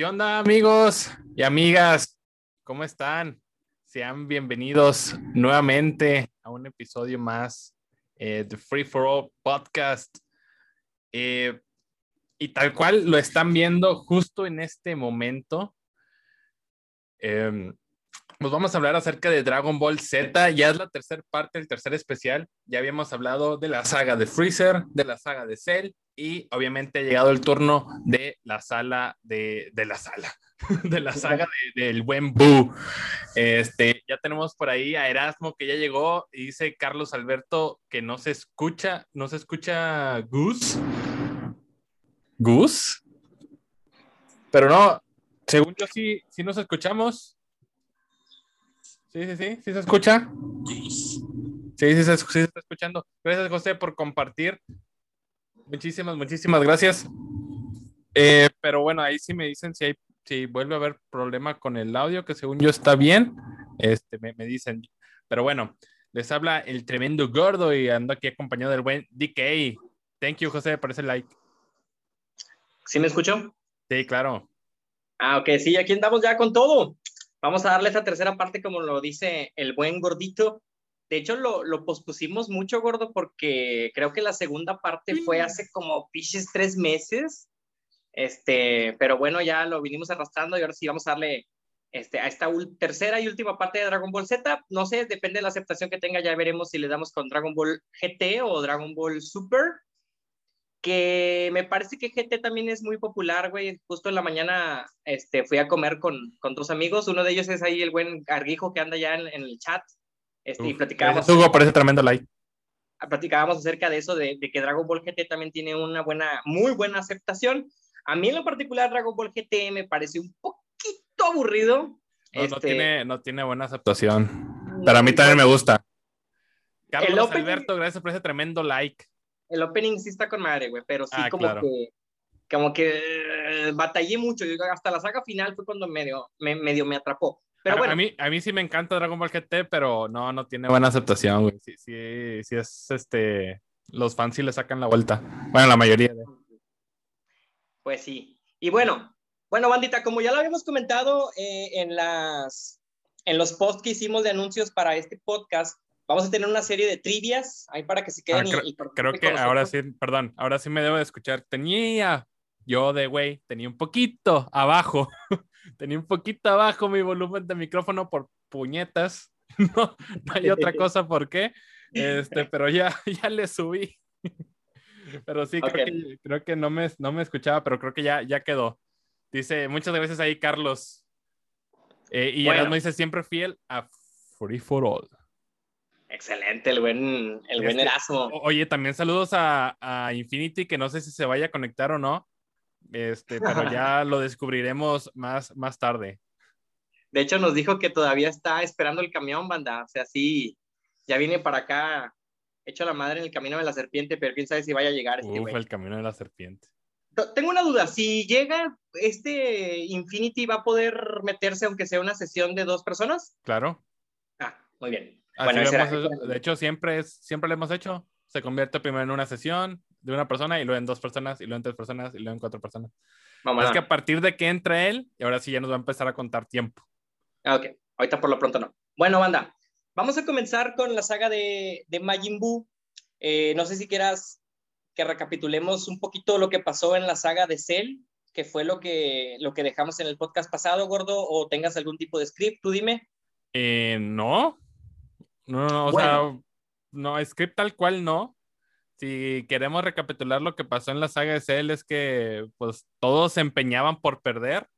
¿Qué onda amigos y amigas? ¿Cómo están? Sean bienvenidos nuevamente a un episodio más eh, de Free for All Podcast. Eh, y tal cual lo están viendo justo en este momento. Eh, pues vamos a hablar acerca de Dragon Ball Z. Ya es la tercera parte, el tercer especial. Ya habíamos hablado de la saga de Freezer, de la saga de Cell y obviamente ha llegado el turno de la sala de, de la sala, de la saga del buen Boo. Este, ya tenemos por ahí a Erasmo que ya llegó y dice Carlos Alberto que no se escucha, no se escucha Gus. Gus. Pero no, según yo sí, sí nos escuchamos. Sí, sí, sí, sí se escucha. Sí, sí se, sí se está escuchando. Gracias, José, por compartir. Muchísimas, muchísimas gracias. Eh, pero bueno, ahí sí me dicen si hay, si vuelve a haber problema con el audio, que según yo está bien, este, me, me dicen. Pero bueno, les habla el tremendo gordo y ando aquí acompañado del buen DK. Thank you, José, por ese like. ¿Sí me escuchó? Sí, claro. Ah, ok, sí, aquí andamos ya con todo. Vamos a darle esta tercera parte como lo dice el buen gordito. De hecho, lo, lo pospusimos mucho, gordo, porque creo que la segunda parte fue hace como piches tres meses. Este, pero bueno, ya lo vinimos arrastrando y ahora sí vamos a darle este, a esta tercera y última parte de Dragon Ball Z. No sé, depende de la aceptación que tenga, ya veremos si le damos con Dragon Ball GT o Dragon Ball Super. Que me parece que GT también es muy popular, güey. Justo en la mañana este, fui a comer con, con dos amigos. Uno de ellos es ahí el buen Arguijo que anda ya en, en el chat. Este, Uf, y platicábamos. Hugo, por ese tremendo like. Platicábamos acerca de eso, de, de, que Dragon Ball GT también tiene una buena, muy buena aceptación. A mí en lo particular Dragon Ball GT me parece un poquito aburrido. No, este... no, tiene, no tiene buena aceptación. Pero a mí también me gusta. Carlos Alberto, gracias por ese tremendo like. El opening sí está con madre, güey, pero sí ah, como claro. que como que uh, batallé mucho. Hasta la saga final fue cuando medio me, medio me atrapó. Pero a, bueno. a, mí, a mí sí me encanta Dragon Ball GT, pero no, no tiene buena aceptación, güey. Sí, sí, sí es este. Los fans sí le sacan la vuelta. Bueno, la mayoría de. Pues sí. Y bueno, bueno, bandita, como ya lo habíamos comentado eh, en, las, en los posts que hicimos de anuncios para este podcast, vamos a tener una serie de trivias ahí para que se queden. Ah, y, creo, y creo que ahora sí, perdón, ahora sí me debo de escuchar. Tenía yo de güey, tenía un poquito abajo, tenía un poquito abajo mi volumen de micrófono por puñetas. No, no hay otra cosa por qué, este, pero ya, ya le subí. Pero sí, creo, okay. que, creo que no me, no me escuchaba, pero creo que ya, ya quedó. Dice, muchas gracias ahí, Carlos. Eh, y bueno. Erasmo dice, siempre fiel a Free for All. Excelente, el buen, el buen Erasmo. Oye, también saludos a, a, Infinity, que no sé si se vaya a conectar o no, este, pero ya lo descubriremos más, más tarde. De hecho, nos dijo que todavía está esperando el camión, banda. O sea, sí, ya viene para acá hecho la madre en el camino de la serpiente, pero quién sabe si vaya a llegar este Uf, el camino de la serpiente. Tengo una duda, si llega este Infinity, ¿va a poder meterse aunque sea una sesión de dos personas? Claro. Ah, muy bien. Bueno, hemos, de hecho, siempre, es, siempre lo hemos hecho. Se convierte primero en una sesión de una persona y luego en dos personas y luego en tres personas y luego en cuatro personas. Vamos es que a partir de que entra él, y ahora sí ya nos va a empezar a contar tiempo. Ah, ok, ahorita por lo pronto no. Bueno, banda, Vamos a comenzar con la saga de, de Majin Buu. Eh, no sé si quieras que recapitulemos un poquito lo que pasó en la saga de Cell, que fue lo que, lo que dejamos en el podcast pasado, Gordo, o tengas algún tipo de script, tú dime. Eh, no, no, no, o bueno. sea, no, script tal cual no. Si queremos recapitular lo que pasó en la saga de Cell es que pues todos se empeñaban por perder.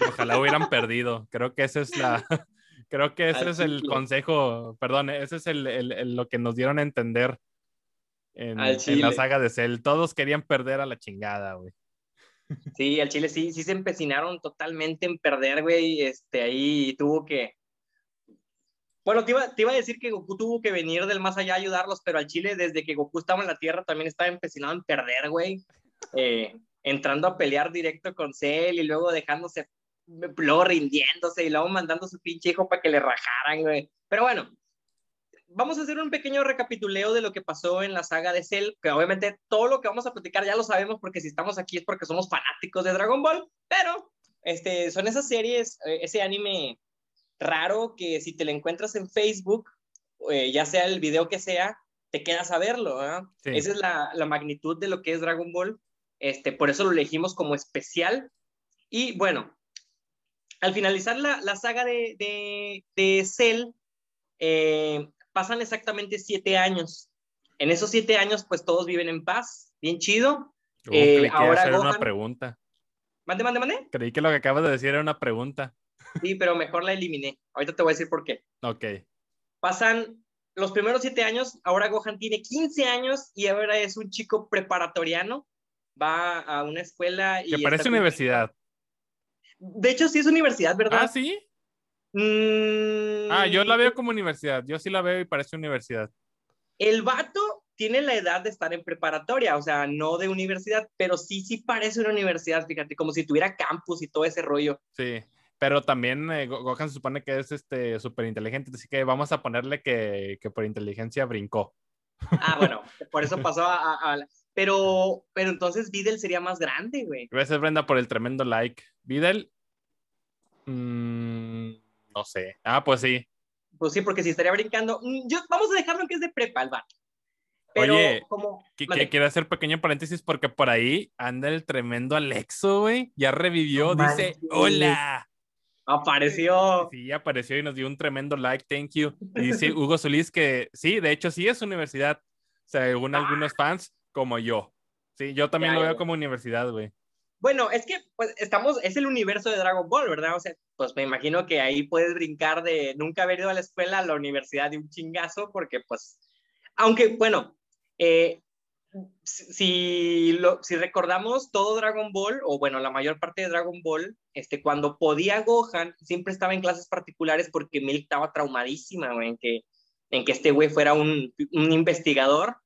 Y ojalá hubieran perdido. Creo que esa es la, Creo que ese Al es el consejo, perdón, ese es el, el, el, lo que nos dieron a entender en, en, la saga de Cell. Todos querían perder a la chingada, güey. Sí, al Chile sí, sí se empecinaron totalmente en perder, güey. Este, ahí tuvo que. Bueno, te iba, te iba a decir que Goku tuvo que venir del más allá a ayudarlos, pero al Chile, desde que Goku estaba en la Tierra, también estaba empecinado en perder, güey. Eh, entrando a pelear directo con Cell y luego dejándose luego rindiéndose y luego mandando su pinche hijo para que le rajaran, güey. Pero bueno, vamos a hacer un pequeño recapituleo de lo que pasó en la saga de Cell, que obviamente todo lo que vamos a platicar ya lo sabemos porque si estamos aquí es porque somos fanáticos de Dragon Ball, pero este, son esas series, eh, ese anime raro que si te lo encuentras en Facebook, eh, ya sea el video que sea, te quedas a verlo. Esa es la, la, magnitud de lo que es Dragon Ball. Este, por eso lo elegimos como especial. Y bueno, al finalizar la, la saga de, de, de Cell, eh, pasan exactamente siete años. En esos siete años, pues todos viven en paz, bien chido. Uh, eh, ahora hacer una pregunta. Mande, mande, mande. Creí que lo que acabas de decir era una pregunta. Sí, pero mejor la eliminé. Ahorita te voy a decir por qué. Ok. Pasan los primeros siete años, ahora Gohan tiene 15 años y ahora es un chico preparatoriano. Va a una escuela y. Que parece universidad. De hecho, sí es universidad, ¿verdad? Ah, sí. Mm, Ah, yo la veo como universidad. Yo sí la veo y parece universidad. El vato tiene la edad de estar en preparatoria, o sea, no de universidad, pero sí, sí parece una universidad, fíjate, como si tuviera campus y todo ese rollo. Sí, pero también eh, Gohan se supone que es este súper inteligente, así que vamos a ponerle que, que, por inteligencia brincó. Ah, bueno, por eso pasó a, a, Pero, pero entonces Videl sería más grande, güey. Gracias, Brenda, por el tremendo like. Videl, mmm, no sé. Ah, pues sí. Pues sí, porque si estaría brincando. Mm, yo, vamos a dejarlo en que es de prepa el vato. Pero Oye, como. que, que quiero hacer pequeño paréntesis porque por ahí anda el tremendo Alexo, güey. Ya revivió, No dice, manches. hola. Apareció. Sí, apareció y nos dio un tremendo like, thank you. Y dice Hugo Solís que sí, de hecho sí es universidad, según algunos fans, como yo. Sí, yo también Ya, lo veo como universidad, güey. Bueno, es que pues estamos, es el universo de Dragon Ball, ¿verdad? O sea, pues me imagino que ahí puedes brincar de nunca haber ido a la escuela a la universidad de un chingazo, porque pues, aunque bueno, eh, si, lo, si recordamos todo Dragon Ball, o bueno, la mayor parte de Dragon Ball, este, cuando podía Gohan, siempre estaba en clases particulares porque Milk estaba traumadísima, güey, en que, en que este güey fuera un, un investigador.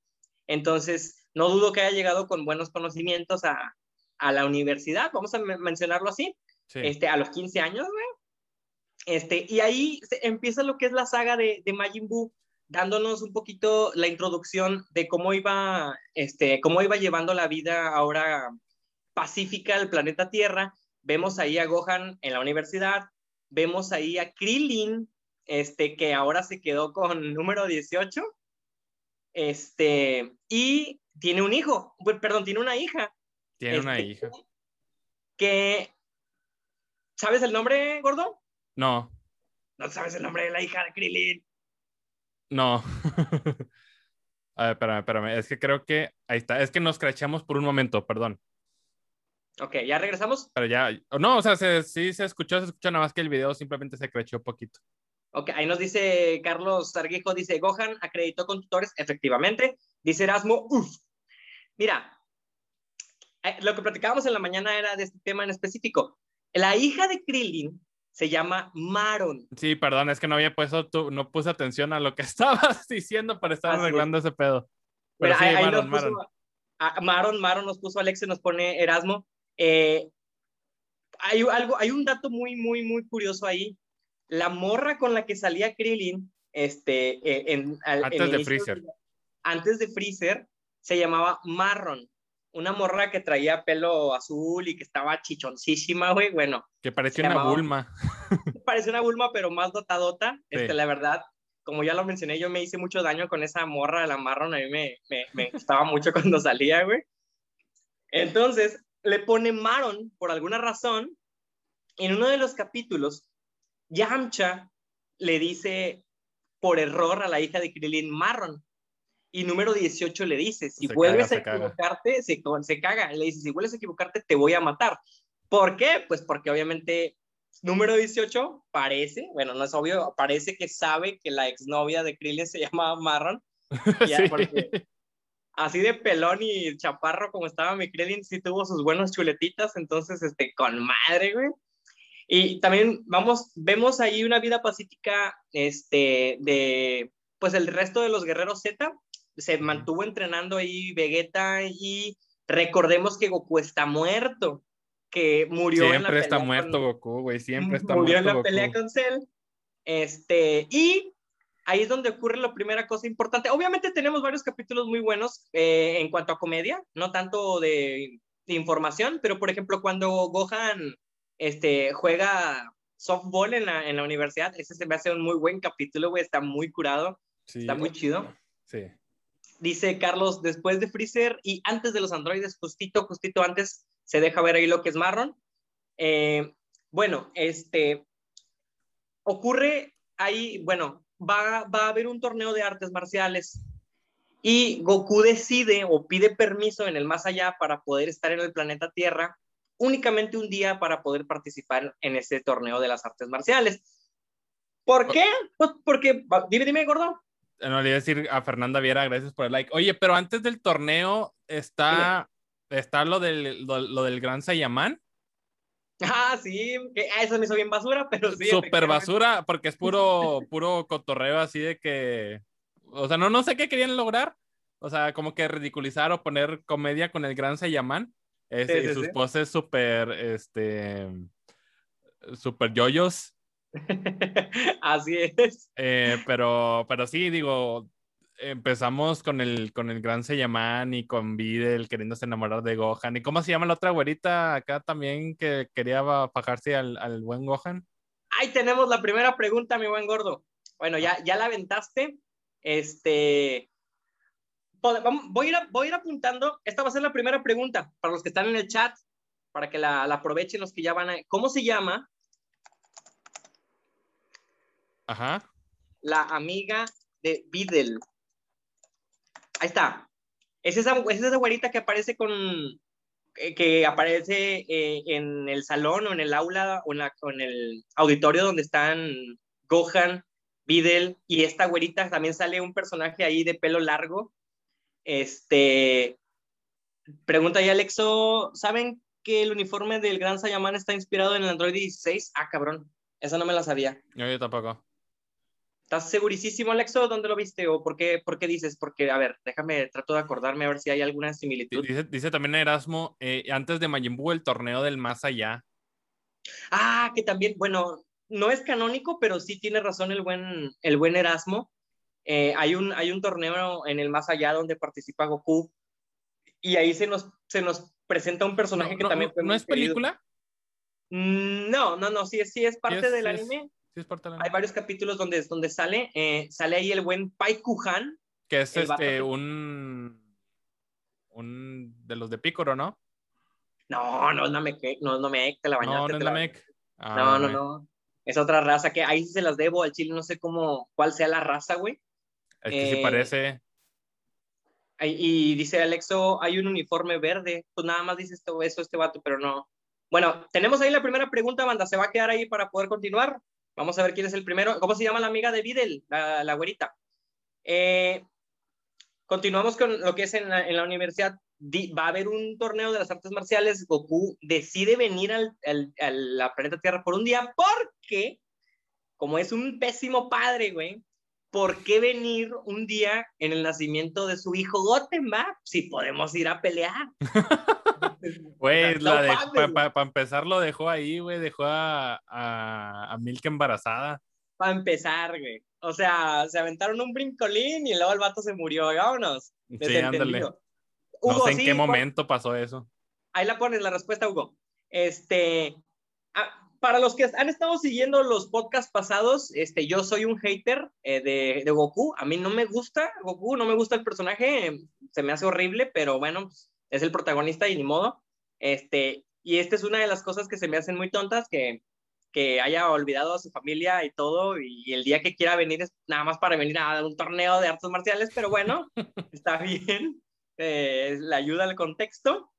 Entonces, no dudo que haya llegado con buenos conocimientos a, a la universidad, vamos a men- mencionarlo así, Sí. este, a los 15 años, güey. Este, y ahí empieza lo que es la saga de, de Majin Buu, dándonos un poquito la introducción de cómo iba, este, cómo iba llevando la vida ahora pacífica el planeta Tierra. Vemos ahí a Gohan en la universidad, vemos ahí a Krillin, este, que ahora se quedó con número 18, este, y tiene un hijo, perdón, tiene una hija, Tiene una este, hija. que, ¿sabes el nombre, gordo? No, No sabes el nombre de la hija de Krillin. No. A ver, espérame, espérame. Es que creo que ahí está. Es que nos crachamos por un momento, perdón. Ok, ya regresamos. Pero ya, no, o sea, se- sí se escuchó, se escuchó nada más que el video simplemente se crachó poquito. Ok, ahí nos dice Carlos Sarguijo, dice Gohan acreditó con tutores, efectivamente. Dice Erasmo, uff. Mira, eh, lo que platicábamos en la mañana era de este tema en específico. La hija de Krillin se llama Maron. Sí, perdón, es que no había puesto, tu- no puse atención a lo que estabas diciendo para estar Así es. arreglando ese pedo. Pero sí, ahí, ahí Maron, nos puso, Maron. a- Maron, Maron nos puso Alex, nos pone Erasmo. Eh, hay, algo, hay un dato muy, muy, muy curioso ahí. La morra con la que salía Krillin, este, eh, en, al- Antes en de Freezer. Antes de Freezer, se llamaba Marron. Una morra que traía pelo azul y que estaba chichoncísima, güey. Bueno, Que parecía una llamaba- Bulma. parece una Bulma, pero más dotadota. Sí. Este, la verdad, como ya lo mencioné, yo me hice mucho daño con esa morra de la Marron. A mí me, me, me gustaba mucho cuando salía, güey. Entonces, le pone Maron por alguna razón. En uno de los capítulos, Yamcha le dice por error a la hija de Krillin Marron. Y número 18 le dice, si Se vuelves caga, a se caga. equivocarte, se, se caga. Le dice, si vuelves a equivocarte, te voy a matar. ¿Por qué? Pues porque obviamente número 18 parece, bueno, no es obvio, parece que sabe que la exnovia de Krillin se llama Marron. Sí. porque así de pelón y chaparro como estaba mi Krillin, sí tuvo sus buenos chuletitas, entonces, este, con madre, güey. Y también vamos, vemos ahí una vida pacífica, este, de, pues el resto de los guerreros Z, se mantuvo entrenando ahí Vegeta y recordemos que Goku está muerto, que murió en la Siempre está pelea muerto con- Goku, güey. Siempre está murió en muerto la Goku. pelea con Cell. Este, y ahí es donde ocurre la primera cosa importante. Obviamente tenemos varios capítulos muy buenos eh, en cuanto a comedia, no tanto de, de información, pero por ejemplo cuando Gohan este, juega softball en la, en la universidad. Ese se me hace un muy buen capítulo, güey, está muy curado, está muy chido. Sí. Dice Carlos, después de Freezer y antes de los androides, justito, justito antes, se deja ver ahí lo que es Marron. Eh, bueno, este, ocurre ahí, bueno, va, va a haber un torneo de artes marciales y Goku decide o pide permiso en el más allá para poder estar en el planeta Tierra únicamente un día para poder participar en ese torneo de las artes marciales. ¿Por qué? Pues porque, dime, dime, gordo. No, le iba a decir a Fernanda Viera, gracias por el like. Oye, pero antes del torneo está, está lo, del, lo, del Gran Sayaman. Ah, sí, ah, eso me hizo bien basura, pero sí. Super basura, porque es puro, puro cotorreo así de que o sea, no, no sé qué querían lograr. O sea, como que ridiculizar o poner comedia con el gran Sayaman. y sus poses súper, este, súper yoyos. Así es. Eh, pero, pero sí, digo, empezamos con el, con el gran Sayaman y con Videl queriéndose enamorar de Gohan. ¿Y cómo se llama la otra güerita acá también que quería bajarse al, al buen Gohan? Ahí tenemos la primera pregunta, mi buen gordo. Bueno, ya, ya la aventaste. Este, voy a, ir, voy a ir apuntando, esta va a ser la primera pregunta para los que están en el chat, para que la, aprovechen los que ya van a... ¿Cómo se llama? Ajá. La amiga de Videl. Ahí está. Es esa, es esa güerita que aparece con, eh, que aparece eh, en el salón o en el aula o en, la, o en, el auditorio donde están Gohan, Videl y esta güerita también sale un personaje ahí de pelo largo. Este, pregunta ya Alexo, ¿saben que el uniforme del Gran Sayaman está inspirado en el Android 16? Ah, cabrón, esa no me la sabía. Yo, tampoco. ¿Estás segurísimo, Alexo? ¿Dónde lo viste o por qué, por qué dices? Porque, a ver, déjame, trato de acordarme a ver si hay alguna similitud. Dice, también Erasmo, eh, antes de Majin el torneo del más allá. Ah, que también, bueno, no es canónico, pero sí tiene razón el buen, el buen Erasmo. Eh, hay, un, hay un torneo en el más allá donde participa Goku y ahí se nos, se nos presenta un personaje que también fue ¿No es película? Mm, no, no, no, sí, sí es parte del anime. Sí es. Hay varios capítulos donde, donde sale, eh, sale ahí el buen Pai Kuhan. Que es este, un, un de los de Picoro, ¿no? No, no es Namek, no, no me te la bañaste. No, no es Namek. Ah, no, no, no es otra raza que ahí sí se las debo al chile, no sé cómo, cuál sea la raza, güey. Es que sí eh, parece. Y, dice Alexo, hay un uniforme verde. Pues nada más dice esto, eso este vato, pero no. Bueno, tenemos ahí la primera pregunta, banda. Se va a quedar ahí para poder continuar. Vamos a ver quién es el primero. ¿Cómo se llama la amiga de Videl, la, güerita? Eh, continuamos con lo que es en la, universidad. va a haber un torneo de las artes marciales. Goku decide venir al, al, a la planeta Tierra por un día porque, como es un pésimo padre, güey, ¿por qué venir un día en el nacimiento de su hijo Goten, va? Si podemos ir a pelear. Güey, para empezar lo dejó ahí, güey, dejó a, a, a Milk embarazada. Para empezar, güey. O sea, se aventaron un brincolín y luego el vato se murió, vámonos. Sí, ándale. no sé en qué momento pasó eso. Ahí la pones la respuesta, Hugo. Este, ah, para los que han estado siguiendo los podcasts pasados, este, yo soy un hater eh, de, de, Goku. A mí no me gusta Goku, no me gusta el personaje, se me hace horrible, pero bueno, pues, es el protagonista y ni modo. Este, y esta es una de las cosas que se me hacen muy tontas, que que haya olvidado a su familia y todo, y el día que quiera venir es nada más para venir a un torneo de artes marciales, pero bueno, está bien, eh, le ayuda al contexto.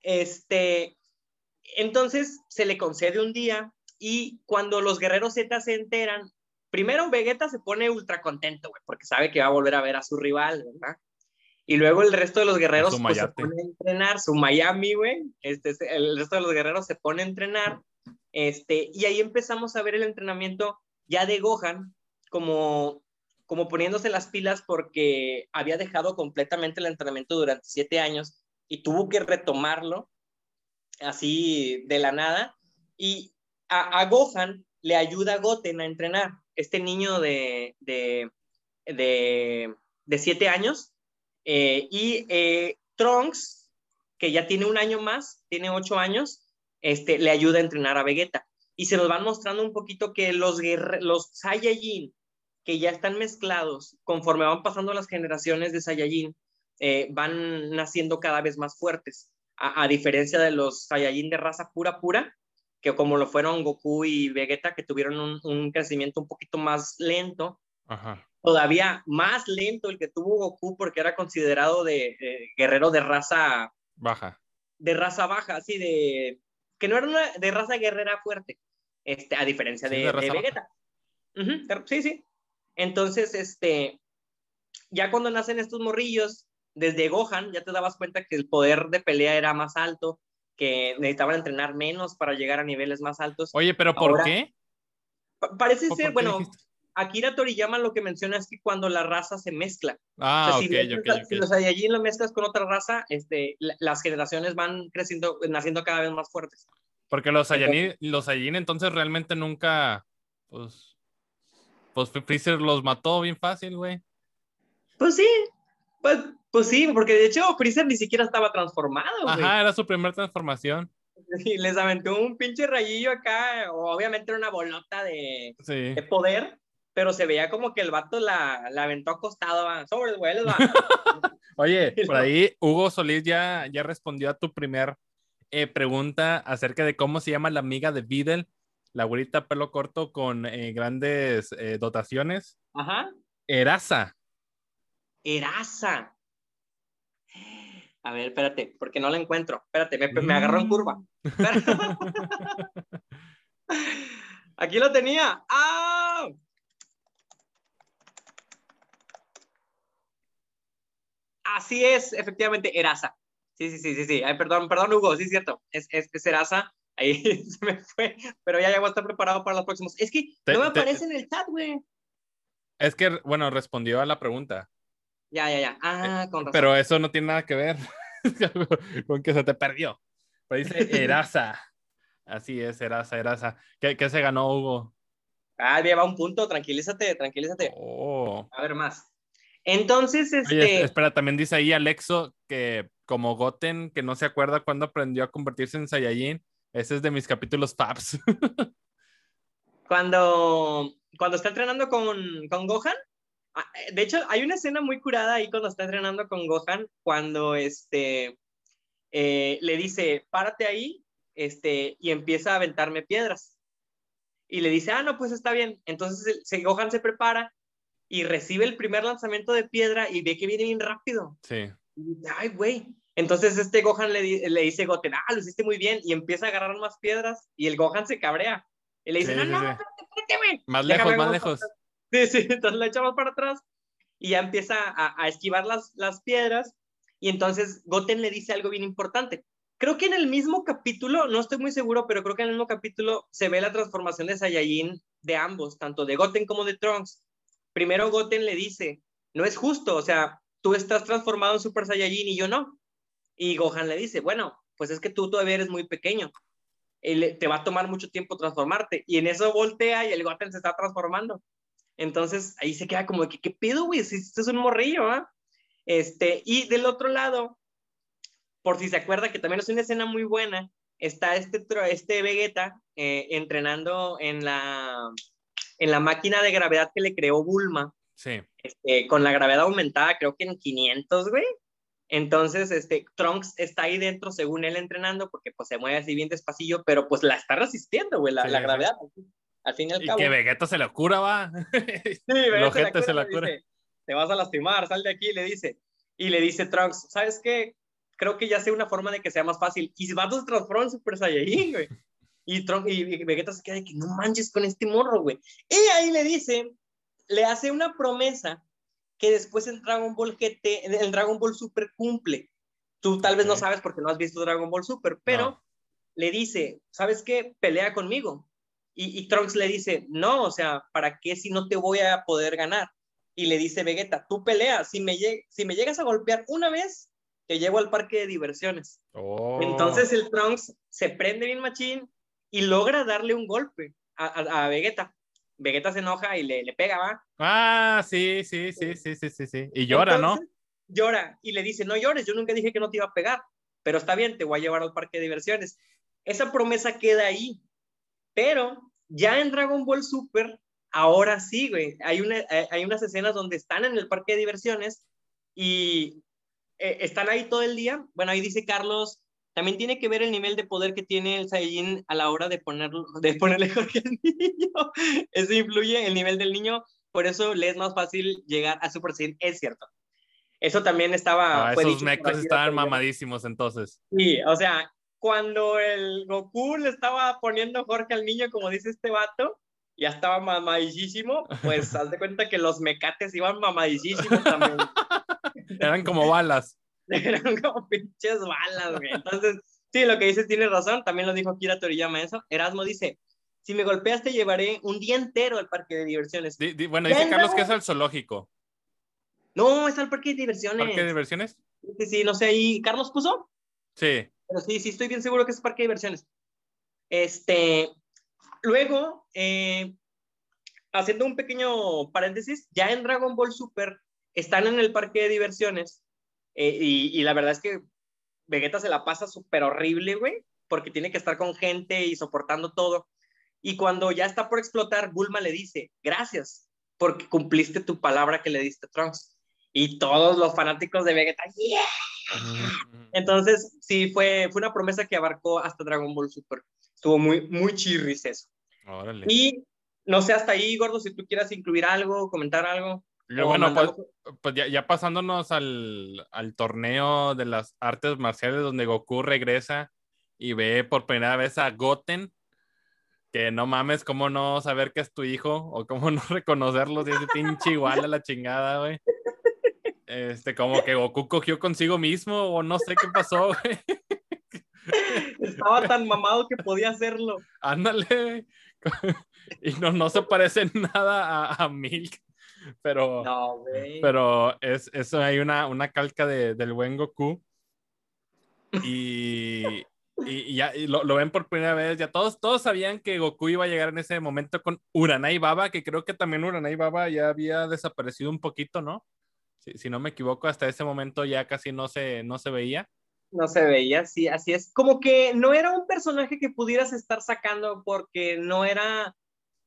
Este, entonces se le concede un día y cuando los guerreros Z se enteran, primero Vegeta se pone ultra contento, porque sabe que va a volver a ver a su rival, ¿verdad? Y luego el resto de los guerreros pues, se pone a entrenar, su Miami, güey, este, el resto de los guerreros se pone a entrenar este, y ahí empezamos a ver el entrenamiento ya de Gohan como, como poniéndose las pilas porque había dejado completamente el entrenamiento durante siete años y tuvo que retomarlo así de la nada. Y a, Gohan le ayuda a Goten a entrenar. Este niño de, de, de, siete años. Eh, y eh, Trunks, que ya tiene un año más, tiene ocho años, este, le ayuda a entrenar a Vegeta. Y se nos van mostrando un poquito que los, los Saiyajin, que ya están mezclados, conforme van pasando las generaciones de Saiyajin, eh, van naciendo cada vez más fuertes, a, diferencia de los Saiyajin de raza pura pura, que como lo fueron Goku y Vegeta, que tuvieron un, crecimiento un poquito más lento, todavía más lento el que tuvo Goku porque era considerado de, guerrero de raza baja. De raza baja, así de que no era una de raza guerrera fuerte, este, a diferencia de, Vegeta. sí, sí. Entonces, este, ya cuando nacen estos morrillos, desde Gohan ya te dabas cuenta que el poder de pelea era más alto, que necesitaban entrenar menos para llegar a niveles más altos. Oye, pero ¿por qué? parece ser, bueno, Akira Toriyama lo que menciona es que cuando la raza se mezcla. Ah, si, si los Saiyajin lo mezclas con otra raza, este, las generaciones van creciendo, naciendo cada vez más fuertes. Porque los Saiyajin, los Saiyajin entonces realmente nunca, pues, pues Freezer los mató bien fácil, güey. Pues sí, pues, pues sí, porque de hecho Freezer ni siquiera estaba transformado, güey. Ajá, era su primera transformación. Y les aventó un pinche rayillo acá, obviamente era una bolota de, de poder, pero se veía como que el vato la, la aventó acostado, sobre güey, Oye, por ahí Hugo Solís ya, ya respondió a tu primer eh, pregunta acerca de cómo se llama la amiga de Videl, la güerita pelo corto con eh, grandes eh, dotaciones. Ajá. Erasa. Erasa. A ver, espérate, porque no la encuentro. Espérate, me, me agarró en curva. Aquí lo tenía. ¡Ah! Así es, efectivamente, Erasa. Sí, sí, sí, sí, sí. Ay, perdón, perdón, Hugo, sí es cierto. Es, es, es Erasa. Ahí se me fue, pero ya ya voy a estar preparado para los próximos. Es que no me aparece en el chat, güey. Es que, bueno, respondió a la pregunta. Ya, ya, ya. Ah, con razón. Pero eso no tiene nada que ver con que se te perdió. Pero dice Erasa. Así es, Erasa, Erasa. ¿Qué, ¿Qué, se ganó, Hugo? Ah, lleva un punto. Tranquilízate, tranquilízate. Oh. A ver más. Entonces, este... espera, también dice ahí Alexo que como Goten, que no se acuerda cuándo aprendió a convertirse en Saiyajin. Ese es de mis capítulos Fabs. cuando, cuando está entrenando con, con Gohan, ah, de hecho, hay una escena muy curada ahí cuando está entrenando con Gohan, cuando este, eh, le dice, párate ahí este, y empieza a aventarme piedras. Y le dice, ah, no, pues está bien. Entonces Gohan se prepara y recibe el primer lanzamiento de piedra y ve que viene bien rápido. Sí. Y dice, ay, güey. Entonces este Gohan le, le dice Goten, ah, lo hiciste muy bien, y empieza a agarrar más piedras, y el Gohan se cabrea. Y le dice, no, no, espérate, espérate, Más lejos, más lejos. Sí, sí, entonces le echamos para atrás, y ya empieza a, a esquivar las, las piedras, y entonces Goten le dice algo bien importante. Creo que en el mismo capítulo, no estoy muy seguro, pero creo que en el mismo capítulo se ve la transformación de Saiyajin de ambos, tanto de Goten como de Trunks primero Goten le dice, no es justo, o sea, tú estás transformado en Super Saiyajin y yo no. Y Gohan le dice, bueno, pues es que tú todavía eres muy pequeño. te va a tomar mucho tiempo transformarte. Y en eso voltea y el Goten se está transformando. Entonces ahí se queda como que, ¿qué pedo, güey? Si este es un morrillo, ¿ah? Este, y del otro lado, por si se acuerda que también es una escena muy buena, está este, este Vegeta eh, entrenando en la, en la máquina de gravedad que le creó Bulma. Sí. Este, con la gravedad aumentada, creo que en 500, güey. Entonces, este, Trunks está ahí dentro, según él entrenando, porque pues se mueve así bien despacillo, pero pues la está resistiendo, güey, la, la gravedad. Al fin y al cabo. Y que Vegeta se lo cura, va. sí, Vegeta se, la cura. Te vas a lastimar, sal de aquí, le dice. Y le dice Trunks, ¿sabes qué? Creo que ya sé una forma de que sea más fácil. Y va a transformar en Super Saiyajin, güey. Y, y Vegeta se queda de que no manches con este morro, güey. Y ahí le dice, le hace una promesa que después en Dragon Ball GT, el Dragon Ball Super cumple. Tú tal vez no sabes porque no has visto Dragon Ball Super, pero le dice, ¿sabes qué? Pelea conmigo. Y, y, Trunks le dice, no, o sea, ¿para qué si no te voy a poder ganar? Y le dice Vegeta, tú peleas, si me, si me llegas a golpear una vez, te llevo al parque de diversiones. Oh. Entonces el Trunks se prende bien machín, y logra darle un golpe a, Vegeta. Vegeta se enoja y le, le, pega, ¿va? Ah, sí, sí, sí, sí, sí, sí, sí. Y llora, ¿no? Llora y le dice, no llores, yo nunca dije que no te iba a pegar, pero está bien, te voy a llevar al parque de diversiones. esa promesa queda ahí. Pero ya en Dragon Ball Super, ahora sí, güey, hay, una, eh, hay unas escenas donde están en el parque de diversiones y eh, están ahí todo el día. Bueno, ahí dice Carlos, también tiene que ver el nivel de poder que tiene el Saiyajin a la hora de, ponerlo, de ponerle Jorge al niño. Eso influye el nivel del niño, por eso le es más fácil llegar a Super Saiyan, es cierto. Eso también estaba... Ah, esos mecos estaban mamadísimos entonces. Sí, o sea, cuando el Goku le estaba poniendo Jorge al niño, como dice este vato, ya estaba mamadísimo, pues haz de cuenta que los mecates iban mamadísimos también. Eran como balas. Eran como pinches balas, güey. Entonces, sí, lo que dices tiene razón, también lo dijo Kira Toriyama eso. Erasmo dice, si me golpeas te llevaré un día entero al parque de diversiones. bueno, dice Carlos que es al zoológico. No, es al parque de diversiones. ¿Parque de diversiones? Sí, sí, no sé, ¿y Carlos puso? Sí. Pero sí, sí, estoy bien seguro que es parque de diversiones. Este, luego, eh, haciendo un pequeño paréntesis, ya en Dragon Ball Super están en el parque de diversiones eh, y, y, la verdad es que Vegeta se la pasa súper horrible, güey, porque tiene que estar con gente y soportando todo. Y cuando ya está por explotar, Bulma le dice, gracias, porque cumpliste tu palabra que le diste a Trunks y todos los fanáticos de Vegeta, ¡yeah! Entonces, sí, fue, fue una promesa que abarcó hasta Dragon Ball Super. Estuvo muy, muy chirris eso. Órale. Y no sé, hasta ahí, Gordo, si tú quieras incluir algo, comentar algo. Bueno, pues, pues, ya, ya, pasándonos al, al, torneo de las artes marciales donde Goku regresa y ve por primera vez a Goten, que no mames, cómo no saber que es tu hijo o cómo no reconocerlo si es pinche igual a la chingada, güey. Este, como que Goku cogió consigo mismo o no sé qué pasó, güey. Estaba tan mamado que podía hacerlo. Ándale. Y no, no se parece nada a, a Milk. Pero, no, pero es, eso hay una, una calca de, del buen Goku. Y, y, ya y lo, lo, ven por primera vez. Ya todos, todos sabían que Goku iba a llegar en ese momento con Uranai Baba, que creo que también Uranai Baba ya había desaparecido un poquito, ¿no? si, no me equivoco, hasta ese momento ya casi no se, no se veía. No se veía, sí, así es. Como que no era un personaje que pudieras estar sacando porque no era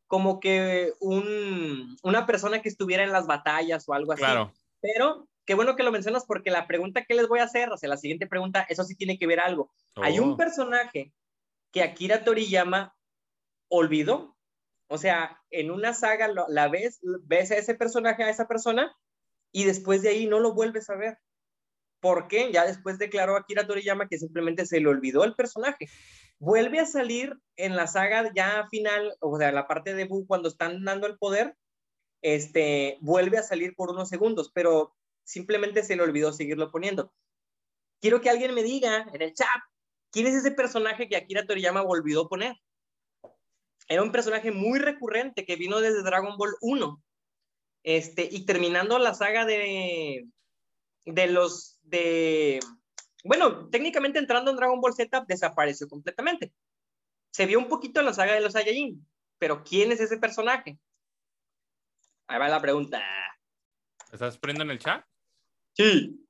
como que un, una persona que estuviera en las batallas o algo así. Claro. Pero qué bueno que lo mencionas porque la pregunta que les voy a hacer, o sea, la siguiente pregunta, eso sí tiene que ver algo. Hay un oh. personaje que Akira Toriyama olvidó. O sea, en una saga la ves, ves a ese personaje, a esa persona, y después de ahí no lo vuelves a ver. ¿Por qué? Ya después declaró Akira Toriyama que simplemente se le olvidó el personaje. Vuelve a salir en la saga ya final, o sea, la parte de Buu cuando están dando el poder, este, vuelve a salir por unos segundos, pero simplemente se le olvidó seguirlo poniendo. Quiero que alguien me diga en el chat, ¿quién es ese personaje que Akira Toriyama volvió a poner? Era un personaje muy recurrente que vino desde Dragon Ball 1 este, y terminando la saga de, de los, de, bueno, técnicamente entrando en Dragon Ball Z, desapareció completamente. Se vio un poquito en la saga de los Saiyajin, pero ¿quién es ese personaje? Ahí va la pregunta. ¿Estás poniendo en el chat? Sí.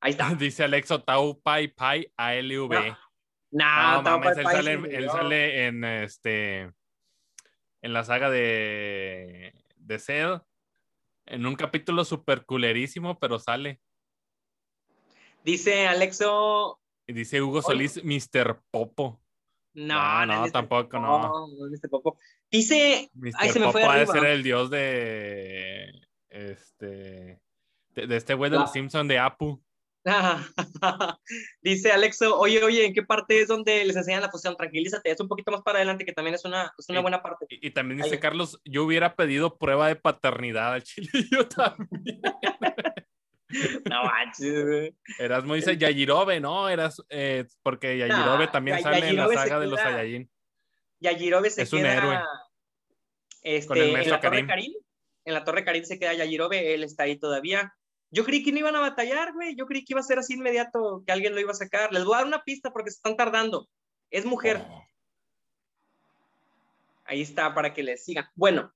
Ahí está. Dice Alexo Tau Pai Pai ALV. No, no, no él, sale, él sale en este en la saga de de Cell en un capítulo súper culerísimo, pero sale. Dice Alexo. Dice Hugo Solís, Mr. Popo. No, no, tampoco, no. no Mr. Popo. Dice. Mr. Ay, se me fue puede ser el dios de. Este. De, este güey de los Simpsons de Apu. Dice Alexo, oye, oye, ¿en qué parte es donde les enseñan la fusión? Tranquilízate, es un poquito más para adelante, que también es una, es una buena parte. Y, también dice Carlos, yo hubiera pedido prueba de paternidad al chile, yo también. No manches. Erasmo dice Yajirobe, ¿no? Eras, eh, porque Yajirobe también sale en la saga de los Saiyajin. Yajirobe se es queda, un héroe. Este, Con el en la Torre Karim. En la Torre Karim se queda Yajirobe, él está ahí todavía. Yo creí que no iban a batallar, güey. Yo creí que iba a ser así inmediato, que alguien lo iba a sacar. Les voy a dar una pista porque se están tardando. Es mujer. Oh. Ahí está para que les sigan. Bueno,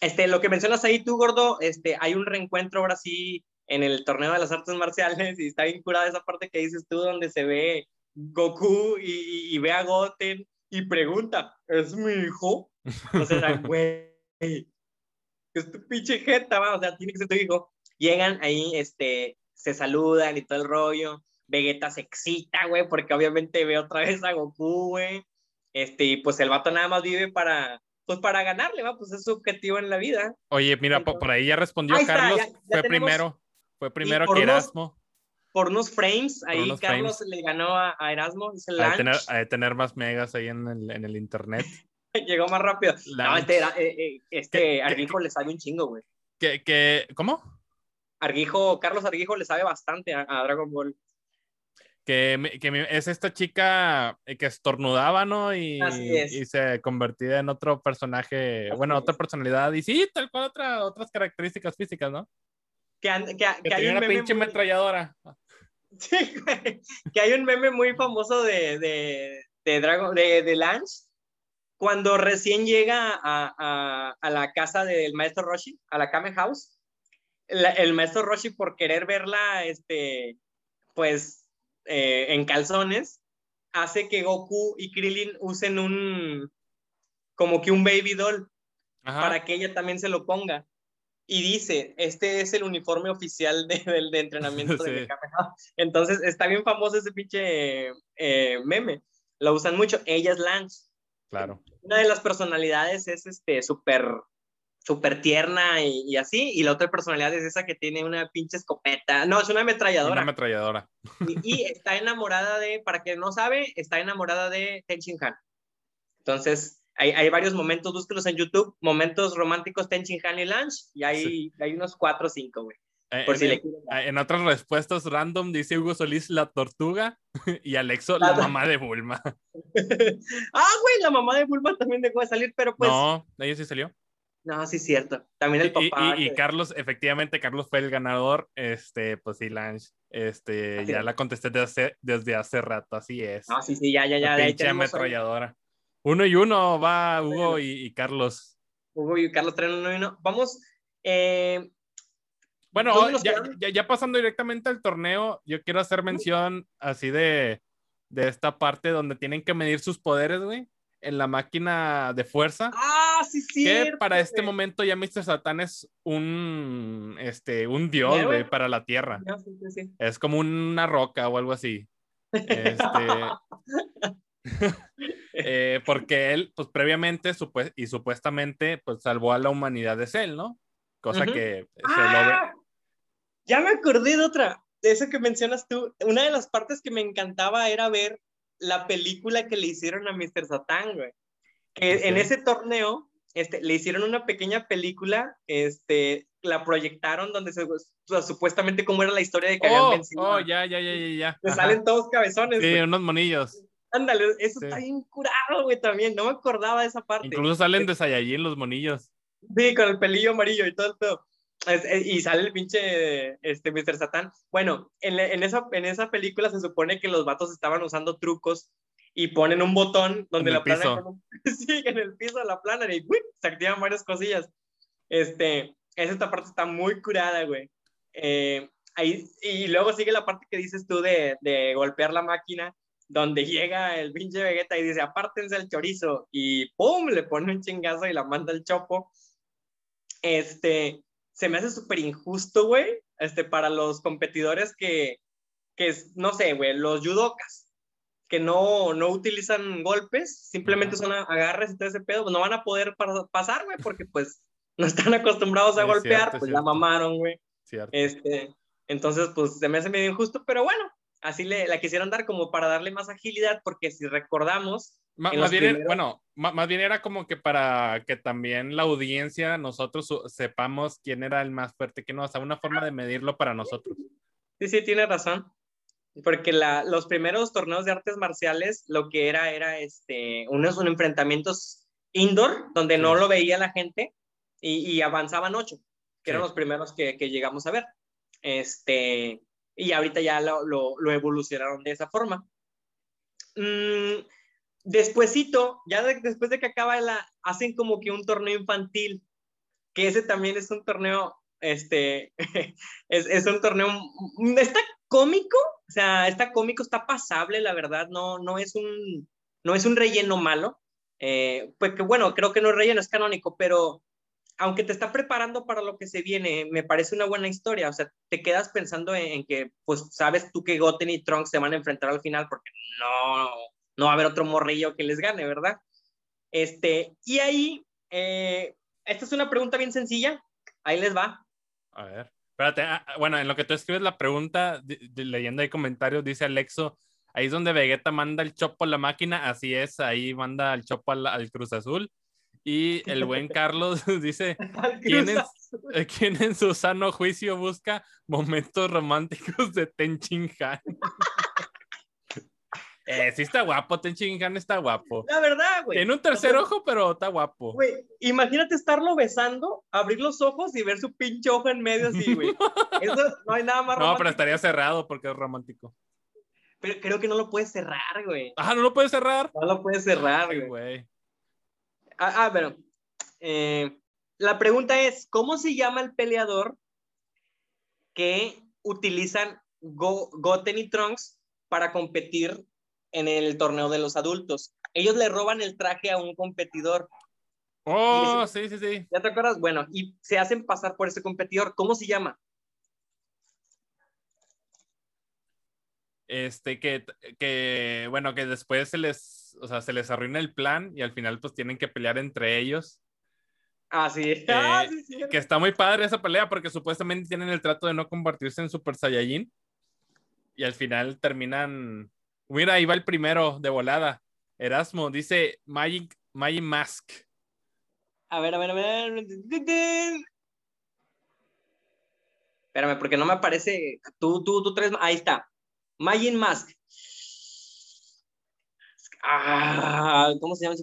este, lo que mencionas ahí tú, gordo, este, hay un reencuentro ahora sí en el torneo de las artes marciales y está bien curada esa parte que dices tú donde se ve Goku y, ve a Goten y pregunta, ¿es mi hijo? O sea, güey, es tu pinche jeta, o sea, tiene que ser tu hijo. Llegan ahí, este, se saludan y todo el rollo. Vegeta se excita, güey, porque obviamente ve otra vez a Goku, güey. Este, y pues el vato nada más vive para, pues para ganarle, va, pues es su objetivo en la vida. Oye, mira, por ahí ya respondió Carlos, fue primero, fue primero que Erasmo. por unos frames, ahí Carlos le ganó a, Erasmo, es el a tener, a tener más megas ahí en el, en el internet. Llegó más rápido. No, este, eh, eh, este Arguijo le sabe un chingo, güey. ¿Qué, qué, ¿Cómo? Arguijo, Carlos Arguijo le sabe bastante a, Dragon Ball. Que, que, es esta chica eh, que estornudaba, ¿no? Y, y se convertía en otro personaje, bueno, otra personalidad. Y sí, tal cual otra, otras características físicas, ¿no? Que, que, hay una pinche ametralladora. Sí. Que hay un meme muy famoso de, de, de Dragon, de, de Lance, cuando recién llega a, la casa del maestro Roshi, a la Kame House, el maestro Roshi por querer verla, este, pues, eh, en calzones, hace que Goku y Krillin usen un, como que un baby doll, para que ella también se lo ponga. Y dice, este es el uniforme oficial de, de, entrenamiento de Kame House. Entonces, está bien famoso ese pinche eh, meme. Lo usan mucho. Ella es Lance. Claro. Una de las personalidades es este súper súper tierna y, así, y la otra personalidad es esa que tiene una pinche escopeta, no, es una ametralladora. Una ametralladora. Y, está enamorada de, para quien no sabe, está enamorada de Ten Shin Han. Entonces, hay, hay, varios momentos, búsquelos en YouTube, momentos románticos Ten Shin Han y Lunch, y hay, hay unos cuatro o cinco, güey. Eh, por si le en otras respuestas random dice Hugo Solís la tortuga y Alexo la, mamá de Bulma. ah, güey, la mamá de Bulma también dejó de salir, pero pues. No, ella sí salió. No, sí, cierto. También el papá. Y, Carlos, efectivamente, Carlos fue el ganador. Este, pues sí, Lange. Este, ya la contesté desde hace, desde hace rato, así es. Ah, sí, sí, ya, ya, ya. Pinche ametralladora. Uno y uno va Hugo y, Carlos. Hugo y Carlos traen uno y uno. Vamos, eh, bueno, ya, pasando directamente al torneo, yo quiero hacer mención así de, de esta parte donde tienen que medir sus poderes, güey, en la máquina de fuerza. Ah, sí, sí. Que para este momento ya Mr. Satan es un, este, un dios, güey, para la Tierra. Es como una roca o algo así. Este, eh, porque él, pues previamente y supuestamente, pues salvó a la humanidad de Cell, ¿no? Cosa que se lo ve ¡Ah! Ya me acordé de otra, de eso que mencionas tú. Una de las partes que me encantaba era ver la película que le hicieron a Mr. Satan, güey. Que en ese torneo este, le hicieron una pequeña película, este, la proyectaron donde se, supuestamente cómo era la historia de que habían oh, vencido. Oh, ya, ya, ya, ya, ya. salen todos cabezones. Sí, unos monillos. Ándale, eso está bien curado, güey, también. No me acordaba de esa parte. Incluso salen de Saiyajin los monillos. Sí, con el pelillo amarillo y todo el pedo. Eh, y sale el pinche este, Mr. Satan. Bueno, en, en, esa, en esa película se supone que los vatos estaban usando trucos y ponen un botón donde la plana. sí, en el piso la plana y se activan varias cosillas. Este, esta parte está muy curada, güey. Eh, ahí, y luego sigue la parte que dices tú de, de golpear la máquina, donde llega el pinche Vegeta y dice, apártense el chorizo, y ¡pum! le pone un chingazo y la manda el chopo. Este, se me hace súper injusto, güey, este, para los competidores que, que no sé, güey, los judokas, que no, no utilizan golpes, simplemente son agarres y todo ese pedo, pues no van a poder pasar, güey, porque pues no están acostumbrados a golpear, pues la mamaron, güey. Este, entonces, pues se me hace medio injusto, pero bueno, así le, la quisieron dar como para darle más agilidad, porque si recordamos, más bien, bueno, más bien era como que para que también la audiencia, nosotros sepamos quién era el más fuerte, que no, o sea, una forma de medirlo para nosotros. Sí, sí, tiene razón. Porque la, los primeros torneos de artes marciales, lo que era, era este, unos enfrentamientos indoor, donde no lo veía la gente, y, avanzaban ocho, que eran los primeros que, que, llegamos a ver. Este, y ahorita ya lo, lo, evolucionaron de esa forma. Mm, Despuésito, ya después de que acaba la, hacen como que un torneo infantil, que ese también es un torneo, este, es, es un torneo, está cómico, O sea, está cómico, está pasable, la verdad, no, no, es, un, no es un relleno malo. Eh, pues que bueno, creo que no es relleno, es canónico, pero aunque te está preparando para lo que se viene, me parece una buena historia. O sea, te quedas pensando en, que, pues, sabes tú que Goten y Trunks se van a enfrentar al final porque no, no va a haber otro morrillo que les gane, ¿verdad? Este, y ahí, eh, esta es una pregunta bien sencilla. Ahí les va. A ver, espérate. Ah, ah, bueno, en lo que tú escribes la pregunta, leyendo ahí comentarios, dice Alexo, ahí es donde Vegeta manda el chopo a la máquina, así es, ahí manda el chopo al Cruz Azul. Y el buen Carlos dice, ¿quién, es, ¿quién, en su sano juicio busca momentos románticos de Ten Han? eh, sí está guapo, Ten Han está guapo. La verdad, güey. Tiene un tercer ojo, pero está guapo. Güey, imagínate estarlo besando, abrir los ojos y ver su pinche ojo en medio así, güey. Eso no hay nada más romántico. No, pero estaría cerrado porque es romántico. Pero creo que no lo puedes cerrar, güey. Ah, ¿no lo puedes cerrar? No lo puedes cerrar, güey. Ah, ah, bueno. Eh, la pregunta es, ¿cómo se llama el peleador que utilizan Goten y Trunks para competir en el torneo de los adultos? Ellos le roban el traje a un competidor. Oh, sí, sí, sí. ¿Ya te acuerdas? Bueno, y se hacen pasar por ese competidor. ¿Cómo se llama? Este, que, que, bueno, que después se les, o sea, se les arruina el plan y al final pues tienen que pelear entre ellos. Ah, sí. Eh, ah, que está muy padre esa pelea porque supuestamente tienen el trato de no convertirse en Super Saiyajin y al final terminan... Mira, ahí va el primero de volada. Erasmo dice Magic, Magic Mask. A ver, a ver, a ver. Espérame, porque no me aparece. Tú, tú, tú tres. Ahí está. Majin Mask. Ah, ¿Cómo se llama?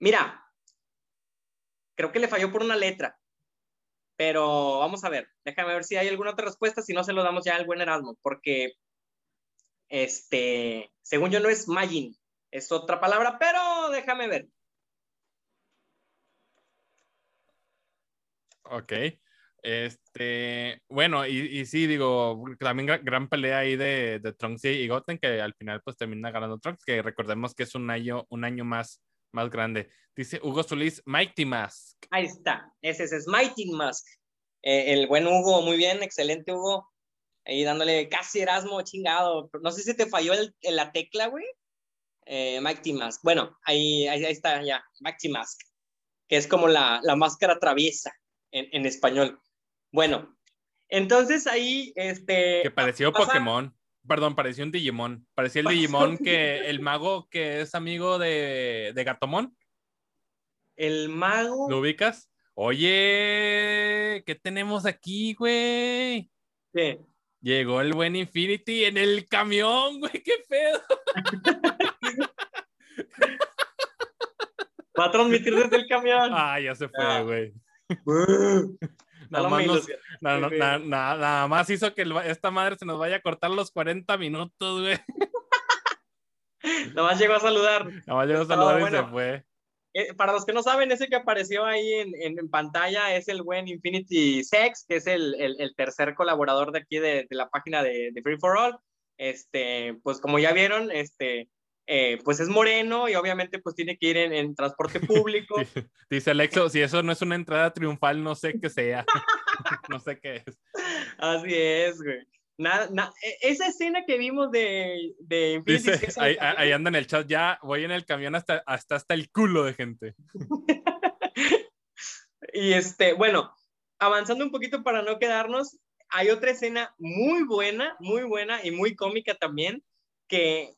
Mira, creo que le falló por una letra. Pero vamos a ver, déjame ver si hay alguna otra respuesta, si no se lo damos ya al buen Erasmo, porque este, según yo no es Majin, es otra palabra, pero déjame ver. Ok. Este, bueno, y, y sí, digo, también gran, pelea ahí de, de Trunks y Goten, que al final pues termina ganando Trunks, que recordemos que es un año, un año más, más grande. Dice Hugo Solís, Mighty Mask. Ahí está, ese, es Mighty Mask. Eh, el buen Hugo, muy bien, excelente Hugo. Ahí dándole casi Erasmo chingado. No sé si te falló la tecla, güey. Eh, Mighty Mask. Bueno, ahí, ahí, está ya, Mighty Mask, que es como la, la máscara traviesa en, en español. Bueno, entonces ahí, este... Que pareció Pokémon. Perdón, pareció un Digimon. Parecía el Digimon que el mago que es amigo de, de Gatomon. El mago. ¿Lo ubicas? Oye, ¿qué tenemos aquí, güey? ¿Qué? Llegó el buen Infinity en el camión, güey, qué pedo. Va a transmitir desde el camión. Ah, ya se fue, ah. güey. Nada, más hizo que esta madre se nos vaya a cortar los 40 minutos, güey. Nada más llegó a saludar. Nada más llegó a saludar y se fue. Eh, para los que no saben, ese que apareció ahí en, en, pantalla es el buen Infinity Sex, que es el, el, tercer colaborador de aquí de, de la página de, de, Free for All. Este, pues como ya vieron, este, eh, pues es moreno y obviamente pues tiene que ir en, transporte público. Dice Alexo, si eso no es una entrada triunfal, no sé qué sea. no sé qué es. Así es, güey. Nada, e, esa escena que vimos de, de Dice, ahí, ahí, anda en el chat, ya voy en el camión hasta, hasta, hasta el culo de gente. y este, bueno, avanzando un poquito para no quedarnos, hay otra escena muy buena, muy buena y muy cómica también, que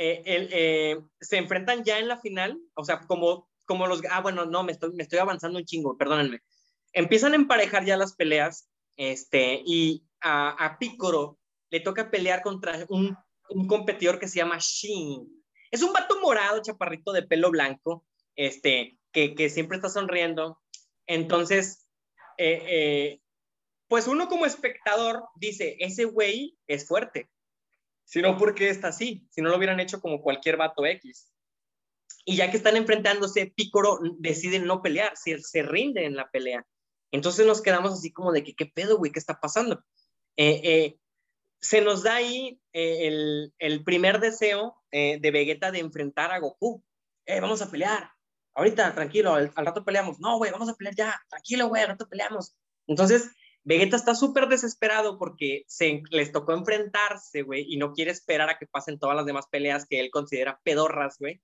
eh, eh, se enfrentan ya en la final, o sea, como, como los, ah, bueno, no, me estoy, me estoy avanzando un chingo, perdónenme. Empiezan a emparejar ya las peleas, este, y a, a Picoro le toca pelear contra un, un competidor que se llama Shin. Es un vato morado, chaparrito de pelo blanco, este, que, que siempre está sonriendo. Entonces, eh, pues uno como espectador dice, ese güey es fuerte, sino porque está así, si no lo hubieran hecho como cualquier vato X. Y ya que están enfrentándose, Picoro decide no pelear, se, se rinde en la pelea. Entonces nos quedamos así como de que, ¿qué pedo, güey? ¿Qué está pasando? Eh, eh, se nos da ahí eh, el, primer deseo de Vegeta de enfrentar a Goku. Eh, vamos a pelear. Ahorita, tranquilo, al, rato peleamos. No, güey, vamos a pelear ya. Tranquilo, güey, al rato peleamos. Entonces, Vegeta está súper desesperado porque se, les tocó enfrentarse, güey, y no quiere esperar a que pasen todas las demás peleas que él considera pedorras, güey.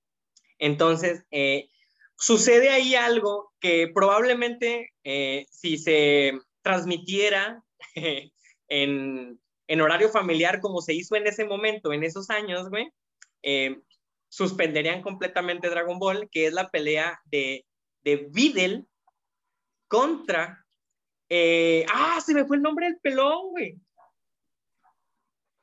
Entonces, eh, sucede ahí algo que probablemente eh, si se transmitiera en, en, horario familiar como se hizo en ese momento, en esos años, güey, eh, suspenderían completamente Dragon Ball, que es la pelea de, de Videl contra... ah, se me fue el nombre del pelón, güey.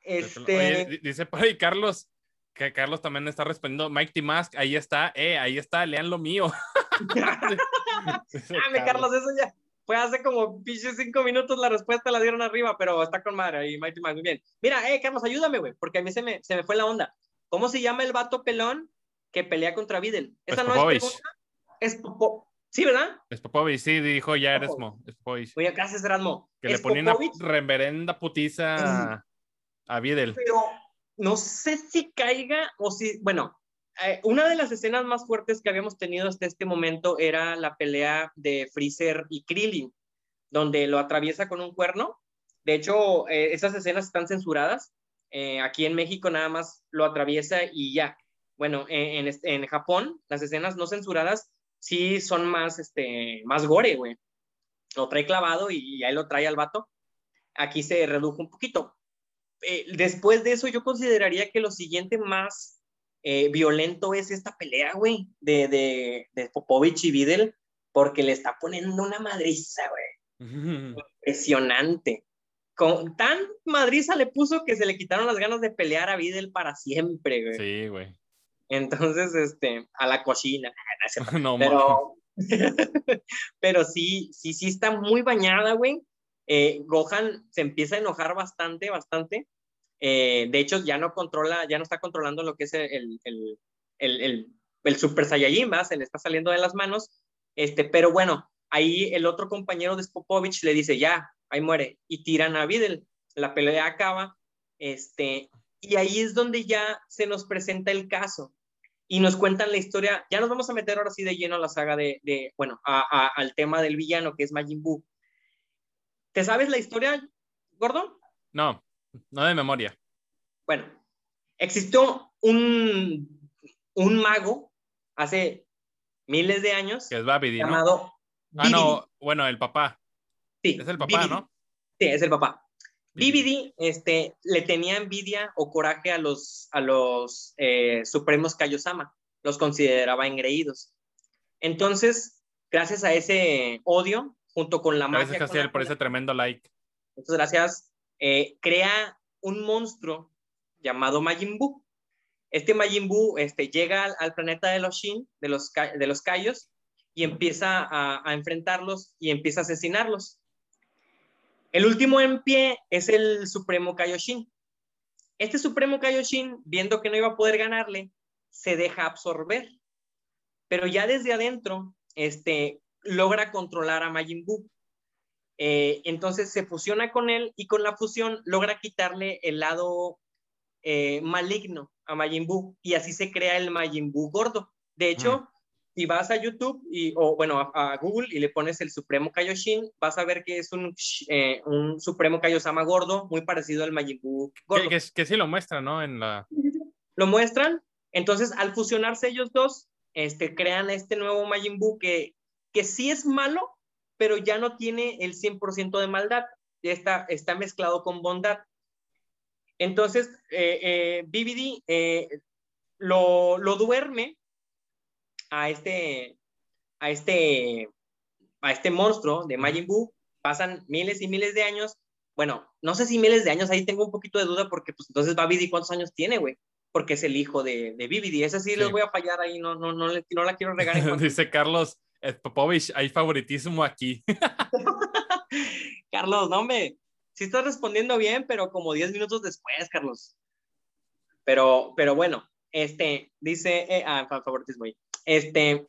Este... dice por ahí Carlos, que Carlos también está respondiendo, Mike T. Mask, ahí está, eh, ahí está, lean lo mío. Dame, Carlos, eso ya fue hace como pinches cinco minutos la respuesta la dieron arriba, pero está con madre ahí, Mike T. Mask, muy bien. Mira, eh, Carlos, ayúdame, güey, porque a mí se me, se me fue la onda. ¿Cómo se llama el vato pelón que pelea contra Videl? Esa no es pregunta. Es Popo... Sí, ¿verdad? Es Popovich, sí, dijo ya Erasmo. Es Popovich. Oye, gracias, Erasmo. Que le ponía una reverenda putiza a Videl. Pero no sé si caiga o si, bueno, eh, una de las escenas más fuertes que habíamos tenido hasta este momento era la pelea de Freezer y Krillin, donde lo atraviesa con un cuerno. De hecho, eh, esas escenas están censuradas. Eh, aquí en México nada más lo atraviesa y ya. Bueno, en, en, Japón las escenas no censuradas sí son más, este, más gore, güey. Lo trae clavado y, y ahí lo trae al vato. Aquí se redujo un poquito. Eh, después de eso yo consideraría que lo siguiente más eh, violento es esta pelea, güey, de, de, de, Popovich y Videl, porque le está poniendo una madriza, güey. Impresionante. Con, tan madriza le puso que se le quitaron las ganas de pelear a Videl para siempre, güey. Sí, güey. Entonces, este, a la cocina. no, pero, pero sí, sí, sí está muy bañada, güey. Eh, Gohan se empieza a enojar bastante, bastante. Eh, de hecho, ya no controla, ya no está controlando lo que es el, el, el, el Super Saiyajin, ¿va? se le está saliendo de las manos. Este, pero bueno, ahí el otro compañero de Spopovich le dice, ya, ahí muere, y tiran a Videl. La pelea acaba, este, y ahí es donde ya se nos presenta el caso y nos cuentan la historia. Ya nos vamos a meter ahora sí de lleno a la saga de, de bueno, a, al tema del villano que es Majin Buu. ¿Te sabes la historia, Gordon? No, no de memoria. Bueno, existió un, un mago hace miles de años. Que es Babidi, llamado Ah, no, bueno, el papá. Sí. Es el papá, ¿no? Sí, es el papá. Bibidi este, le tenía envidia o coraje a los, a los eh, supremos Kaiosama, los consideraba engreídos. Entonces, gracias a ese odio, junto con la magia. Gracias, por ese tremendo like. Muchas gracias. Eh, crea un monstruo llamado Majin Buu. Este Majin Buu este, llega al, planeta de los Shin, de los, de los Kaios, y empieza a, enfrentarlos y empieza a asesinarlos. El último en pie es el Supremo Kaioshin. Este Supremo Kaioshin, viendo que no iba a poder ganarle, se deja absorber. Pero ya desde adentro, este, logra controlar a Majin Buu. Eh, entonces se fusiona con él y con la fusión logra quitarle el lado eh, maligno a Majin Buu y así se crea el Majin Buu gordo. De hecho, mm. Si vas a YouTube y, o bueno, a, Google y le pones el Supremo Kaioshin, vas a ver que es un, eh, un Supremo Kaiosama gordo, muy parecido al Majin Buu gordo. Que, que, sí lo muestra, ¿no? En la... Lo muestran. Entonces, al fusionarse ellos dos, este, crean este nuevo Majin Buu que que sí es malo, pero ya no tiene el 100% de maldad, está, está mezclado con bondad. Entonces, eh, eh BBD eh, lo, lo, duerme a este, a este, a este monstruo de Majin Buu, pasan miles y miles de años, bueno, no sé si miles de años, ahí tengo un poquito de duda porque pues entonces BBD cuántos años tiene, güey, porque es el hijo de, de BBD, ese sí, les voy a fallar ahí, no, no, no, no la quiero regar. Dice Carlos, Popovich, hay favoritismo aquí. Carlos, no me, sí estás respondiendo bien, pero como 10 minutos después, Carlos. Pero, pero bueno, este, dice, eh, ah, favoritismo. Este,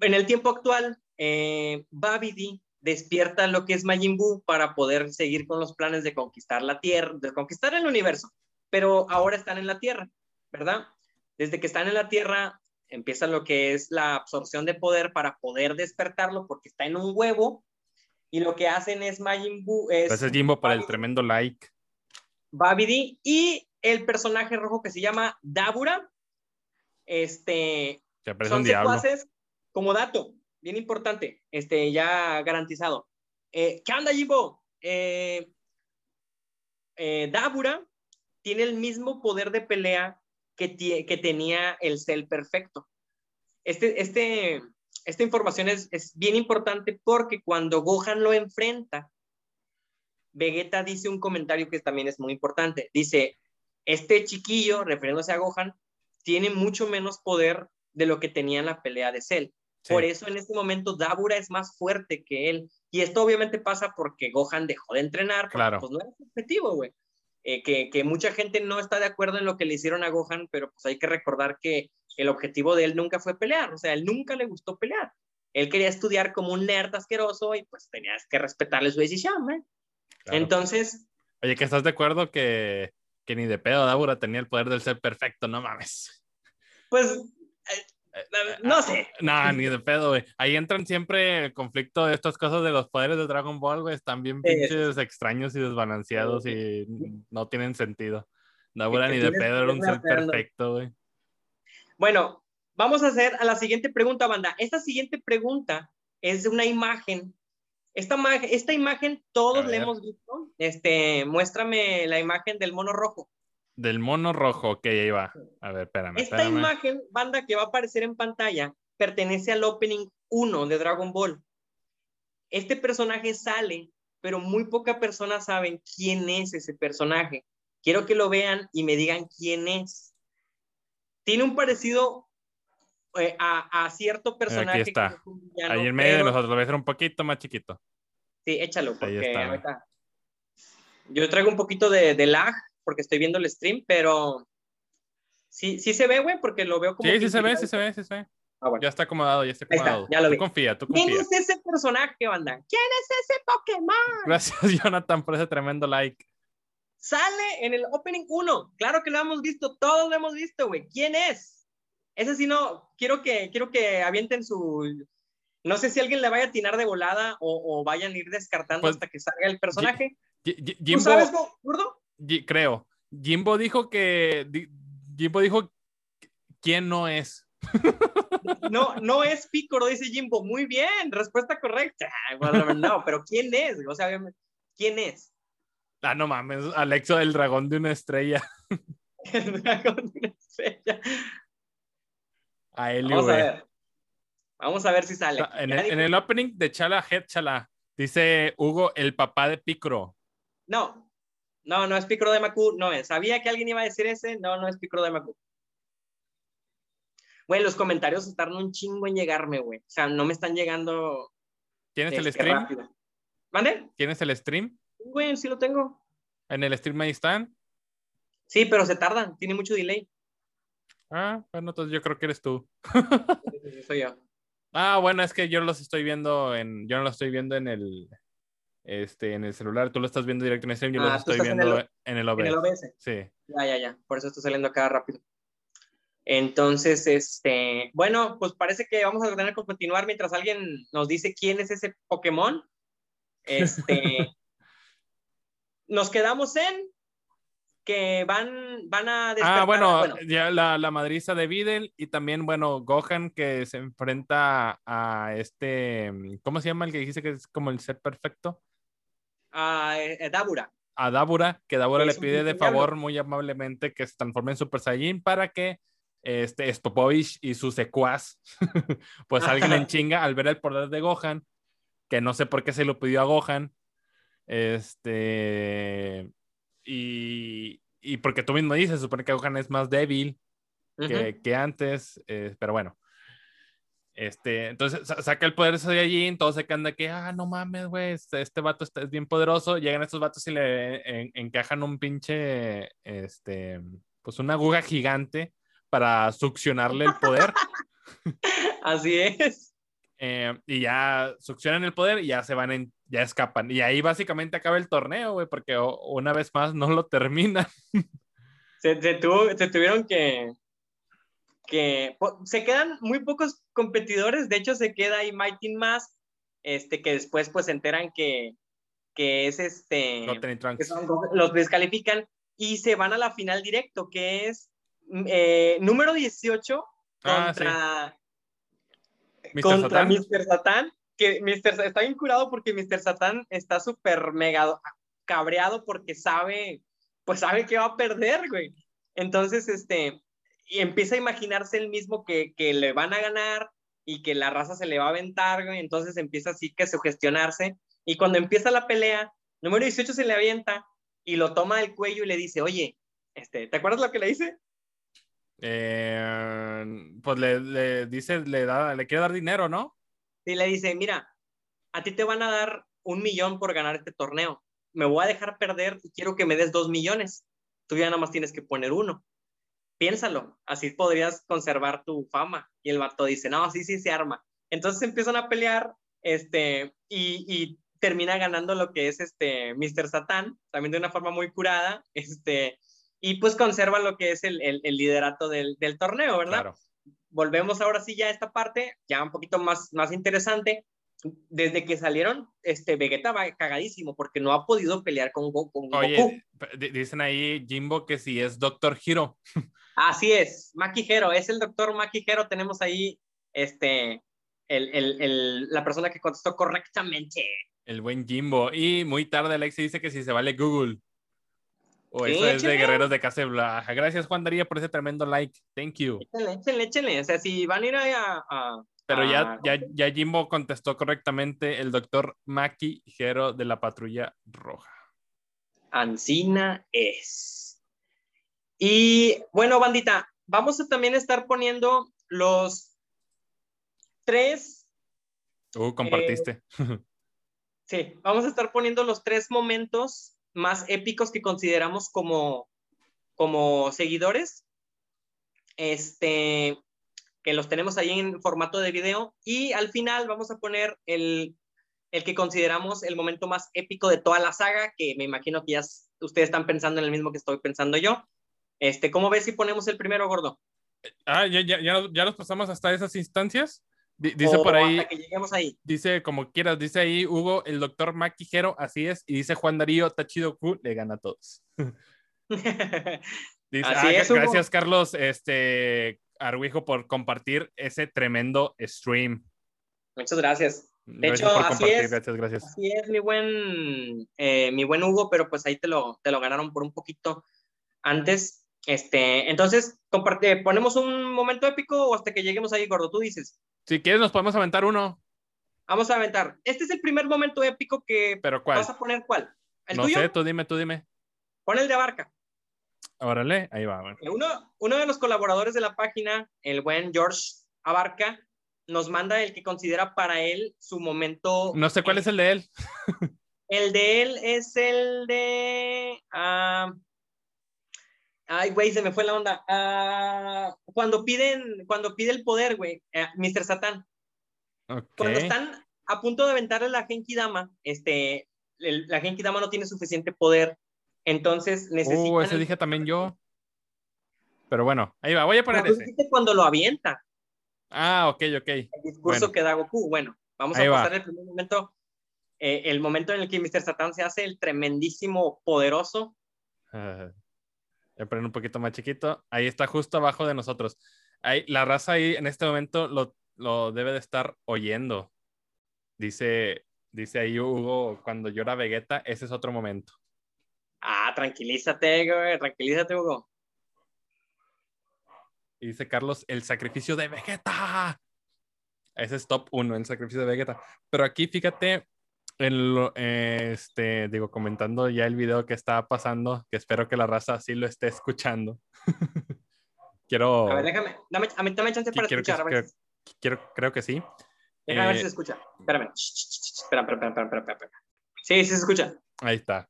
en el tiempo actual, eh, Babidi despierta lo que es Majin Buu para poder seguir con los planes de conquistar la Tierra, de conquistar el universo, pero ahora están en la Tierra, ¿verdad? Desde que están en la Tierra empieza lo que es la absorción de poder para poder despertarlo porque está en un huevo y lo que hacen es Majin Buu es Gracias Jimbo para el tremendo like. Babidi y el personaje rojo que se llama Dabura. Este son secuaces, como dato, bien importante, este, ya garantizado. Eh, ¿Qué onda, Jimbo? Eh, eh, Dabura tiene el mismo poder de pelea que, que tenía el Cell Perfecto. Este, este, esta información es, es bien importante porque cuando Gohan lo enfrenta, Vegeta dice un comentario que también es muy importante. Dice, este chiquillo, refiriéndose a Gohan, tiene mucho menos poder de lo que tenía en la pelea de Cell. Sí. Por eso en este momento Dabura es más fuerte que él. Y esto obviamente pasa porque Gohan dejó de entrenar, Claro. pues no era su objetivo, güey. Eh, que, que mucha gente no está de acuerdo en lo que le hicieron a Gohan, pero pues hay que recordar que el objetivo de él nunca fue pelear, o sea, él nunca le gustó pelear. Él quería estudiar como un nerd asqueroso y pues tenías que respetarle su decisión. Claro. Entonces, Oye, que estás de acuerdo que, que ni de pedo Dabura tenía el poder del ser perfecto, no mames. pues, eh, no sé. No, ni de pedo, güey. Ahí entran siempre el conflicto de estas cosas de los poderes de Dragon Ball, güey. Están bien sí, pinches extraños y desbalanceados Sí, y no tienen sentido. Dabura ni de pedo era un ser perfecto, güey. Bueno, vamos a hacer a la siguiente pregunta, banda. Esta siguiente pregunta es de una imagen. Esta, esta imagen todos ver. hemos visto. Este, muéstrame la imagen del mono rojo. Del mono rojo, ok, ahí va. A ver, espérame, Esta espérame. imagen, banda, que va a aparecer en pantalla, pertenece al opening 1 de Dragon Ball. Este personaje sale, pero muy pocas personas saben quién es ese personaje. Quiero que lo vean y me digan quién es. Tiene un parecido eh, a, a cierto personaje. que está. villano, Ahí en medio de nosotros, lo voy a hacer un poquito más chiquito. Sí, échalo, porque está, ahorita- Yo traigo un poquito de, de lag porque estoy viendo el stream, pero sí, sí se ve, güey, porque lo veo como. Sí, sí se ve, sí se ve, sí se ve. Ah, bueno. Ya está acomodado, ya está Ahí está, acomodado. ya lo tú vi. confía, tú ¿Quién confía. es ese personaje, banda? ¿Quién es ese Pokémon? Gracias, Jonathan, por ese tremendo like. Sale en el Opening 1. Claro que lo hemos visto, todos lo hemos visto, güey. ¿Quién es? Ese sí no, quiero que, quiero que avienten su... No sé si alguien le vaya a atinar de volada o, o vayan a ir descartando Pues, hasta que salga el personaje. ¿Tú Jimbo, sabes, Go- gordo? Creo. Jimbo dijo que. Jimbo dijo quién no es. No, no es Picoro, dice Jimbo. Muy bien, respuesta correcta. Bueno, no, pero ¿quién es? O sea, ¿quién es? Ah, no mames, Alexo del dragón de una estrella. El dragón de una estrella. A él, Vamos a ver. Vamos a ver si sale. En el, dijo- en el opening de Chala Head Chala, dice Hugo, el papá de Picro. No, no, no es Picro de Macu, no es. Sabía que alguien iba a decir ese, no, no es Picro de Macu. Güey, los comentarios tardan un chingo en llegarme, güey. O sea, no me están llegando. ¿Tienes el este, stream? rápido. ¿Mande? ¿Tienes el stream? Güey, sí lo tengo. En el stream ahí están. Sí, pero se tardan, tiene mucho delay. Ah, bueno, entonces yo creo que eres tú. Sí, Soy yo. Ah, bueno, es que yo los estoy viendo en, yo no lo estoy viendo en el, este, en el celular. Tú lo estás viendo directo en el stream, yo Ah, los estoy estás en viendo el- en el En el OBS. OBS. Sí. Ya, ya, ya. Por eso está saliendo acá rápido. Entonces, este, bueno, pues parece que vamos a tener que continuar mientras alguien nos dice quién es ese Pokémon. Este, nos quedamos en que van, van a despertar. Ah, bueno, ya la, la madriza de Videl y también, bueno, Gohan que se enfrenta a este, ¿cómo se llama el que dice que es como el ser perfecto? a eh, Dabura. A Dabura, que Dabura le pide de favor muy amablemente que se transforme en Super Saiyajin para que este Stopovich y su secuaz, pues alguien en chinga al ver el poder de Gohan, que no sé por qué se lo pidió a Gohan, este, y, y porque tú mismo dices, supone que Gohan es más débil que, antes, eh, pero bueno. Este, entonces sa- saca el poder de Saiyajin, todos se quedan de que, ah, no mames, güey, este, este vato está, es bien poderoso. Llegan estos vatos y le en- encajan un pinche, este, pues una aguja gigante para succionarle el poder. Así es. Eh, y ya succionan el poder y ya se van en, ya escapan. Y ahí básicamente acaba el torneo, güey, porque una vez más no lo terminan. Se, se, tuvo, se tuvieron que, que se quedan muy pocos competidores, de hecho se queda ahí Mighty Mask, este, que después pues se enteran que, que es este, que los descalifican y se van a la final directo, que es eh, número 18 ah, contra, contra Mr. Satan, que Mr. está bien curado porque Mr. Satan está súper mega cabreado porque sabe, pues sabe que va a perder, güey. Entonces, este, y empieza a imaginarse el mismo que, que le van a ganar y que la raza se le va a aventar, güey. Entonces empieza así que a sugestionarse. Y cuando empieza la pelea, número 18 se le avienta y lo toma del cuello y le dice, oye, este, ¿te acuerdas lo que le dice? Eh, pues le, le, dice, le, da, le quiere dar dinero, ¿no? Sí, le dice, mira, a ti te van a dar un millón por ganar este torneo. Me voy a dejar perder y quiero que me des dos millones. Tú ya nada más tienes que poner uno. Piénsalo, así podrías conservar tu fama. Y el vato dice, no, sí, sí, se arma. Entonces empiezan a pelear, este, y, y termina ganando lo que es este Mr. Satan, también de una forma muy curada, este, y pues conserva lo que es el, el, liderato del, del, torneo, ¿verdad? Volvemos ahora sí ya a esta parte, ya un poquito más, más interesante. Desde que salieron, este Vegeta va cagadísimo porque no ha podido pelear con, con Oye, Dicen ahí Jimbo que si es Doctor Hero. Así es, Maki Hero, es el doctor Maki Hero. Tenemos ahí este, el, el, el, la persona que contestó correctamente. El buen Jimbo. Y muy tarde Alexi dice que si se vale Google. O eso es de Guerreros de Casa Blaja. Gracias, Juan Daría, por ese tremendo like. Thank you. Échenle, échenle, échenle. O sea, si van a ir a. Pero ya, ya, ya Jimbo contestó correctamente el doctor Maki Jero de la Patrulla Roja. Ancina es. Y bueno, bandita, vamos a también estar poniendo los tres. Uh, compartiste. Eh, sí, vamos a estar poniendo los tres momentos más épicos que consideramos como, como seguidores. Este, que los tenemos ahí en formato de video. Y al final vamos a poner el, el que consideramos el momento más épico de toda la saga, que me imagino que ya ustedes están pensando en el mismo que estoy pensando yo. Este, ¿Cómo ves si ponemos el primero, gordo? Ah, ya, ya, ya, ya nos pasamos hasta esas instancias. Dice por ahí, que lleguemos ahí. Dice como quieras, dice ahí Hugo, el doctor Maquijero, así es, y dice Juan Darío, Tachido Q, le gana a todos. dice, ah, gracias Carlos, este, Arwijo por compartir ese tremendo stream. Muchas gracias. De hecho, así es, gracias, gracias. Así es, mi buen, eh, mi buen Hugo, pero pues ahí te lo, te lo ganaron por un poquito antes. Este, entonces, comparte, ponemos un momento épico o hasta que lleguemos ahí, gordo, tú dices. Si quieres, nos podemos aventar uno. Vamos a aventar. Este es el primer momento épico que ¿Pero cuál? vas a poner. ¿Cuál? ¿El no sé, tú dime, tú dime. Pon el de Abarca. Órale, ahí va. Uno, uno de los colaboradores de la página, el buen George Abarca, nos manda el que considera para él su momento. No sé cuál es el de él. el de él es el de. Ah, Ay, güey, se me fue la onda. Ah, cuando piden, cuando pide el poder, güey, eh, Mr. Satan. Cuando están a punto de aventarle la Genki Dama, este, la Genki Dama no tiene suficiente poder. Entonces necesita. Uh, ese dije también yo. Pero bueno, ahí va, voy a poner ese. cuando lo avienta. Ah, ok, ok. El discurso que da Goku. Bueno, vamos a pasar el primer momento. Eh, el momento en el que Mr. Satan se hace el tremendísimo poderoso. Uh Voy a poner un poquito más chiquito. Ahí está justo abajo de nosotros. Ahí, la raza ahí en este momento lo, lo debe de estar oyendo. Dice, dice ahí Hugo, cuando llora Vegeta, ese es otro momento. Ah, tranquilízate, güey, tranquilízate, Hugo. dice Carlos, el sacrificio de Vegeta. Ese es top uno, el sacrificio de Vegeta. Pero aquí, fíjate, en este, digo, comentando ya el video que está pasando, que espero que la raza sí lo esté escuchando. quiero. A ver, déjame, dame, a mí dame chance para escuchar. Que, quiero, creo que sí. Déjame ver si se eh, escucha. Espérame. Espera, espera, espera, espera, espera. Sí, sí se escucha. Ahí está.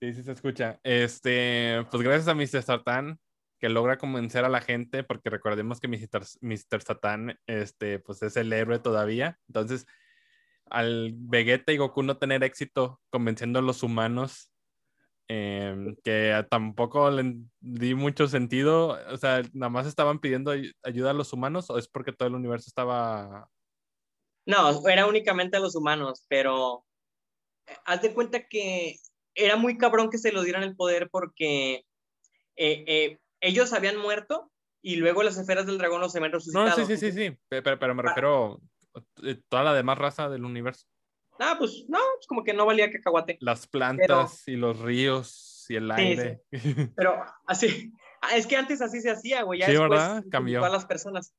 Sí, sí se escucha. Este, pues gracias a Mr. Sartán que logra convencer a la gente, porque recordemos que Mr. Mr. Satan este, pues es el héroe todavía. Entonces, al Vegeta y Goku no tener éxito convenciendo a los humanos, em, que tampoco le di mucho sentido, o sea, nada más estaban pidiendo ayuda a los humanos o es porque todo el universo estaba... No, era únicamente a los humanos, pero eh, haz de cuenta que era muy cabrón que se lo dieran el poder porque eh, eh, ellos habían muerto y luego las esferas del dragón los habían resucitado. No, sí, sí, sí, sí, pero, pero me ah. refiero toda la demás raza del universo. Ah, pues no, pues como que no valía cacahuate. Las plantas y los ríos y el aire. Pero así, ah, es que antes así se hacía, güey. Ya sí, ¿verdad? Cambió. A las personas.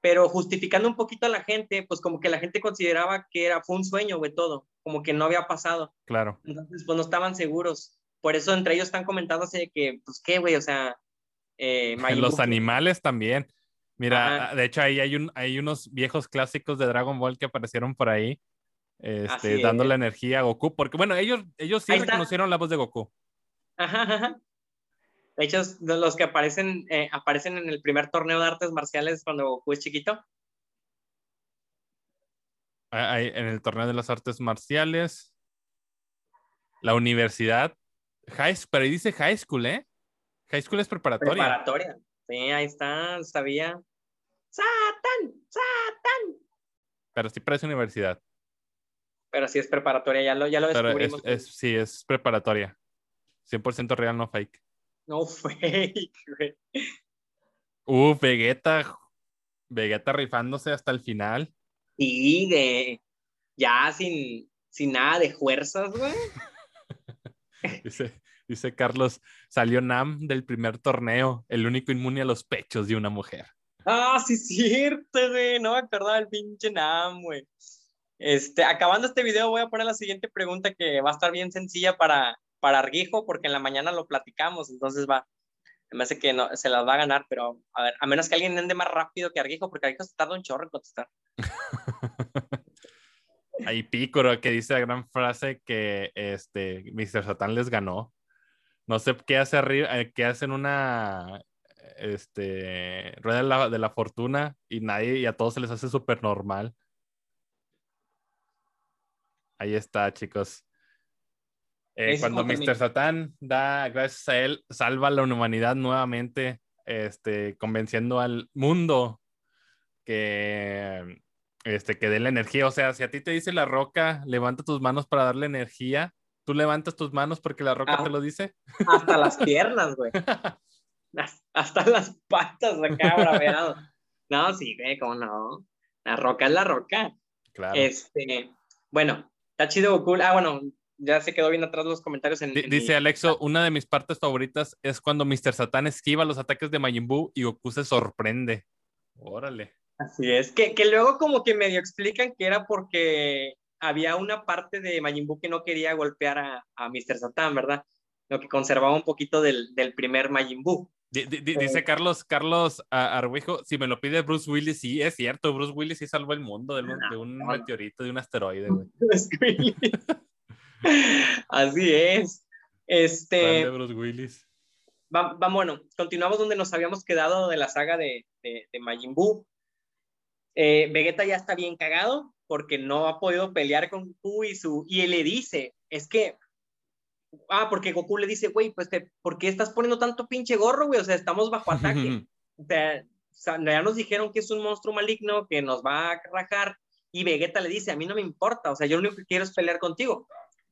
Pero justificando un poquito a la gente, pues como que la gente consideraba que era, fue un sueño, güey, todo. Como que no había pasado. Claro. Entonces, pues no estaban seguros. Por eso entre ellos están de que, pues qué, güey, o sea, eh, Los animales también. Mira, de hecho ahí hay, un, hay unos viejos clásicos de Dragon Ball que aparecieron por ahí, este, dándole energía a Goku, porque bueno, ellos, ellos sí reconocieron la voz de Goku. Ajá, De hecho, los que aparecen, eh, aparecen en el primer torneo de artes marciales cuando Goku es chiquito. en el torneo de las artes marciales. La universidad. High, pero ahí dice high school, ¿eh? High school es preparatoria. Preparatoria. Sí, ahí está, sabía. ¡Satan! ¡Satan! Pero sí parece universidad. Pero sí es preparatoria, ya lo, ya lo descubrimos. Es, sí, es preparatoria. 100% real, no fake. No fake, güey. Uh, Vegeta. Vegeta rifándose hasta el final. Sí, de. Ya sin, sin nada de fuerzas, güey. dice, Dice Carlos, salió Nam del primer torneo, el único inmune a los pechos de una mujer. Ah, sí, cierto, güey. No me acordaba del pinche Nam, güey. Este, acabando este video, voy a poner la siguiente pregunta que va a estar bien sencilla para, para Arguijo, porque en la mañana lo platicamos, entonces va. Me hace que no, se las va a ganar, pero a ver, a menos que alguien ande más rápido que Arguijo, porque Arguijo se tarda un chorro en contestar. Hay Pícoro que dice la gran frase que este Mr. Satan les ganó. No sé qué hace arriba, eh, qué hacen una este, rueda de la, fortuna y nadie, y a todos se les hace súper normal. Ahí está, chicos. Eh, cuando Mr. Satan da, gracias a él, salva a la humanidad nuevamente, este, convenciendo al mundo que, este, que dé la energía. O sea, si a ti te dice la roca, levanta tus manos para darle energía, ¿Tú levantas tus manos porque la roca te lo dice? Hasta las piernas, güey. hasta las patas acá, braveado. No, sí, güey, cómo no. La roca es la roca. Claro. Este, bueno, está chido Goku. Ah, bueno, ya se quedó bien atrás los comentarios. En, dice Alexo, una de mis partes favoritas es cuando Mr. Satan esquiva los ataques de Majin Buu y Goku se sorprende. Órale. Así es, que, que luego como que medio explican que era porque había una parte de Majin Buu que no quería golpear a, a Mr. Satan, ¿verdad? Lo que conservaba un poquito del, del primer Majin Buu. dice eh, Carlos, Carlos Arbuijo, si me lo pide Bruce Willis, sí, es cierto, Bruce Willis sí salvó el mundo de, de un meteorito, de un asteroide, güey. Así es. Este. Bruce Willis. Va, bueno, continuamos donde nos habíamos quedado de la saga de, de, de Majin Buu. Eh, Vegeta ya está bien cagado, porque no ha podido pelear con Goku y su y él le dice, es que ah, porque Goku le dice, güey, pues te, ¿por qué estás poniendo tanto pinche gorro, güey? O sea, estamos bajo ataque. o sea, ya nos dijeron que es un monstruo maligno que nos va a rajar y Vegeta le dice, a mí no me importa, o sea, yo lo único que quiero es pelear contigo.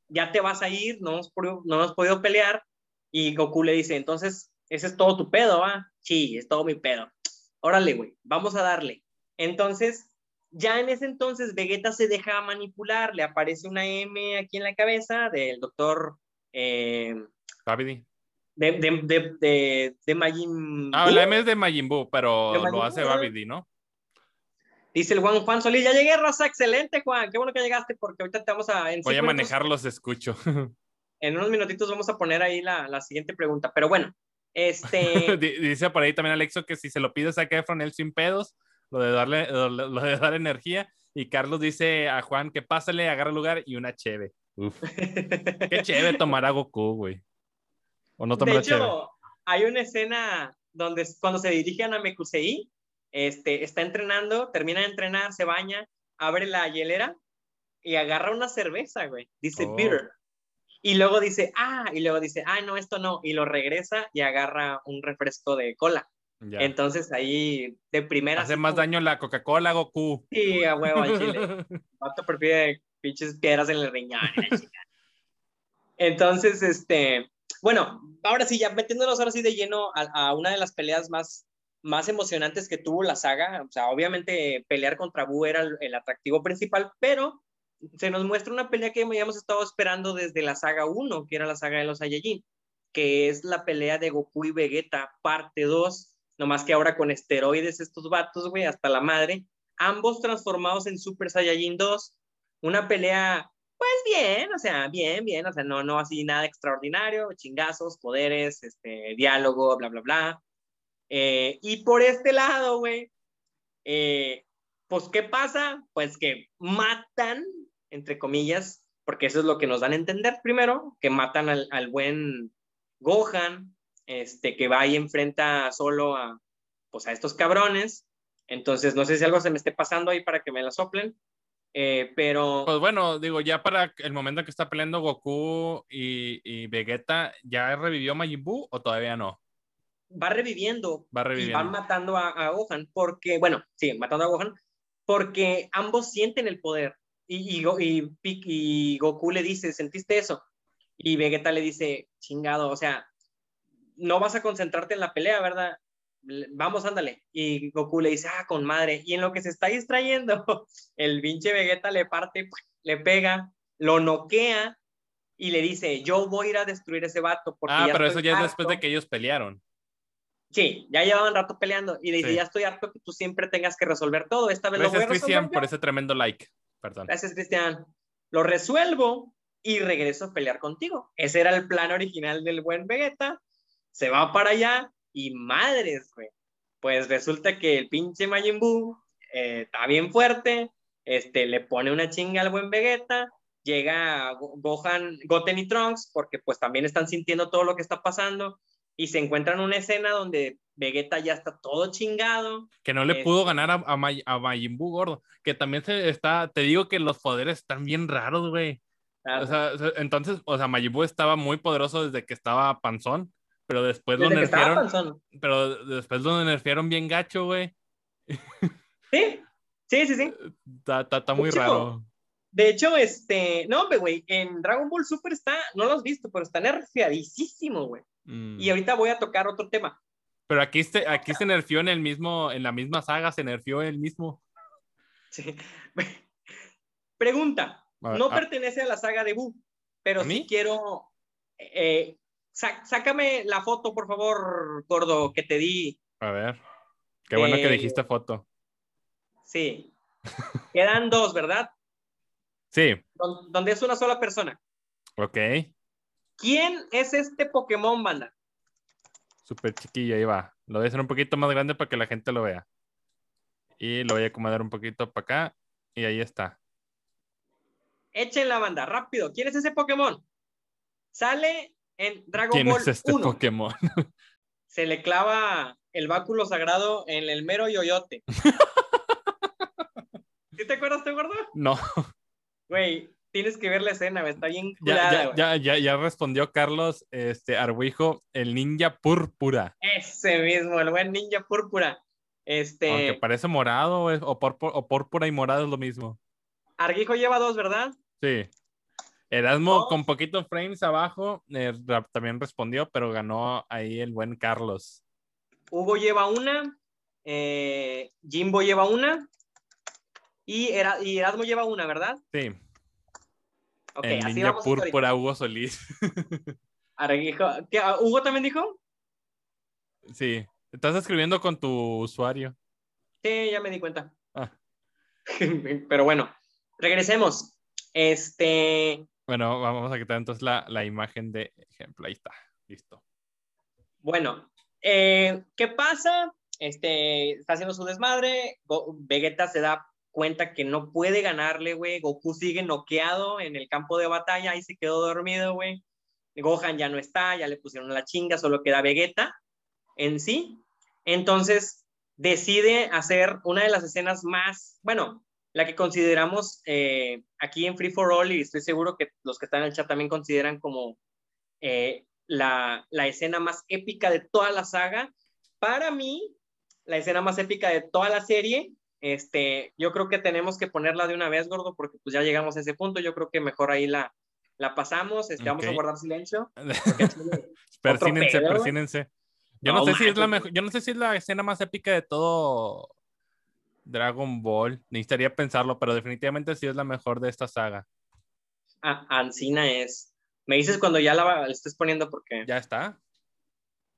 Ya te vas a ir, no hemos, no hemos podido pelear. Y Goku le dice, entonces, ese es todo tu pedo, ¿ah? Sí, es todo mi pedo. Órale, güey, vamos a darle. Entonces, ya en ese entonces Vegeta se deja manipular, le aparece una M aquí en la cabeza del doctor... Eh, Babidi. De, de, de, de, Majin Ah, la M es de Majin Buu, pero lo hace Babidi, ¿no? Dice el Juan Juan Solís, ya llegué, Rosa, excelente, Juan, qué bueno que llegaste, porque ahorita te vamos a... Voy a manejarlos, escucho. En unos minutitos vamos a poner ahí la, la siguiente pregunta, pero bueno, este... Dice por ahí también Alexo que si se lo pides a Kefron, él sin pedos, lo de darle, lo, de dar energía. Y Carlos dice a Juan que pásale, agarra lugar y una cheve. Uf. Qué cheve tomar a Goku, güey. O no tomar De hecho, hay una escena donde cuando se dirige a Namekusei, este, está entrenando, termina de entrenar, se baña, abre la hielera y agarra una cerveza, güey. Dice Oh. beer. Y luego dice, ah, y luego dice, ah, no, esto no. Y lo regresa y agarra un refresco de cola. Ya. Entonces ahí, de primera. Hace más como- daño la Coca-Cola, Goku. Sí, a huevo al chile. Vato prefiere pinches piedras en el riñón. Entonces, este, bueno, ahora sí, ya metiéndonos ahora sí de lleno a, a una de las peleas más, más emocionantes que tuvo la saga. O sea, obviamente pelear contra Buu era el, el atractivo principal, pero se nos muestra una pelea que ya hemos estado esperando desde la saga 1, que era la saga de los Saiyajin, que es la pelea de Goku y Vegeta, parte 2, nomás que ahora con esteroides estos vatos, güey, hasta la madre, ambos transformados en Super Saiyajin 2, una pelea, pues bien, o sea, bien, bien, o sea, no, no así nada extraordinario, chingazos, poderes, este, diálogo, bla, bla, bla. Eh, y por este lado, güey, eh, pues, ¿qué pasa? Pues que matan, entre comillas, porque eso es lo que nos dan a entender primero, que matan al, al buen Gohan, este, que va y enfrenta solo a, pues, a estos cabrones. Entonces, no sé si algo se me esté pasando ahí para que me la soplen, eh, pero... Pues bueno, digo, ya para el momento que está peleando Goku y, y Vegeta, ¿ya revivió Majin Buu o todavía no? va reviviendo Va y van reviviendo. matando a, a Gohan porque, bueno, sí, matando a Gohan porque ambos sienten el poder y, y, y Goku le dice, ¿sentiste eso? Y Vegeta le dice, chingado, o sea, no vas a concentrarte en la pelea, ¿verdad? Le- Vamos, ándale. Y Goku le dice, ah, con madre. Y en lo que se está distrayendo, el pinche Vegeta le parte, le pega, lo noquea y le dice, yo voy a ir a destruir ese vato. Porque Ah, pero eso ya es después de harto". que ellos pelearon. Sí, ya llevaban rato peleando y dice, Sí. ya estoy harto que tú siempre tengas que resolver todo. Esta vez lo voy Gracias, Cristian, por yo". ese tremendo like. Perdón. Gracias, Cristian. Lo resuelvo y regreso a pelear contigo. Ese era el plan original del buen Vegeta. Se va para allá y madres, güey. Pues resulta que el pinche Majin Buu eh, está bien fuerte, este, le pone una chinga al buen Vegeta, llega Go- Gohan, Goten y Trunks, porque pues también están sintiendo todo lo que está pasando, y se encuentran una escena donde Vegeta ya está todo chingado. Que no le Este- pudo ganar a, a, May- a Majin Buu, gordo. Que también se está, te digo que los poderes están bien raros, güey. O sea, entonces, o sea, Majin Buu estaba muy poderoso desde que estaba panzón, pero después lo Desde estaba nerfearon, pero después lo nerfearon bien gacho, güey. Sí, sí, sí, sí. Está, está- está muy Chico. raro. De hecho, este, no, güey, en Dragon Ball Super está, no lo has visto, pero está nerfeadísimo, güey. Mm. Y ahorita voy a tocar otro tema. Pero aquí se, aquí se nerfió en el mismo, en la misma saga, se nerfió el mismo. Sí. Pregunta, no a- pertenece a la saga de Buu, pero ¿A sí quiero, eh, sácame la foto, por favor, gordo, que te di. A ver. Qué bueno que Eh, dijiste foto. Sí. Quedan dos, ¿verdad? Sí, Don- donde es una sola persona. ok. ¿Quién es este Pokémon, banda? Súper chiquillo, ahí va. Lo voy a hacer un poquito más grande para que la gente lo vea. Y lo voy a acomodar un poquito para acá. Y ahí está. Echen la banda, rápido. ¿Quién es ese Pokémon? Sale en Dragon ¿Quién Ball es este 1. Pokémon? Se le clava el báculo sagrado en el mero yoyote. ¿Sí te acuerdas, te gordo? No, Güey, tienes que ver la escena, está bien ya, culada, ya, ya, ya, ya respondió Carlos este, Arbuijo, el ninja púrpura. Ese mismo, el buen ninja púrpura. Este, Aunque parece morado es- o, púrpura, o púrpura y morado es lo mismo. Arguijo lleva dos, ¿verdad? Sí. Erasmo Dos. con poquitos frames abajo eh, también respondió, pero ganó ahí el buen Carlos. Hugo lleva una, eh, Jimbo lleva una y, Era- y Erasmo lleva una, ¿verdad? Sí, Ok, el así vamos ahorita. púrpura Hugo Solís. ¿qué, ah, ¿Hugo también dijo? Sí. Estás escribiendo con tu usuario. Sí, ya me di cuenta. Ah. Pero bueno, regresemos. Este, Bueno, vamos a quitar entonces la, la imagen de ejemplo. Ahí está. Listo. bueno, eh, ¿qué pasa? Este, está haciendo su desmadre. Go- Vegeta se da cuenta que no puede ganarle, güey. Goku sigue noqueado en el campo de batalla y se quedó dormido, güey. Gohan ya no está, ya le pusieron la chinga, solo queda Vegeta en sí. Entonces, decide hacer una de las escenas más, bueno, la que consideramos eh, aquí en Free for All, y estoy seguro que los que están en el chat también consideran como eh, la, la escena más épica de toda la saga. Para mí, la escena más épica de toda la serie, este, yo creo que tenemos que ponerla de una vez, gordo, porque pues ya llegamos a ese punto. Yo creo que mejor ahí la, la pasamos. Este, Vamos a guardar silencio. persínense, persínense. Yo no, sé si es la mejor, yo no sé si es la escena más épica de todo Dragon Ball. Necesitaría pensarlo, pero definitivamente sí es la mejor de esta saga. Ah, Ancina es. Me dices cuando ya la, estés poniendo porque. Ya está.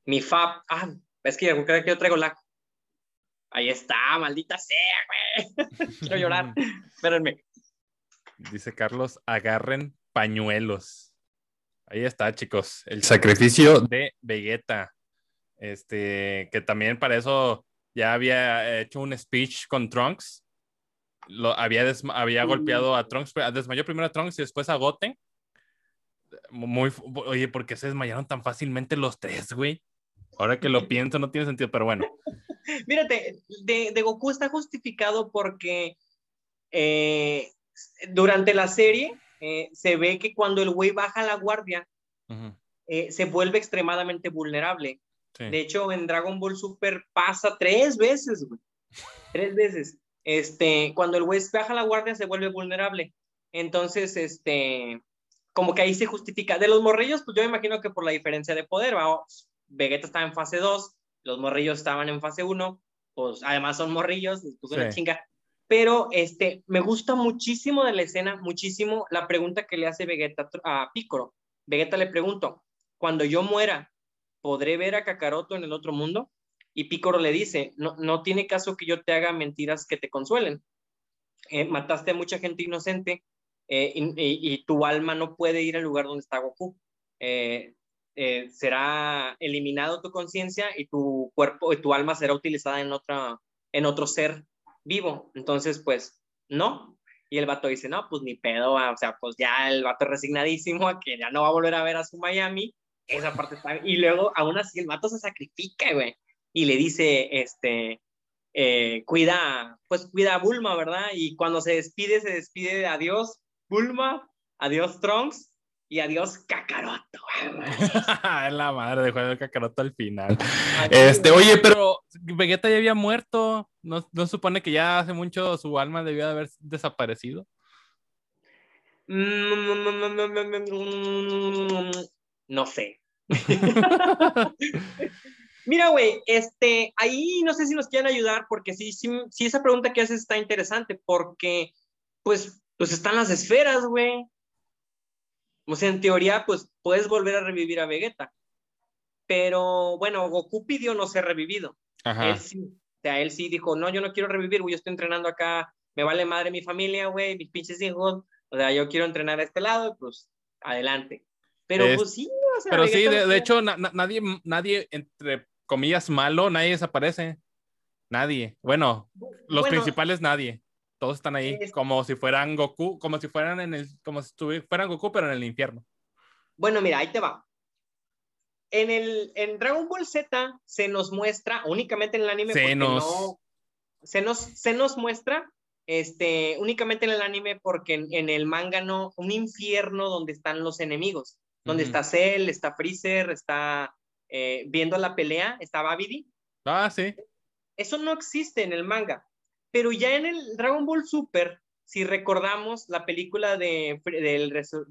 Mi Fab. Ah, es que yo creo que yo traigo la. Ahí está, maldita sea, güey. Quiero llorar. Espérenme. Dice Carlos, agarren pañuelos. Ahí está, chicos. El sacrificio de Vegeta. Este, que también para eso ya había hecho un speech con Trunks. Lo, había, había golpeado a Trunks, desmayó primero a Trunks y después a Goten. Muy, oye, ¿por qué se desmayaron tan fácilmente los tres, güey? Ahora que lo pienso, no tiene sentido, pero bueno. Mírate, de, Goku está justificado porque eh, durante la serie eh, se ve que cuando el güey baja la guardia, eh, se vuelve extremadamente vulnerable. De hecho, en Dragon Ball Super pasa tres veces, güey. Tres veces. Este, cuando el güey baja la guardia, se vuelve vulnerable. Entonces, este, como que ahí se justifica. De los morrillos, pues yo me imagino que por la diferencia de poder, Vegeta estaba en fase 2, los morrillos estaban en fase 1, pues además son morrillos, pues una chinga. Pero este, me gusta muchísimo de la escena, muchísimo la pregunta que le hace Vegeta a Piccolo. Vegeta le pregunto, cuando yo muera, ¿podré ver a Kakaroto en el otro mundo? Y Picoro le dice, no, no tiene caso que yo te haga mentiras que te consuelen. Eh, mataste a mucha gente inocente eh, y, tu alma no puede ir al lugar donde está Goku. Eh, será eliminado tu conciencia y tu cuerpo y tu alma será utilizada en, otra, en otro ser vivo. Entonces, pues, no. Y el vato dice, no, pues ni pedo, o sea, pues ya el vato resignadísimo a que ya no va a volver a ver a su Miami esa parte está. Y luego, aún así, el mato se sacrifica, güey. Y le dice, este, eh, cuida, pues cuida a Bulma, ¿verdad? Y cuando se despide, se despide de adiós, Bulma, adiós, Trunks. Y adiós, Kakaroto. es la madre de juego de Kakaroto al final. este, oye, pero Vegeta ya había muerto. ¿No, ¿No supone que ya hace mucho su alma debió de haber desaparecido? No sé. Mira, güey, este, ahí no sé si nos quieren ayudar, porque sí, sí, sí, esa pregunta que haces está interesante, porque, pues, pues están las esferas, güey. O sea, en teoría, pues, puedes volver a revivir a Vegeta. Pero, bueno, Goku pidió no ser revivido. Él sí, o sea, él sí dijo, no, yo no quiero revivir, güey, yo estoy entrenando acá, me vale madre mi familia, güey, mis pinches hijos, o sea, yo quiero entrenar a este lado, pues, adelante. Pero pues sí, o sea, Pero sí, de, hecho, nadie, nadie, entre comillas, malo, nadie desaparece. Nadie. Bueno, los principales nadie. Todos están ahí, como si fueran Goku, como si fueran en el, como si fueran Goku, pero en el infierno. Bueno, mira, ahí te va. En el en Dragon Ball Z se nos muestra, únicamente en el anime, se nos... No, se nos, se nos muestra este, únicamente en el anime porque en, en, el manga no, un infierno donde están los enemigos donde está Cell, está Freezer, está eh, viendo la pelea, está Babidi. Ah, sí. Eso no existe en el manga. Pero ya en el Dragon Ball Super, si recordamos la película de,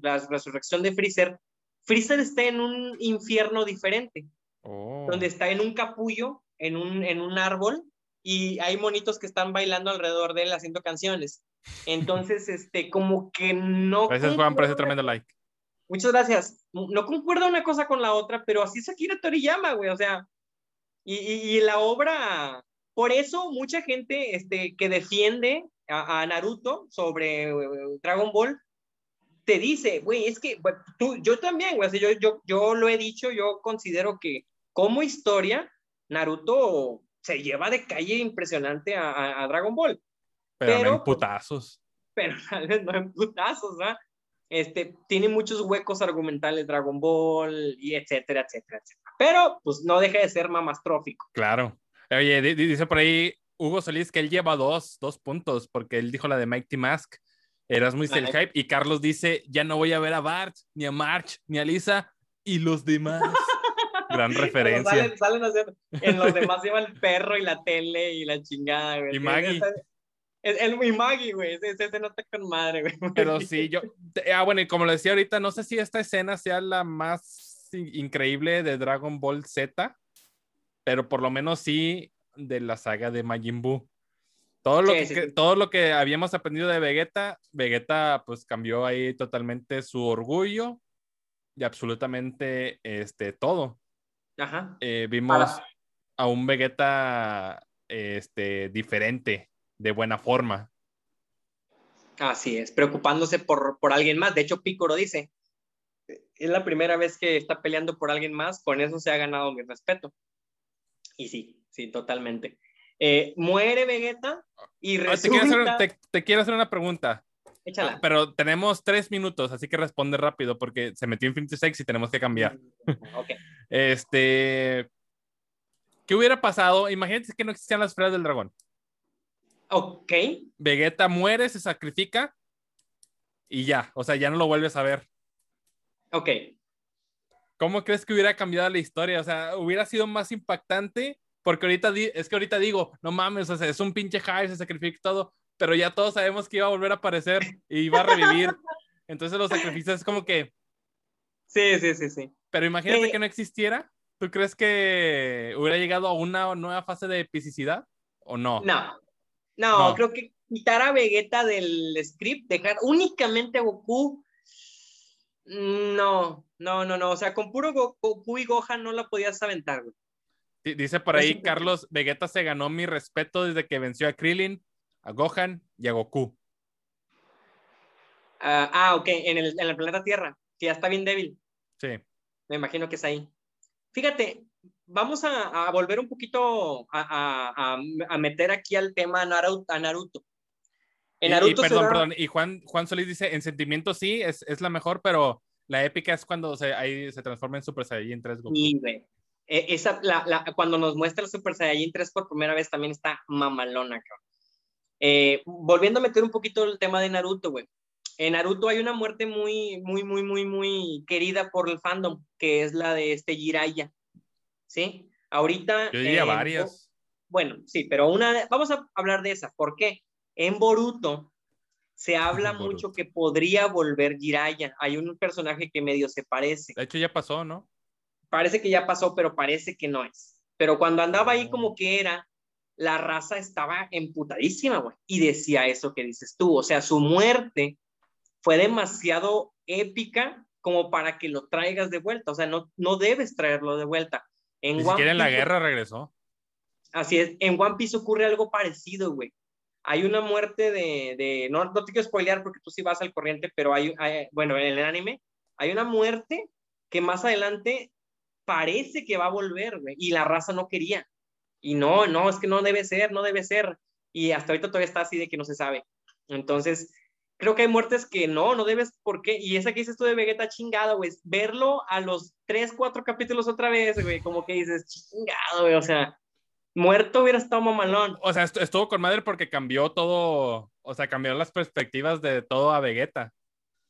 la resurrección de Freezer, Freezer está en un infierno diferente, oh. donde está en un capullo, en un, en un árbol, y hay monitos que están bailando alrededor de él haciendo canciones. Entonces, este, como que no... Gracias, Juan, por ese tremendo like. Muchas gracias. No concuerda una cosa con la otra, pero así es Akira Toriyama, güey, o sea, y, y, la obra, por eso mucha gente este, que defiende a, Naruto sobre eh, Dragon Ball, te dice, güey, es que tú, yo también, güey, yo, yo, yo lo he dicho, yo considero que como historia, Naruto se lleva de calle impresionante a, Dragon Ball. Pero, no en putazos. Pero tal vez no en putazos, ¿verdad? Este, tiene muchos huecos argumentales Dragon Ball y etcétera, etcétera, etcétera. Pero, pues no deja de ser mamastrófico. Claro. Oye, dice por ahí Hugo Solís que él lleva dos, dos puntos, porque él dijo la de Mighty Mask. Eras muy el hype. Y Carlos dice: Ya no voy a ver a Bart, ni a March, ni a Lisa, y los demás. Gran referencia. Salen, a hacer, en los demás lleva el perro y la tele y la chingada, güey. Y Maggie. Es, el, y Maggie, güey. Ese, se nota con madre, güey. Pero sí, yo. Ah, bueno, y como lo decía ahorita, no sé si esta escena sea la más increíble de Dragon Ball Z, pero por lo menos sí de la saga de Majin Buu. Todo lo, que, todo lo que habíamos aprendido de Vegeta, Vegeta pues cambió ahí totalmente su orgullo y absolutamente este, todo. Ajá. Eh, vimos a un Vegeta este, diferente, de buena forma. Así es, preocupándose por, por alguien más. De hecho, Picoro dice, es la primera vez que está peleando por alguien más, con eso se ha ganado mi respeto. Y sí, sí, totalmente. Eh, muere Vegeta y resulta... Ah, te, quiero hacer, una pregunta. Échala. Ah, pero tenemos tres minutos, así que responde rápido porque se metió Infinity Sex y tenemos que cambiar. ok. este... ¿Qué hubiera pasado? Imagínate que no existían las esferas del dragón. Ok. Vegeta muere, se sacrifica y ya. O sea, ya no lo vuelves a ver. Ok. ¿Cómo crees que hubiera cambiado la historia? O sea, hubiera sido más impactante porque ahorita es que ahorita digo, no mames, o sea, es un pinche high, se sacrifica todo, pero ya todos sabemos que iba a volver a aparecer y iba a revivir. Entonces los sacrificios es como que... Sí, sí, sí, sí. Pero imagínate que no existiera. ¿Tú crees que hubiera llegado a una nueva fase de epicidad o no? No. No, creo que quitar a Vegeta del script, dejar únicamente a Goku. No, no, no, no. O sea, con puro Goku y Gohan no la podías aventar, güey. Dice por ahí Carlos, Vegeta se ganó mi respeto desde que venció a Krillin, a Gohan y a Goku. ah, ah ok, en el, en el, planeta Tierra, que ya está bien débil. Sí. Me imagino que es ahí. Fíjate, vamos a, a volver un poquito a, a, meter aquí al tema Naruto. A Naruto. En Naruto y, perdón, perdón. Y Juan, Juan Solís dice, en sentimiento sí, es, es la mejor, pero la épica es cuando se, ahí se transforma en Super Saiyan 3 Goku. Sí, güey. E, esa, la, la, cuando nos muestra el Super Saiyajin 3 por primera vez también está mamalona, cabrón. Eh, volviendo a meter un poquito el tema de Naruto, güey. En Naruto hay una muerte muy, muy, muy, muy, muy querida por el fandom, que es la de este Jiraiya. ¿Sí? Ahorita. Yo diría varias. Bueno, sí, pero una. Vamos a hablar de esa. ¿Por qué? En Boruto se habla mucho que podría volver Jiraiya. Hay un personaje que medio se parece. De hecho, ya pasó, ¿no? parece que ya pasó, pero parece que no es. Pero cuando andaba ahí como que era, la raza estaba emputadísima, güey. Y decía eso que dices tú. O sea, su muerte fue demasiado épica como para que lo traigas de vuelta. O sea, no, no debes traerlo de vuelta. En Ni siquiera en la guerra regresó. Así es. En One Piece ocurre algo parecido, güey. Hay una muerte de, de no, no te quiero spoilear porque tú sí vas al corriente, pero hay, hay, bueno, en el anime hay una muerte que más adelante parece que va a volver, güey, y la raza no quería. Y no, no, es que no debe ser, no debe ser. Y hasta ahorita todavía está así de que no se sabe. Entonces, creo que hay muertes que no, no debes, ¿por qué? Y esa que dices tú de Vegeta chingado, güey, verlo a los 3, 4 capítulos otra vez, güey, como que dices, chingado, güey, o sea, muerto hubiera estado mamalón. O sea, estuvo con madre porque cambió todo, o sea, cambió las perspectivas de todo a Vegeta.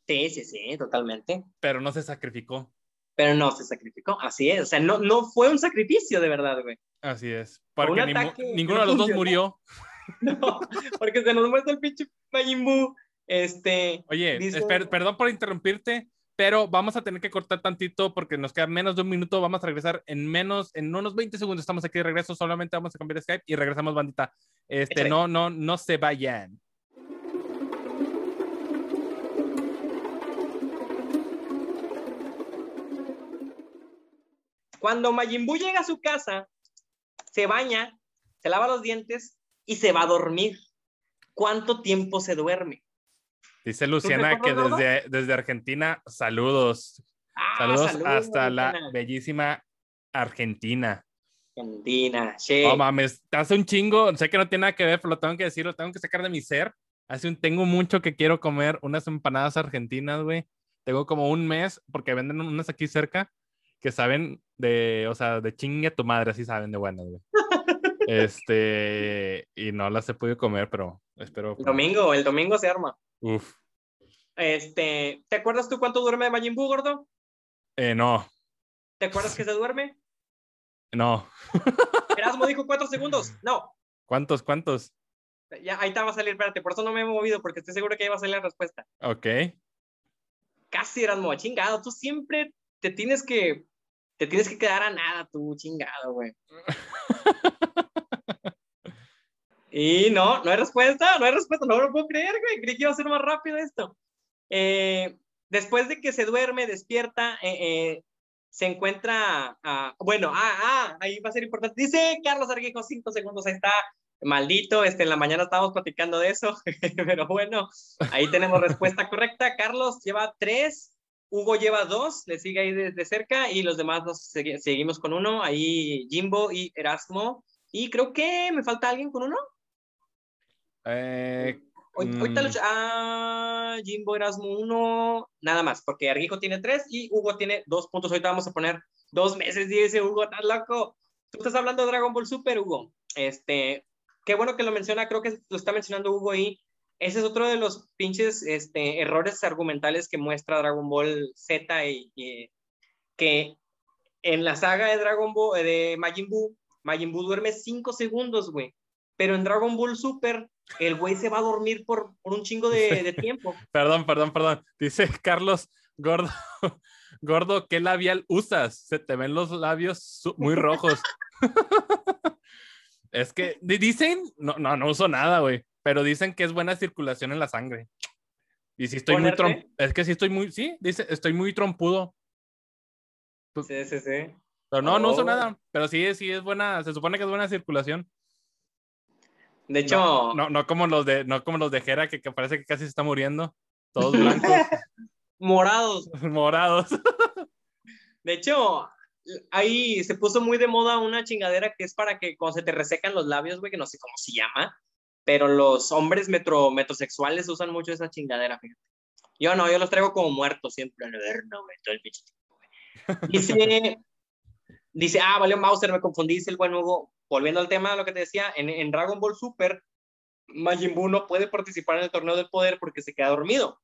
Sí, sí, sí, totalmente. Pero no se sacrificó pero no se sacrificó. Así es, o sea, no, no fue un sacrificio de verdad, güey. Así es, porque ninguno de los dos murió. No, porque se nos muestra el pinche Majin Este. Oye, perdón por interrumpirte, pero vamos a tener que cortar tantito porque nos queda menos de un minuto. Vamos a regresar en menos, en unos 20 segundos. Estamos aquí de regreso. Solamente vamos a cambiar Skype y regresamos, bandita. Este, no, no, no se vayan. Cuando Majin llega a su casa, se baña, se lava los dientes y se va a dormir. ¿Cuánto tiempo se duerme? Dice Luciana que desde, desde Argentina, saludos. Ah, saludos, hasta la bellísima Argentina. Argentina, che. Oh, mames, hace un chingo, sé que no tiene nada que ver, pero lo tengo que decir, lo tengo que sacar de mi ser. Hace un, tengo mucho que quiero comer unas empanadas argentinas, güey. Tengo como un mes, porque venden unas aquí cerca, que saben de, o sea, de chingue tu madre, así saben de buenas, güey. Este, y no las he podido comer, pero espero. El domingo, el domingo se arma. Uf. Este, ¿te acuerdas tú cuánto duerme Majin Buu, gordo? Eh, no, ¿Te acuerdas que se duerme? no. Erasmo dijo cuatro segundos. No, ¿Cuántos, cuántos? ya ahí te va a salir, espérate, por eso no me he movido, porque estoy seguro que ahí va a salir la respuesta. Ok. Casi Erasmo, chingado, tú siempre te tienes que, te tienes que quedar a nada, tú, chingado, güey. Y no, no hay respuesta, no hay respuesta, no lo puedo creer, güey. Creí que iba a ser más rápido esto. Eh, después de que se duerme, despierta, eh, eh, se encuentra, bueno, ah, ah, ahí va a ser importante. Dice Carlos Arguejo, cinco segundos, ahí está, maldito, este, en la mañana estábamos platicando de eso, pero bueno, ahí tenemos respuesta correcta. Carlos lleva tres, Hugo lleva dos, le sigue ahí desde cerca y los demás nos segui- seguimos con uno, ahí Jimbo y Erasmo. Y creo que me falta alguien con uno. Eh, Hoy- Ahorita Mm. los- ah, Jimbo Erasmo uno, nada más, porque Arguijo tiene tres y Hugo tiene dos puntos. Ahorita vamos a poner dos meses, dice Hugo, estás loco. Tú estás hablando de Dragon Ball Super, Hugo. Este, qué bueno que lo menciona, creo que lo está mencionando Hugo ahí. Ese es otro de los pinches este, errores argumentales que muestra Dragon Ball Z y, y que en la saga de Dragon Ball, de Majin Buu, Majin Buu duerme cinco segundos, güey. Pero en Dragon Ball Super, el güey se va a dormir por, por un chingo de, de tiempo. perdón, perdón, perdón. Dice Carlos, gordo, gordo, ¿qué labial usas? Se te ven los labios muy rojos. es que di- dicen, no, no, no uso nada, güey, pero dicen que es buena circulación en la sangre. Y si estoy muy ¿Ponerte? trom- es que sí estoy muy, sí, dice, estoy muy trompudo. Sí, sí, sí. Pero no, no uso Oh. nada. Pero sí, sí es buena, se supone que es buena circulación. De hecho, No, no, no como los de, no como los de Jera, que, que parece que casi se está muriendo. Todos blancos, morados. morados. De hecho, ahí se puso muy de moda una chingadera que es para que cuando se te resecan los labios, güey, que no sé cómo se llama, pero los hombres metro, metrosexuales usan mucho esa chingadera, fíjate. Yo no, yo los traigo como muertos siempre verno, güey, todo el. Dice, dice, ah, valió Mauser, me confundí, dice el buen Hugo. Volviendo al tema de lo que te decía, en, en Dragon Ball Super, Majin Buu no puede participar en el torneo del poder porque se queda dormido.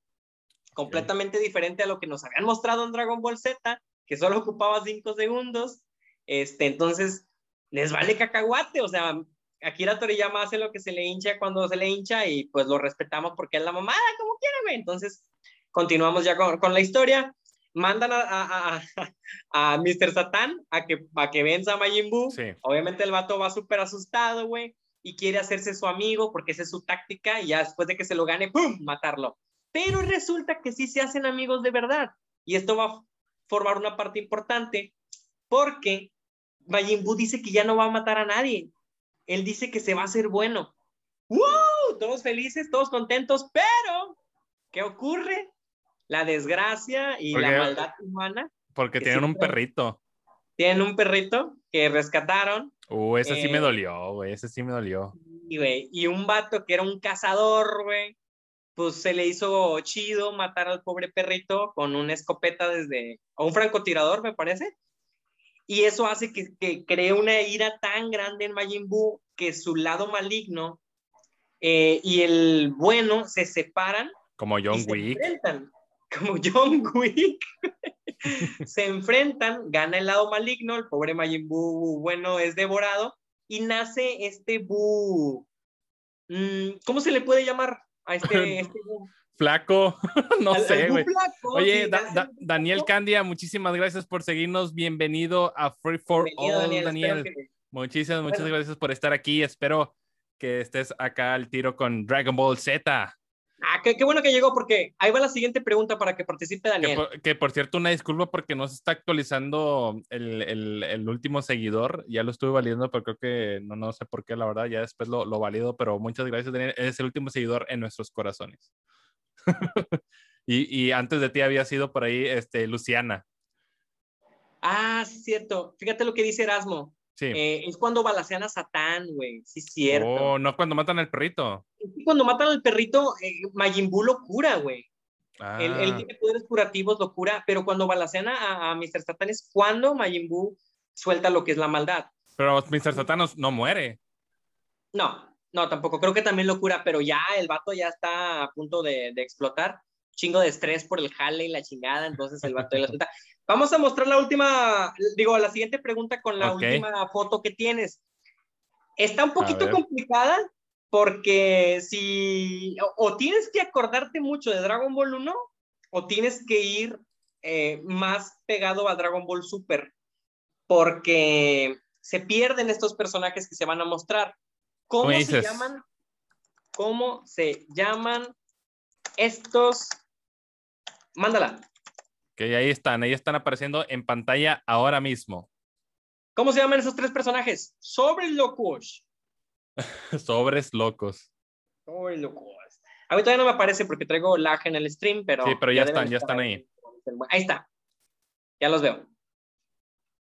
Completamente diferente a lo que nos habían mostrado en Dragon Ball Z, que solo ocupaba cinco segundos. Este, entonces, les vale cacahuate, o sea, Akira Toriyama hace lo que se le hincha cuando se le hincha y pues lo respetamos porque es la mamada, como quiera, güey. Entonces, continuamos ya con, con la historia. Mandan a, a, a, a Mr. Satan a que, a que venza a Majin Buu. Sí. Obviamente el vato va súper asustado, güey, y quiere hacerse su amigo porque esa es su táctica y ya después de que se lo gane, ¡pum!, matarlo. Pero resulta que sí se hacen amigos de verdad y esto va a formar una parte importante porque Majin Buu dice que ya no va a matar a nadie. Él dice que se va a hacer bueno. ¡Wow! Todos felices, todos contentos, pero ¿qué ocurre? La desgracia y Porque- la maldad humana. Porque Que tienen un perrito. Tienen un perrito que rescataron Uh, ese sí me Eh, dolió, güey. Ese sí me dolió. Y, güey, y un vato que era un cazador, güey, pues se le hizo chido matar al pobre perrito con una escopeta desde, o un francotirador, me parece. Y eso hace que, que cree una ira tan grande en Majin Buu que su lado maligno eh, y el bueno se separan Como y John se Wick. enfrentan. Como John Wick. se enfrentan, gana el lado maligno, el pobre Majin Buu bueno es devorado y nace este Buu. mm, ¿Cómo se le puede llamar a este, este Buu? Flaco. no Al- sé, güey. Oye, sí, Da- Da- Daniel. Candia, muchísimas gracias por seguirnos. Bienvenido a Free for Bienvenido, All, Daniel, Daniel. espero que- Muchísimas, muchas Bueno. gracias por estar aquí. Espero que estés acá al tiro con Dragon Ball Z. Ah, qué, qué bueno que llegó porque ahí va la siguiente pregunta para que participe Que Daniel. por, que por cierto, una disculpa porque no se está actualizando el, el- el último seguidor. Ya lo estuve validando, pero creo que no, no sé por qué, la verdad. Ya después lo, lo valido, pero muchas gracias, Daniel. Es el último seguidor en nuestros corazones. y, y antes de ti había sido por ahí este, Luciana. Ah, cierto. Fíjate lo que dice Erasmo. Sí. Eh, es cuando balacean a Satán, güey. Sí, es cierto. Oh, no cuando matan al perrito. Cuando matan al perrito, eh, Majin Buu lo cura, güey. Ah, Él, él tiene poderes curativos, lo cura, pero cuando balacean a, a Mr. Satan es cuando Majin Buu suelta lo que es la maldad. pero Mr. Satanos no muere. No, no, tampoco. Creo que también locura, pero ya el vato ya está a punto de, de explotar. Chingo de estrés por el jale y la chingada, entonces el vato ya la suelta. Vamos a mostrar la última, digo, la siguiente pregunta con la última foto que tienes. Está un poquito complicada porque si o, tienes que acordarte mucho de Dragon Ball 1 o tienes que ir eh, más pegado a Dragon Ball Super porque se pierden estos personajes que se van a mostrar. ¿Cómo se dices? llaman? ¿Cómo se llaman estos? Mándala. Que ahí están, ahí están apareciendo en pantalla ahora mismo. ¿Cómo se llaman esos tres personajes? Sobre locos. Sobres locos. Sobre locos. A mí todavía no me aparece porque traigo lag en el stream, pero. Sí, pero ya deben están, ya están ahí. Ahí está. Ya los veo.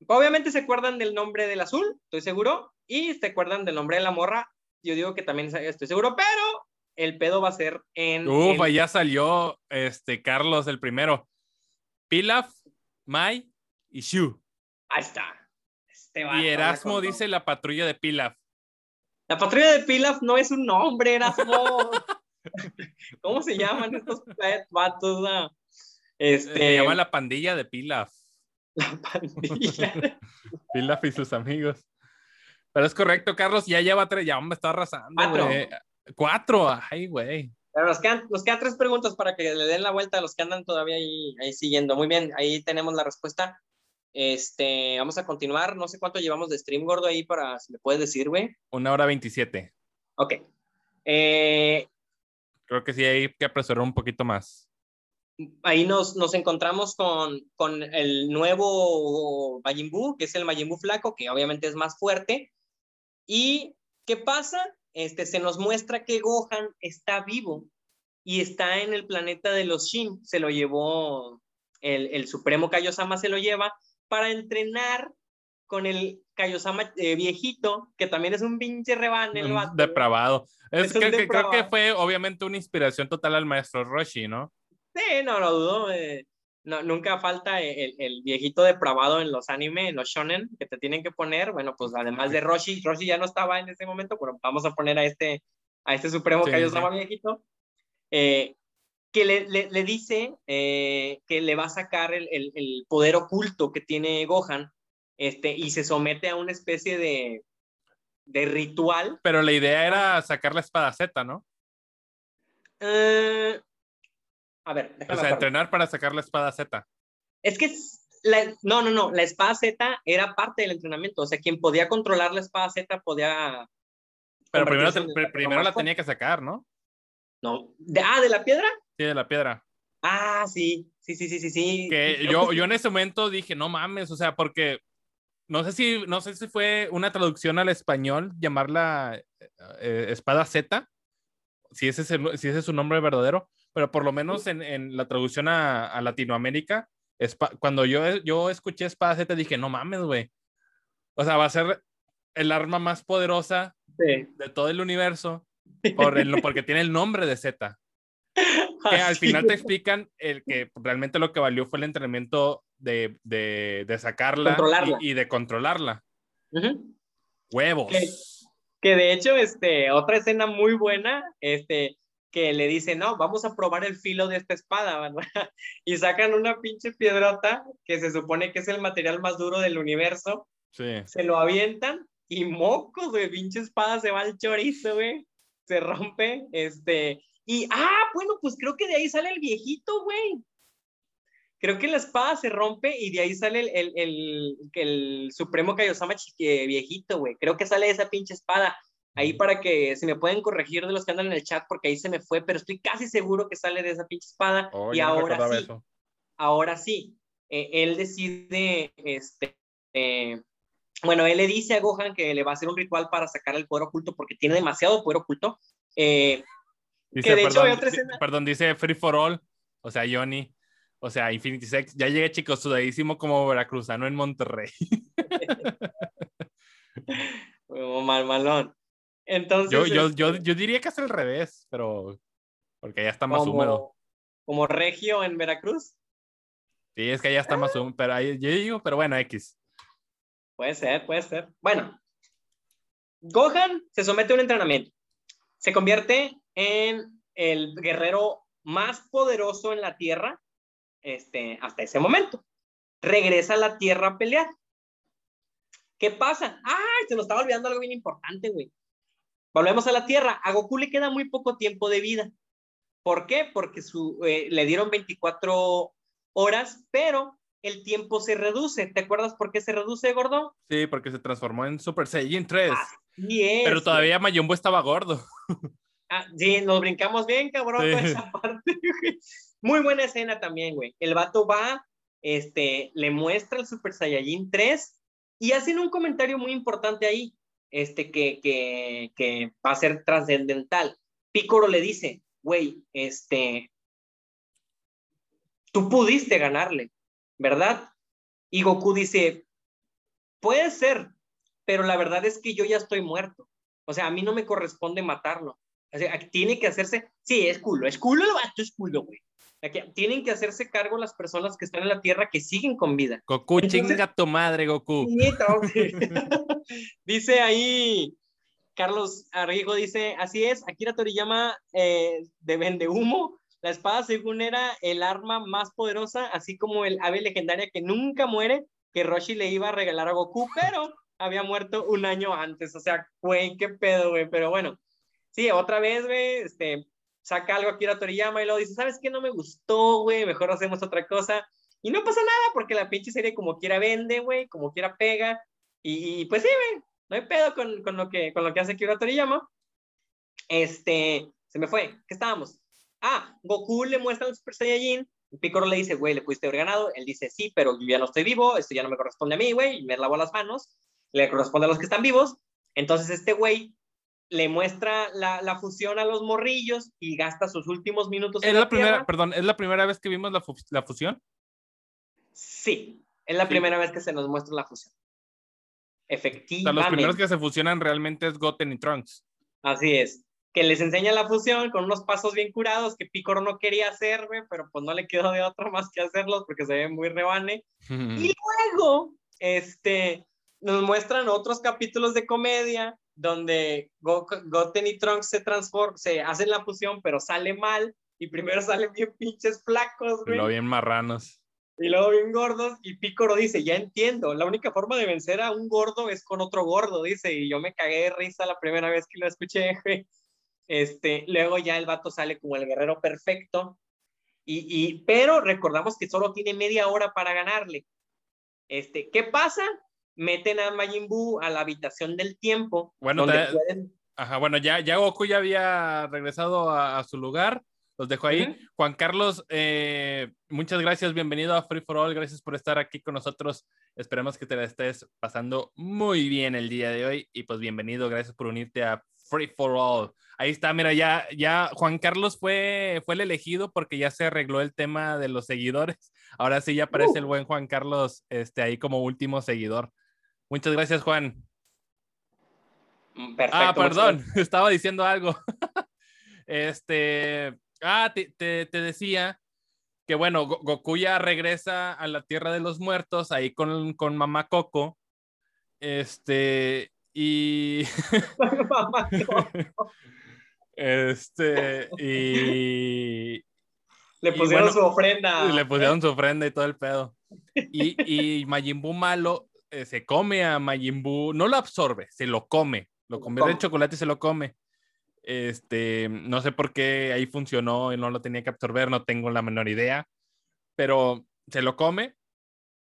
Obviamente se acuerdan del nombre del azul, estoy seguro. Y se acuerdan del nombre de la morra. Yo digo que también estoy seguro, pero el pedo va a ser en. Uf, en- ya salió este Carlos el primero. Pilaf, Mai y Shu. Ahí está. Este Y Erasmo dice la patrulla de Pilaf. La patrulla de Pilaf no es un nombre, Erasmo. ¿Cómo se llaman estos vatos? Este, Se llama la pandilla de Pilaf. la pandilla. Pilaf y sus amigos. Pero es correcto, Carlos, ya lleva tres, ya me está arrasando, Cuatro. Cuatro, ay, güey. Nos quedan, nos quedan tres preguntas para que le den la vuelta a los que andan todavía ahí, ahí siguiendo. Muy bien, ahí tenemos la respuesta. Este, vamos a continuar. No sé cuánto llevamos de stream, gordo, ahí para, si me puedes decir, güey. Una hora veintisiete. Ok. Eh, Creo que sí hay que apresurar un poquito más. ahí nos, nos encontramos con, con el nuevo Majin Buu, que es el Majin Buu flaco, que obviamente es más fuerte. ¿Y qué pasa? Este, se nos muestra que Gohan está vivo y está en el planeta de los Shin. Se lo llevó el, el Supremo Kaiosama, se lo lleva para entrenar con el Kaiosama eh, viejito, que también es un pinche rebane. el vato. depravado. Es, que, creo que fue obviamente una inspiración total al maestro Roshi, ¿no? Sí, no lo dudo. eh, no, nunca falta el, el viejito depravado en los anime, en los shonen, que te tienen que poner. Bueno, pues además de Roshi, Roshi ya no estaba en ese momento, pero vamos a poner a este, a este supremo Sí, sí. viejito, eh, que le, le, le dice eh, que le va a sacar el, el, el poder oculto que tiene Gohan este, y se somete a una especie de, de ritual. Pero la idea era sacar la espada Z, ¿no? Eh, a ver, O sea, acuerdo. entrenar para sacar la espada Z. Es que la- no, no, no, la espada Z era parte del entrenamiento, o sea, quien podía controlar la espada Z podía... Pero primero, te- el primero la tenía que sacar, ¿no? No, de, ah, ¿de la piedra? Sí, de la piedra. Ah, sí, sí, sí, sí, sí, sí. Que yo, yo en ese momento dije, no mames, o sea, porque no sé si, no sé si fue una traducción al español llamarla eh, espada Z, si ese, es el- si ese es su nombre verdadero, pero por lo menos en, en la traducción a, a Latinoamérica, espa- cuando yo, yo escuché espada Z dije, no mames, güey. O sea, va a ser el arma más poderosa Sí. de todo el universo por el- porque tiene el nombre de Z. que al final te explican el que realmente lo que valió fue el entrenamiento de, de, de sacarla y, y de controlarla. Ujú. Huevos. ¿Qué? Que de hecho, este, otra escena muy buena, este, que le dice, no, vamos a probar el filo de esta espada, ¿verdad? Y sacan una pinche piedrota que se supone que es el material más duro del universo, Sí. se lo avientan y mocos, de pinche espada se va al chorizo, güey. Se rompe, este. Y, ah, bueno, pues creo que de ahí sale el viejito, güey. Creo que la espada se rompe y de ahí sale el, el, el, el Supremo Kaiosama viejito, güey. Creo que sale esa pinche espada. Ahí para que se me pueden corregir de los que andan en el chat porque ahí se me fue, pero estoy casi seguro que sale de esa pinche espada. Oh, y ahora sí, eso. ahora sí, eh, él decide, este, eh, bueno, él le dice a Gohan que le va a hacer un ritual para sacar el poder oculto porque tiene demasiado poder oculto. Eh, Dice, que de perdón, hay otra di- escena- perdón, dice Free for All, o sea, Johnny, o sea, Infinity Sex. Ya llegué, chicos, sudadísimo como veracruzano en Monterrey. como mal malón. Entonces, Yo, yo, este, yo, yo diría que es al revés, pero porque ya está más como, húmedo. como regio en Veracruz, Sí, es que ya está más Ah. húmedo, pero ahí, yo digo, pero bueno, X. puede ser, puede ser. Bueno, Gohan se somete a un entrenamiento. Se convierte en el guerrero más poderoso en la Tierra este, hasta ese momento. Regresa a la Tierra a pelear. ¿Qué pasa? ¡Ay! Se nos estaba olvidando algo bien importante, güey. Volvemos a la Tierra. A Goku le queda muy poco tiempo de vida. ¿Por qué? Porque su, eh, le dieron 24 horas, pero el tiempo se reduce. ¿Te acuerdas por qué se reduce, gordo? Sí, porque se transformó en Super Saiyan 3. Así Pero todavía Mayumbo estaba gordo. Ah, sí, nos brincamos bien, cabrón, esa parte, Muy buena escena también, güey. El vato va, este, le muestra el Super Saiyajin 3 y hacen un comentario muy importante ahí, este, que, que, que va a ser trascendental. Picoro le dice, güey, este, tú pudiste ganarle, ¿verdad? Y Goku dice, puede ser, pero la verdad es que yo ya estoy muerto. O sea, a mí no me corresponde matarlo. O sea, tiene que hacerse, sí, es culo, es culo el es culo, güey. Tienen que hacerse cargo las personas que están en la Tierra que siguen con vida. Goku, chinga tu madre, Goku. dice ahí Carlos Arrigo, dice, así es, Akira Toriyama eh, de Vende Humo, la espada según era el arma más poderosa, así como el ave legendaria que nunca muere, que Roshi le iba a regalar a Goku, pero había muerto un año antes. O sea, güey, qué pedo, güey. Pero bueno, sí, otra vez, güey, este, saca algo aquí a Toriyama y luego dice, ¿sabes qué? No me gustó, güey, mejor hacemos otra cosa. Y no pasa nada porque la pinche serie como quiera vende, güey, como quiera pega. Y, pues sí, güey, no hay pedo con, con, lo que, con lo que hace Akira Toriyama. Este, se me fue, ¿qué estábamos? Ah, Goku le muestra al Super Saiyajin. Piccolo le dice, güey, le pudiste haber ganado. Él dice, sí, pero yo ya no estoy vivo, esto ya no me corresponde a mí, güey, y me lavo las manos. Le corresponde a los que están vivos. Entonces este güey le muestra la, la, fusión a los morrillos y gasta sus últimos minutos. ¿Es la, primera, perdón, ¿es la primera vez que vimos la, la fusión? Sí, es la primera vez que se nos muestra la fusión. Efectivamente. O sea, los primeros que se fusionan realmente es Goten y Trunks. Así es. Que les enseña la fusión con unos pasos bien curados que Picoro no quería hacer, pero pues no le quedó de otra más que hacerlos porque se ve muy rebane. y luego, este, nos muestran otros capítulos de comedia donde Goten y Trunks se transforman, se hacen la fusión, pero sale mal y primero salen bien pinches flacos, güey. Y luego bien marranos. Y luego bien gordos y Picoro dice, ya entiendo, la única forma de vencer a un gordo es con otro gordo, dice, y yo me cagué de risa la primera vez que lo escuché, güey. Este, luego ya el vato sale como el guerrero perfecto, y, y, pero recordamos que solo tiene media hora para ganarle. Este, ¿qué pasa? Meten a Majin Buu a la habitación del tiempo. Bueno, Ajá, bueno, ya, ya Goku ya había regresado a, su lugar. Los dejo ahí. Juan Carlos, eh, muchas gracias. Bienvenido a Free for All. Gracias por estar aquí con nosotros. Esperemos que te la estés pasando muy bien el día de hoy. Y pues bienvenido. Gracias por unirte a Free for All. Ahí está, mira, ya, ya Juan Carlos fue, fue el elegido porque ya se arregló el tema de los seguidores. Ahora sí ya aparece uh. el buen Juan Carlos este, ahí como último seguidor. Muchas gracias, Juan. Mm, perfecto. Ah, perdón, estaba diciendo algo. este, ah, te, te, decía que bueno, Goku ya regresa a la Tierra de los Muertos ahí con, con mamá Coco. Este, y... este, y... Le pusieron su ofrenda. Le pusieron su ofrenda y todo el pedo. Y, y Majin Buu malo eh, se come a Majin Buu, no lo absorbe, se lo come, lo convierte en chocolate y se lo come. Este, no sé por qué ahí funcionó y no lo tenía que absorber, no tengo la menor idea, pero se lo come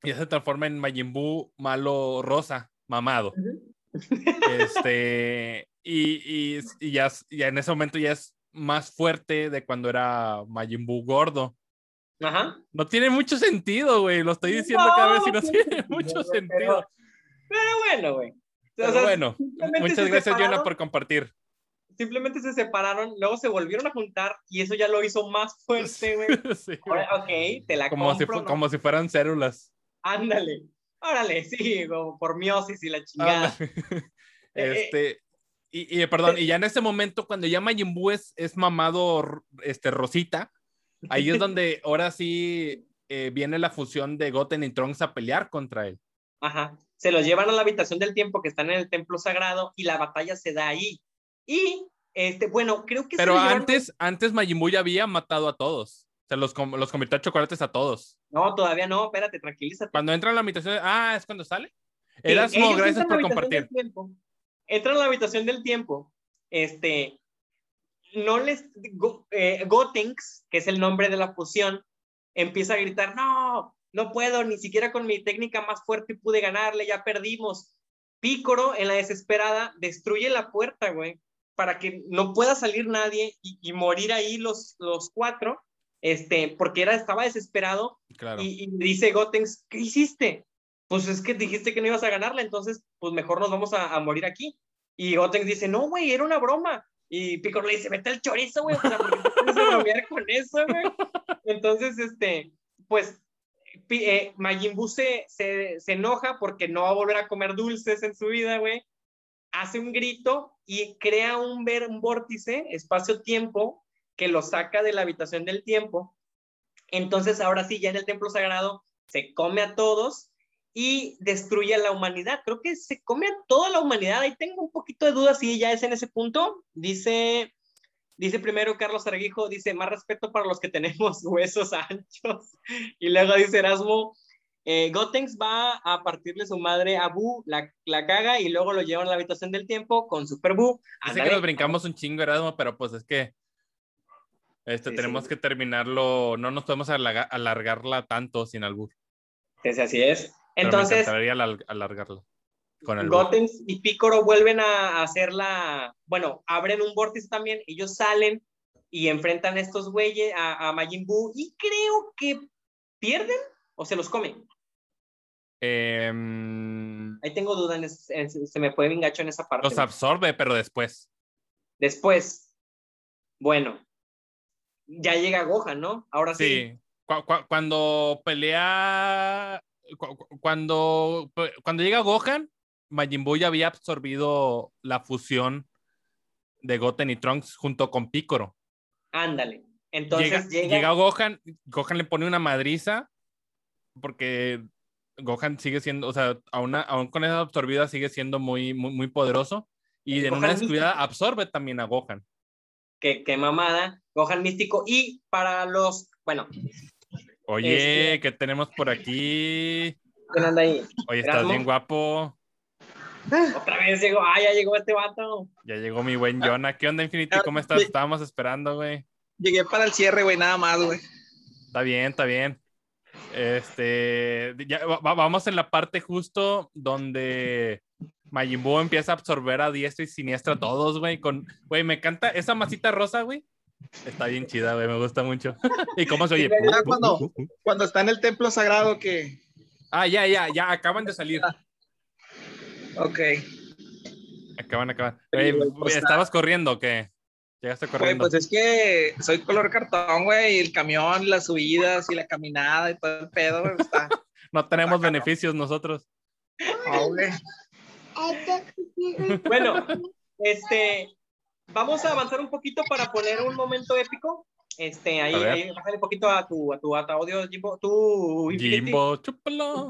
y se transforma en Majin Buu malo rosa, mamado. Este, y, y, ya, ya en ese momento ya es más fuerte de cuando era Majin Buu gordo. No tiene mucho sentido, güey. Lo estoy diciendo cada vez y no tiene mucho sentido. Pero, bueno, güey. bueno, muchas gracias, Jonah, por compartir. Simplemente se separaron, luego se volvieron a juntar y eso ya lo hizo más fuerte, güey. ok, te la como Si, Como si fueran células. Ándale. Órale, sí, como por miosis y la chingada. Eh, eh. este, y, y, perdón, y ya en ese momento, cuando ya Majin Buu es, es mamado este, Rosita, Ahí es donde ahora sí eh, viene la fusión de Goten y Trunks a pelear contra él. Ajá. Se los llevan a la habitación del tiempo que están en el templo sagrado y la batalla se da ahí. Y, este, bueno, creo que... Pero antes, antes Majin Buu ya había matado a todos. O sea, los, los convirtió a chocolates a todos. No, todavía no, espérate, tranquilízate. Cuando entra a la habitación, ah, es cuando sale. Erasmo, gracias por compartir. Entran a la habitación del tiempo. Este, no les. Eh, Gotenks, que es el nombre de la fusión, empieza a gritar: No, no puedo, ni siquiera con mi técnica más fuerte pude ganarle, ya perdimos. Pícoro, en la desesperada, destruye la puerta, güey, para que no pueda salir nadie y, morir ahí los, los cuatro, este, porque era, estaba desesperado. Y, dice Gotenks: ¿Qué hiciste? Pues es que dijiste que no ibas a ganarla, entonces, pues mejor nos vamos a, morir aquí. Y Gotenks dice: No, güey, era una broma y Piccolo le dice, vete el chorizo, güey. O sea, ¿por qué con eso, güey? Entonces, este, pues, eh, Buu se, se, enoja porque no va a volver a comer dulces en su vida, güey. Hace un grito y crea un, ver, un vórtice, espacio-tiempo, que lo saca de la habitación del tiempo. Entonces, ahora sí, ya en el templo sagrado, se come a todos y destruye a la humanidad. Creo que se come a toda la humanidad. Ahí tengo un poquito de dudas si ya es en ese punto. Dice, dice primero Carlos Arguijo, dice, más respeto para los que tenemos huesos anchos. Y luego dice Erasmo, eh, Gotenks va a partirle su madre a Bu, la, la, caga y luego lo llevan a la habitación del tiempo con Super Bu. Así que nos brincamos un chingo, Erasmo, pero pues es que este, tenemos que terminarlo, no nos podemos alargarla tanto sin albur. Sí, así es. Entonces, me alargarla. Con el y Picoro vuelven a hacer la, bueno, abren un vórtice también, ellos salen y enfrentan a estos güeyes, a, a Majin Buu, y creo que pierden o se los comen. Em, Ahí tengo duda, en se me fue bien gacho en esa parte. Los absorbe, pero después. Después. Bueno. Ya llega Gohan, ¿no? Ahora sí. Sí. cuando pelea cuando, cuando llega Gohan, Majin Buu ya había absorbido la fusión de Goten y Trunks junto con Piccolo. Ándale. Entonces llega, Gohan, Gohan le pone una madriza porque Gohan sigue siendo, o sea, aún, aún con esa absorbida sigue siendo muy, muy, muy poderoso y en una descuidada absorbe también a Gohan. Qué, qué mamada, Gohan místico. Y para los, bueno, Oye, ¿qué tenemos por aquí? ¿Quién anda ahí? Oye, estás bien guapo. Otra vez llegó, ah, ya llegó este vato. Ya llegó mi buen Jonah. ¿Qué onda, Infinity? ¿Cómo estás? Estábamos esperando, güey. Llegué para el cierre, güey, nada más, güey. Está bien, está bien. Este, ya, vamos en la parte justo donde Majin Buu empieza a absorber a diestra y siniestra a todos, güey. Con, güey, me encanta esa masita rosa, güey. Está bien chida, güey, me gusta mucho. ¿Y cómo se oye? cuando, cuando está en el templo sagrado que... Ah, ya, ya, ya, acaban de salir. Ah. Ok. Acaban, acaban. ¿Estabas corriendo o qué? Llegaste corriendo. pues es que soy color cartón, güey, y el camión, las subidas y la caminada y todo el pedo, güey, está. no tenemos beneficios nosotros. bueno, este, vamos a avanzar un poquito para poner un momento épico. Este, ahí, ahí bájale un poquito a tu, a tu, audio, Jimbo. Tú, Jimbo, chúpalo.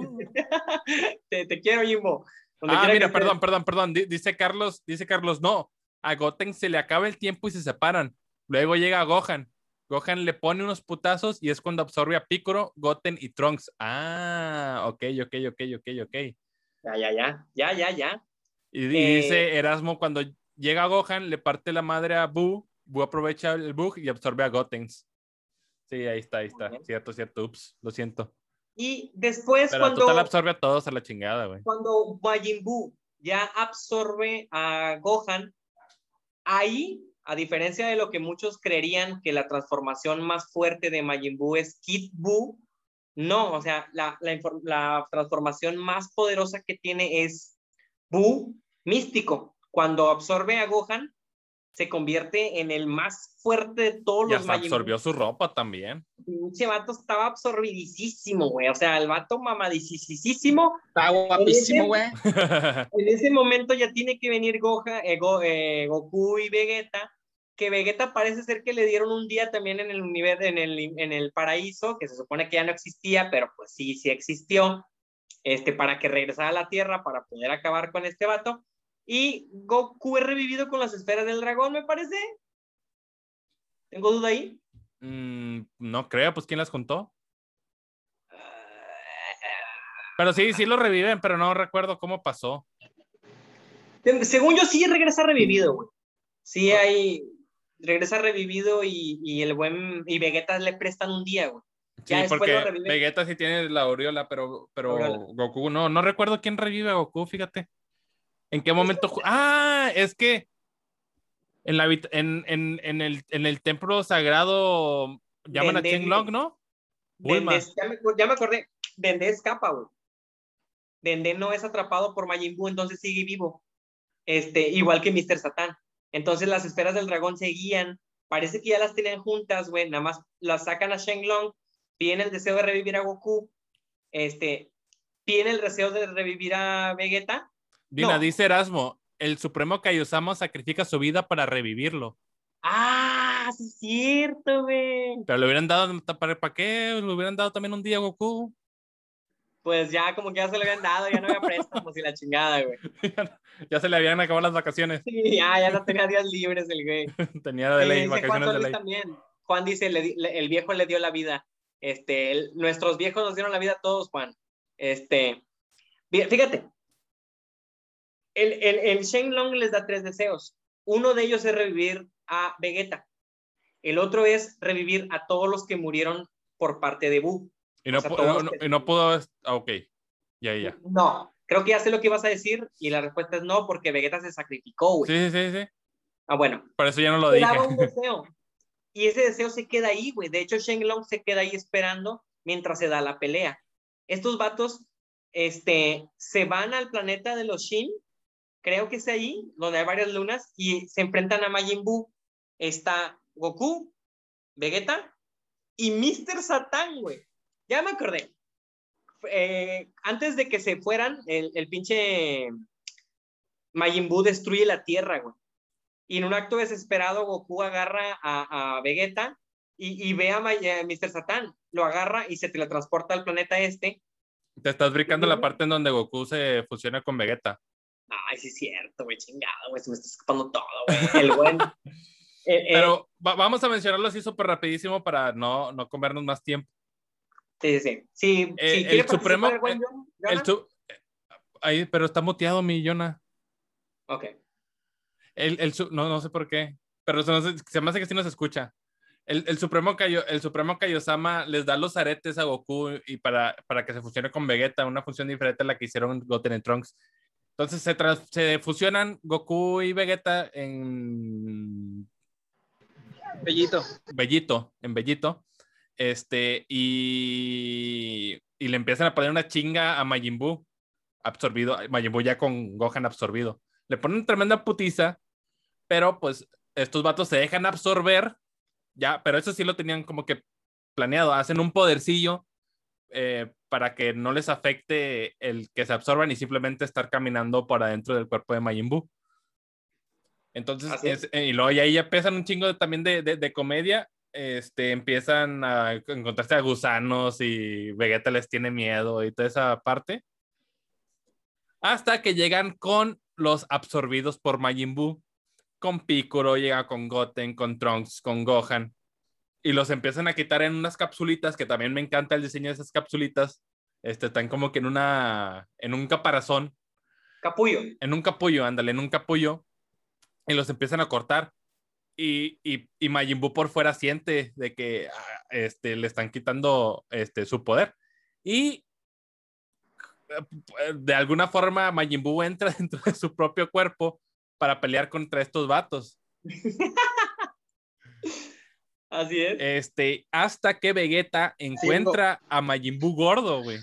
te, te, quiero, Jimbo. ah, mira, perdón, perdón, perdón. Dice Carlos, dice Carlos, no. A Goten se le acaba el tiempo y se separan. Luego llega Gohan. Gohan le pone unos putazos y es cuando absorbe a Piccolo, Goten y Trunks. Ah, ok, ok, ok, ok, ok. Ya, ya, ya, ya, ya, ya. Y, dice eh, Erasmo cuando llega Gohan, le parte la madre a Buu, Buu aprovecha el bug y absorbe a Gotenks. Sí, ahí está, ahí está. Cierto, cierto. Ups, lo siento. Y después Pero cuando... total absorbe a todos a la chingada, güey. Cuando Majin Buu ya absorbe a Gohan, ahí, a diferencia de lo que muchos creerían que la transformación más fuerte de Majin Buu es Kid Buu, no, o sea, la, la, la transformación más poderosa que tiene es Buu místico cuando absorbe a Gohan, se convierte en el más fuerte de todos los Majin absorbió su ropa también. Ese vato estaba absorbidísimo, güey. O sea, el vato mamadísimo. Está guapísimo, güey. En, ese momento ya tiene que venir Gohan, eh, eh, Goku y Vegeta. Que Vegeta parece ser que le dieron un día también en el universo, en el, en el paraíso, que se supone que ya no existía, pero pues sí, sí existió. este, para que regresara a la Tierra para poder acabar con este vato. Y Goku es revivido con las esferas del dragón, me parece. ¿Tengo duda ahí? Mm, no creo, pues ¿quién las contó? Pero sí, sí lo reviven, pero no recuerdo cómo pasó. Según yo, sí regresa revivido, güey. Sí hay. Regresa revivido y, y, el buen. Y Vegeta le prestan un día, güey. Sí, porque Vegeta sí tiene la aureola, pero, pero Goku no. No recuerdo quién revive a Goku, fíjate. ¿En qué momento? Ah, es que en, la, en, en, en, el, en el templo sagrado llaman a a Long, ¿no? ya, me, ya me acordé. Dende escapa, güey. Dende no es atrapado por Majin Buu, entonces sigue vivo. Este, igual que Mr. Satan. Entonces las esferas del dragón seguían. Parece que ya las tenían juntas, güey. Nada más las sacan a Shenlong tiene el deseo de revivir a Goku, este, tiene el deseo de revivir a Vegeta. Dina, dice Erasmo, el Supremo Kaiosama sacrifica su vida para revivirlo. Ah, sí es cierto, güey. Pero le hubieran dado, ¿para, ¿para qué? Le hubieran dado también un día a Goku. Pues ya, como que ya se le habían dado, ya no había préstamos y la chingada, güey. ya se le habían acabado las vacaciones. Sí, ya, ya no tenía días libres el güey. tenía de ley, vacaciones Juan de ley. También. Juan dice, el viejo le dio la vida. Este, nuestros viejos nos dieron la vida a todos, Juan. Este, fíjate, el, el, el Shenlong les da tres deseos. Uno de ellos es revivir a Vegeta. El otro es revivir a todos los que murieron por parte de Buu. Y no, no, pudo. Ah, ok. Ya, ya. No, creo que ya sé lo que ibas a decir y la respuesta es no, porque Vegeta se sacrificó, güey. Sí, sí, sí. Ah, bueno. Por eso ya no lo dije. un deseo. Y ese deseo se queda ahí, güey. De hecho, Shenlong se queda ahí esperando mientras se da la pelea. Estos vatos este, se van al planeta de los Shin, creo que es ahí, donde hay varias lunas, y se enfrentan a Majin Buu. Está Goku, Vegeta y Mr. Satan, güey. Ya me acordé. Eh, antes de que se fueran, el, el pinche Majin Buu destruye la Tierra, güey. Y en un acto desesperado, Goku agarra a, a Vegeta y, y, ve a Mr. Satan, lo agarra y se teletransporta al planeta este. Te estás brincando la parte en donde Goku se fusiona con Vegeta. Ay, sí es cierto, güey, chingado, güey, se me está escapando todo, güey. El buen... Pero vamos a mencionarlo así súper rapidísimo para no, no comernos más tiempo. Sí, sí, sí. Eh, el Supremo... El, el ahí, pero está muteado mi Jonah. Ok. El, el, no, no sé por qué, pero se, se me hace que sí nos escucha. El, el, Supremo Kaio, el Supremo Kaiosama les da los aretes a Goku y para, para que se fusione con Vegeta, una función diferente a la que hicieron Goten y Trunks. Entonces se, se fusionan Goku y Vegeta en Bellito. Bellito, en Bellito. Este, y, y le empiezan a poner una chinga a Majin Buu, absorbido, Majin Buu ya con Gohan absorbido. Le ponen tremenda putiza pero pues estos vatos se dejan absorber, ya, pero eso sí lo tenían como que planeado, hacen un podercillo eh, para que no les afecte el que se absorban y simplemente estar caminando por adentro del cuerpo de Majin Buu. Entonces, eh, y luego y ahí ya pesan un chingo también de, de, de, comedia, este, empiezan a encontrarse a gusanos y Vegeta les tiene miedo y toda esa parte. Hasta que llegan con los absorbidos por Majin Buu con Piccolo, llega con Goten, con Trunks, con Gohan. Y los empiezan a quitar en unas capsulitas, que también me encanta el diseño de esas capsulitas. Este, están como que en una, en un caparazón. Capullo. En un capullo, ándale, en un capullo. Y los empiezan a cortar. Y, y, y Majin Buu por fuera siente de que ah, este, le están quitando este, su poder. Y eh, de alguna forma Majin Buu entra dentro de su propio cuerpo para pelear contra estos vatos. Así es. Este, hasta que Vegeta encuentra a Majin Buu gordo, güey.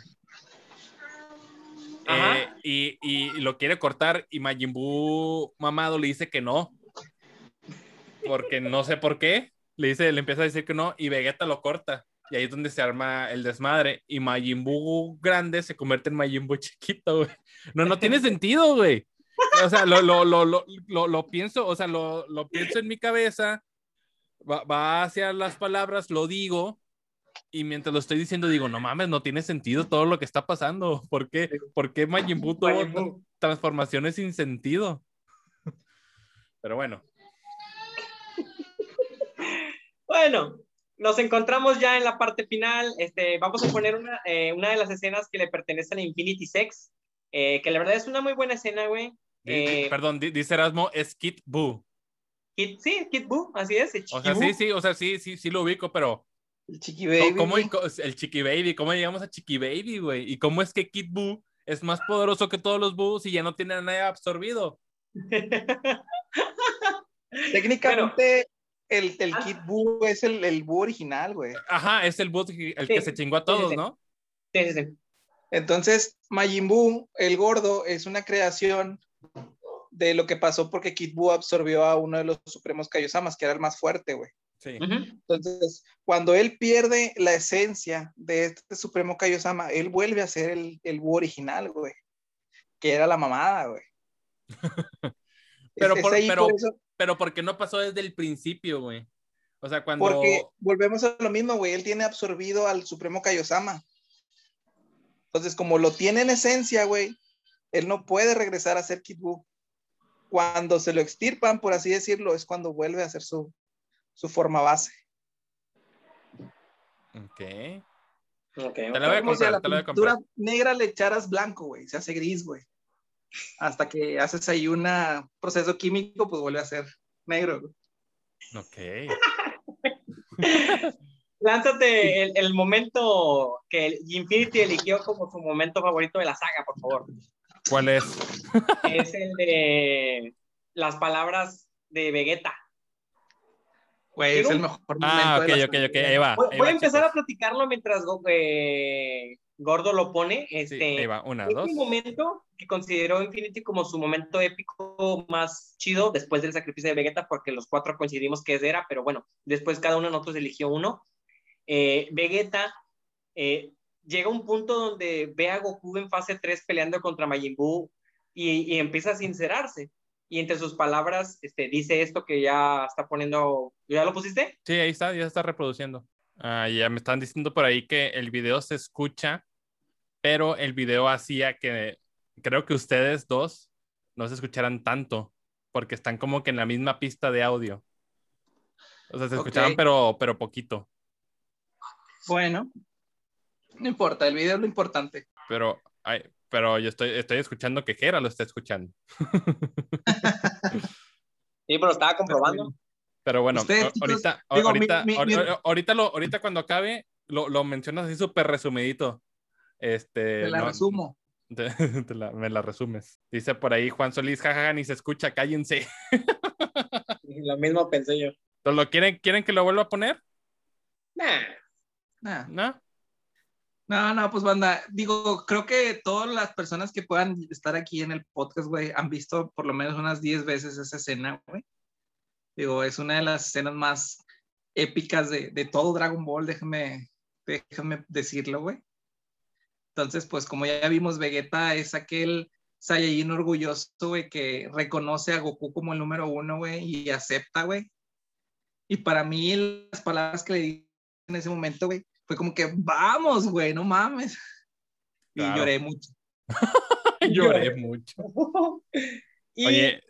Eh, y, y, lo quiere cortar y Majin Buu mamado le dice que no. Porque no sé por qué. Le dice, le empieza a decir que no y Vegeta lo corta. Y ahí es donde se arma el desmadre. Y Majin Buu grande se convierte en Majin Buu chiquito, güey. No, no tiene sentido, güey o sea, lo, lo, lo, lo, lo pienso, o sea, lo, pienso en mi cabeza, va, va, hacia las palabras, lo digo, y mientras lo estoy diciendo digo, no mames, no tiene sentido todo lo que está pasando. ¿Por qué? ¿Por qué Majin Buu tuvo Majin Buu. transformaciones sin sentido? Pero bueno, Bueno, nos encontramos ya en la parte final. Este, vamos a poner una, eh, una de las escenas que le pertenecen a Infinity Sex, eh, que la verdad es una muy buena escena, güey. Eh, perdón, di- dice Erasmo, es Kid Buu. Kid- sí, Kid Buu, así es. el O sea, sí, sí, o sea, sí, sí, sí lo ubico, pero El chiqui ¿cómo- baby. ¿cómo, el Chiqui Baby? ¿Cómo llegamos a Chiqui Baby, güey? ¿Y cómo es que Kid Buu es más poderoso que todos los Boos y ya no tiene nada absorbido? Técnicamente, el, el Ah. Kid Buu es el, el Buu original, güey. Ajá, es el Buu el que Sí, se chingó a sí, todos, sí. ¿no? Sí, sí, sí. Entonces, Majin Buu, el gordo, es una creación de lo que pasó porque Kid Buu absorbió a uno de los supremos Kaiosamas, que era el más fuerte, güey. Sí. Entonces, cuando él pierde la esencia de este supremo Kaiosama, él vuelve a ser el, el Buu original, güey. Que era la mamada, güey. Pero Es- por- es ahí pero- por eso- Pero ¿por qué no pasó desde el principio, güey? O sea, cuando... porque volvemos a lo mismo, güey. Él tiene absorbido al supremo Kaiosama. Entonces, como lo tiene en esencia, güey, él no puede regresar a ser Kid Buu. Cuando se lo extirpan, por así decirlo, es cuando vuelve a ser su, su forma base. Ok. Ok, Te la voy a Como si a comprar, la te a pintura comprar. negra le echaras blanco, güey. Se hace gris, güey. Hasta que haces ahí un proceso químico, pues vuelve a ser negro. güey. Ok. Lánzate el, el momento que Infinity eligió como su momento favorito de la saga, por favor. ¿Cuál es? Es el de las palabras de Vegeta. Güey, es el mejor momento. Ah, de ok, la ok, ok. Ahí va. Voy, ahí voy va, a empezar a platicarlo mientras Go- eh, Gordo lo pone. Sí, Este, ahí va. Una, es dos. un momento que consideró Infinity como su momento épico más chido después del sacrificio de Vegeta, porque los cuatro coincidimos que ese era, pero bueno, después cada uno de nosotros eligió uno. Eh, Vegeta eh, llega a un punto donde ve a Goku en fase 3 peleando contra Majin Buu y, y empieza a sincerarse. Y entre sus palabras este, dice esto que ya está poniendo. ¿Ya lo pusiste? Sí, ahí está, ya está reproduciendo. Ah, ya me están diciendo por ahí que el video se escucha, pero el video hacía que creo que ustedes dos no se escucharan tanto, porque están como que en la misma pista de audio. O sea, se escuchaban, pero, pero poquito. Bueno, no importa, el video es lo importante. Pero, ay, pero yo estoy, estoy escuchando que Jera lo está escuchando. Sí, pero estaba comprobando. Pero bueno, Ustedes, a- chicos, ahorita, digo, ahorita, mi- mi- ahorita, lo, ahorita cuando acabe, lo, lo mencionas así súper resumidito. Este, Te la no- resumo. Te- te la- me la resumes. Dice por ahí Juan Solís, jajaja, ni se escucha, cállense. Lo mismo pensé yo. ¿Entonces, ¿Lo quieren, quieren que lo vuelva a poner? Nah. Nah. ¿No? No, no, pues banda, digo, creo que todas las personas que puedan estar aquí en el podcast, güey, han visto por lo menos unas 10 veces esa escena, güey. Digo, es una de las escenas más épicas de, de todo Dragon Ball, déjame, déjame decirlo, güey. Entonces, pues como ya vimos, Vegeta es aquel Saiyajin orgulloso, güey, que reconoce a Goku como el número uno, güey, y acepta, güey. Y para mí, las palabras que le di en ese momento, güey, fue como que, vamos, güey, no mames. Y Claro. lloré mucho. Lloré mucho. Y Oye,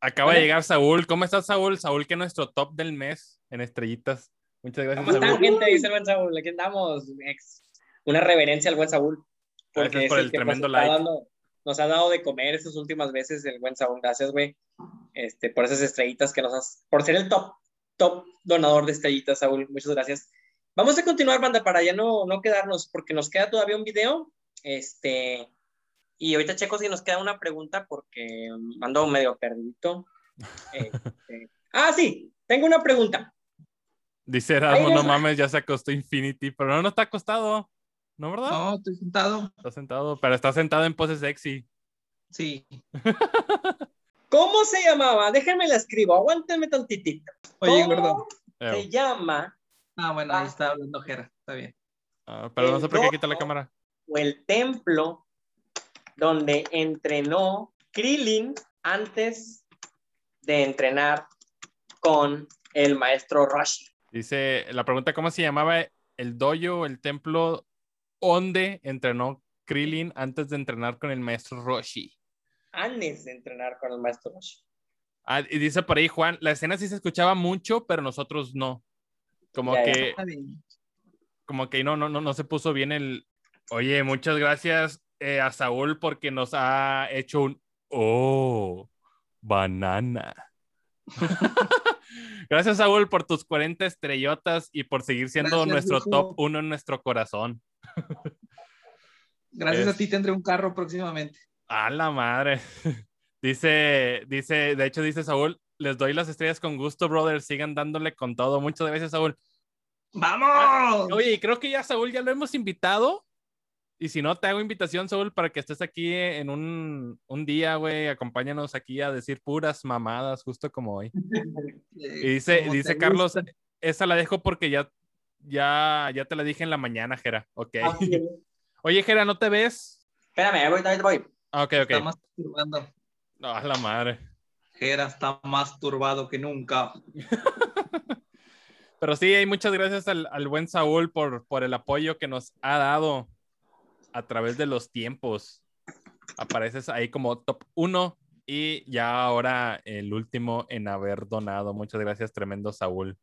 acaba Hola. de llegar Saúl. ¿Cómo estás, Saúl? Saúl, que es nuestro top del mes en estrellitas. Muchas gracias, ¿Cómo Saúl. gente? Dice el buen Saúl. Aquí andamos. Ex- Una reverencia al buen Saúl. Gracias es por el que, pues, tremendo like. dando- nos ha dado de comer estas últimas veces el buen Saúl. Gracias, güey. Este, por esas estrellitas que nos has. Por ser el top, top donador de estrellitas, Saúl. Muchas gracias. Vamos a continuar, banda, para ya no, no quedarnos, porque nos queda todavía un video. Este. Y ahorita checo si nos queda una pregunta porque ando medio perdido. Este, ah, sí, tengo una pregunta. Dice Erasmo, no mames, ya se acostó Infinity, pero no, no está acostado. ¿No, verdad? No, estoy sentado. Está sentado, pero está sentado en pose sexy. Sí. ¿Cómo se llamaba? Déjenme la escribo, aguántenme tantitito. Oye, ¿Cómo. Eh, Se llama Ah, bueno, ahí está hablando Jera. Está bien. ah, pero no sé por qué El quita la cámara. o el templo donde entrenó Krillin antes de entrenar con el maestro Rashi. Dice, la pregunta, ¿cómo se llamaba el dojo, el templo donde entrenó Krillin antes de entrenar con el maestro Roshi. Antes de entrenar con el maestro Roshi. Ah, y dice por ahí Juan, la escena sí se escuchaba mucho, pero nosotros no. Como Ya, ya. que, como que no, no, no, no se puso bien el. Oye, muchas gracias eh, a Saúl porque nos ha hecho un. Oh, banana. gracias, Saúl, por tus 40 estrellotas y por seguir siendo Gracias, nuestro top uno en nuestro corazón. Gracias Es- a ti tendré un carro próximamente. A la madre. Dice, dice, de hecho, dice Saúl, les doy las estrellas con gusto, brother. Sigan dándole con todo. Muchas gracias, Saúl. ¡Vamos! Oye, creo que ya Saúl ya lo hemos invitado. Y si no, te hago invitación, Saúl, para que estés aquí en un, un día, güey. Acompáñanos aquí a decir puras mamadas, justo como hoy. Y dice, dice Carlos, gusta. esa la dejo porque ya, ya, ya te la dije en la mañana, Jera. Ok. Así es. Oye, Jera, ¿no te ves? Espérame, ahí voy, ahí voy. Ah, ok, Está ok. masturbando. No, a la madre. Jera está más turbado que nunca. Pero sí, hay muchas gracias al, al buen Saúl por, por el apoyo que nos ha dado a través de los tiempos. Apareces ahí como top uno y ya ahora el último en haber donado. Muchas gracias, tremendo Saúl,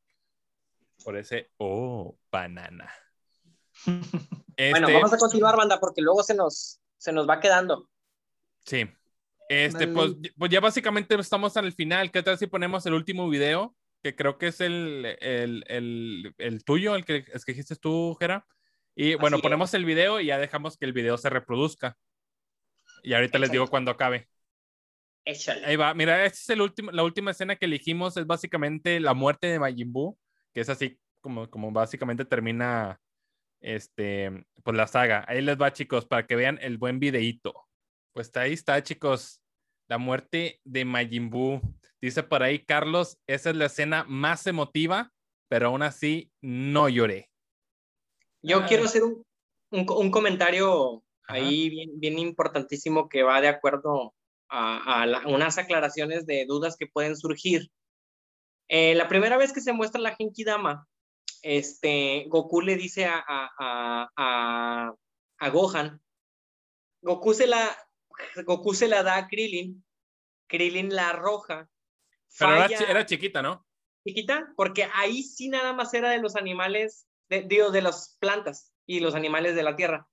por ese, oh, banana. Bueno, Este, vamos a continuar, banda, porque luego se nos, se nos va quedando. Sí. Este, pues, pues ya básicamente estamos al final. ¿Qué tal si ponemos el último video? Que creo que es el, el, el, el tuyo, el que escogiste tú, Jera. Y bueno, Así ponemos el video y ya dejamos que el video se reproduzca. Y ahorita les digo cuando acabe. Échale. Ahí va. Mira, esta es el último, la última escena que elegimos. Es básicamente la muerte de Majin Buu, que es así como, como básicamente termina este, pues la saga. Ahí les va, chicos, para que vean el buen videíto. Pues ahí está, chicos. La muerte de Majin Buu. Dice por ahí Carlos, esa es la escena más emotiva, pero aún así no lloré. Yo Ah. quiero hacer un, un, un comentario Ajá. ahí bien, bien importantísimo que va de acuerdo a, a la- unas aclaraciones de dudas que pueden surgir. Eh, la primera vez que se muestra la Genki Dama, este, Goku le dice a, a, a, a, a Gohan, Goku se, la, Goku se la da a Krillin, Krillin la arroja, Pero era, era chiquita, ¿no? chiquita, porque ahí sí nada más era de los animales, de, digo, de las plantas y los animales de la tierra.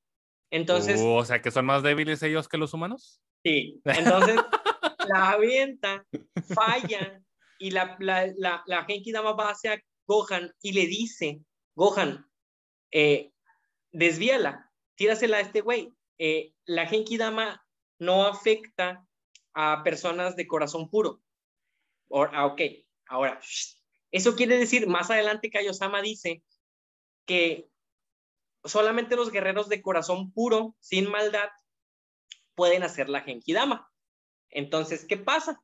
Entonces, Uh, o sea, que son más débiles ellos que los humanos. sí, entonces la avienta, falla y la, la, la, la Genki Dama va hacia Gohan y le dice, Gohan, eh, desvíala, tírasela a este güey. Eh, la Genki Dama no afecta a personas de corazón puro. O- ah, ok, ahora, eso quiere decir, más adelante Kaiosama dice que solamente los guerreros de corazón puro, sin maldad, pueden hacer la Genki Dama. Entonces, ¿qué pasa?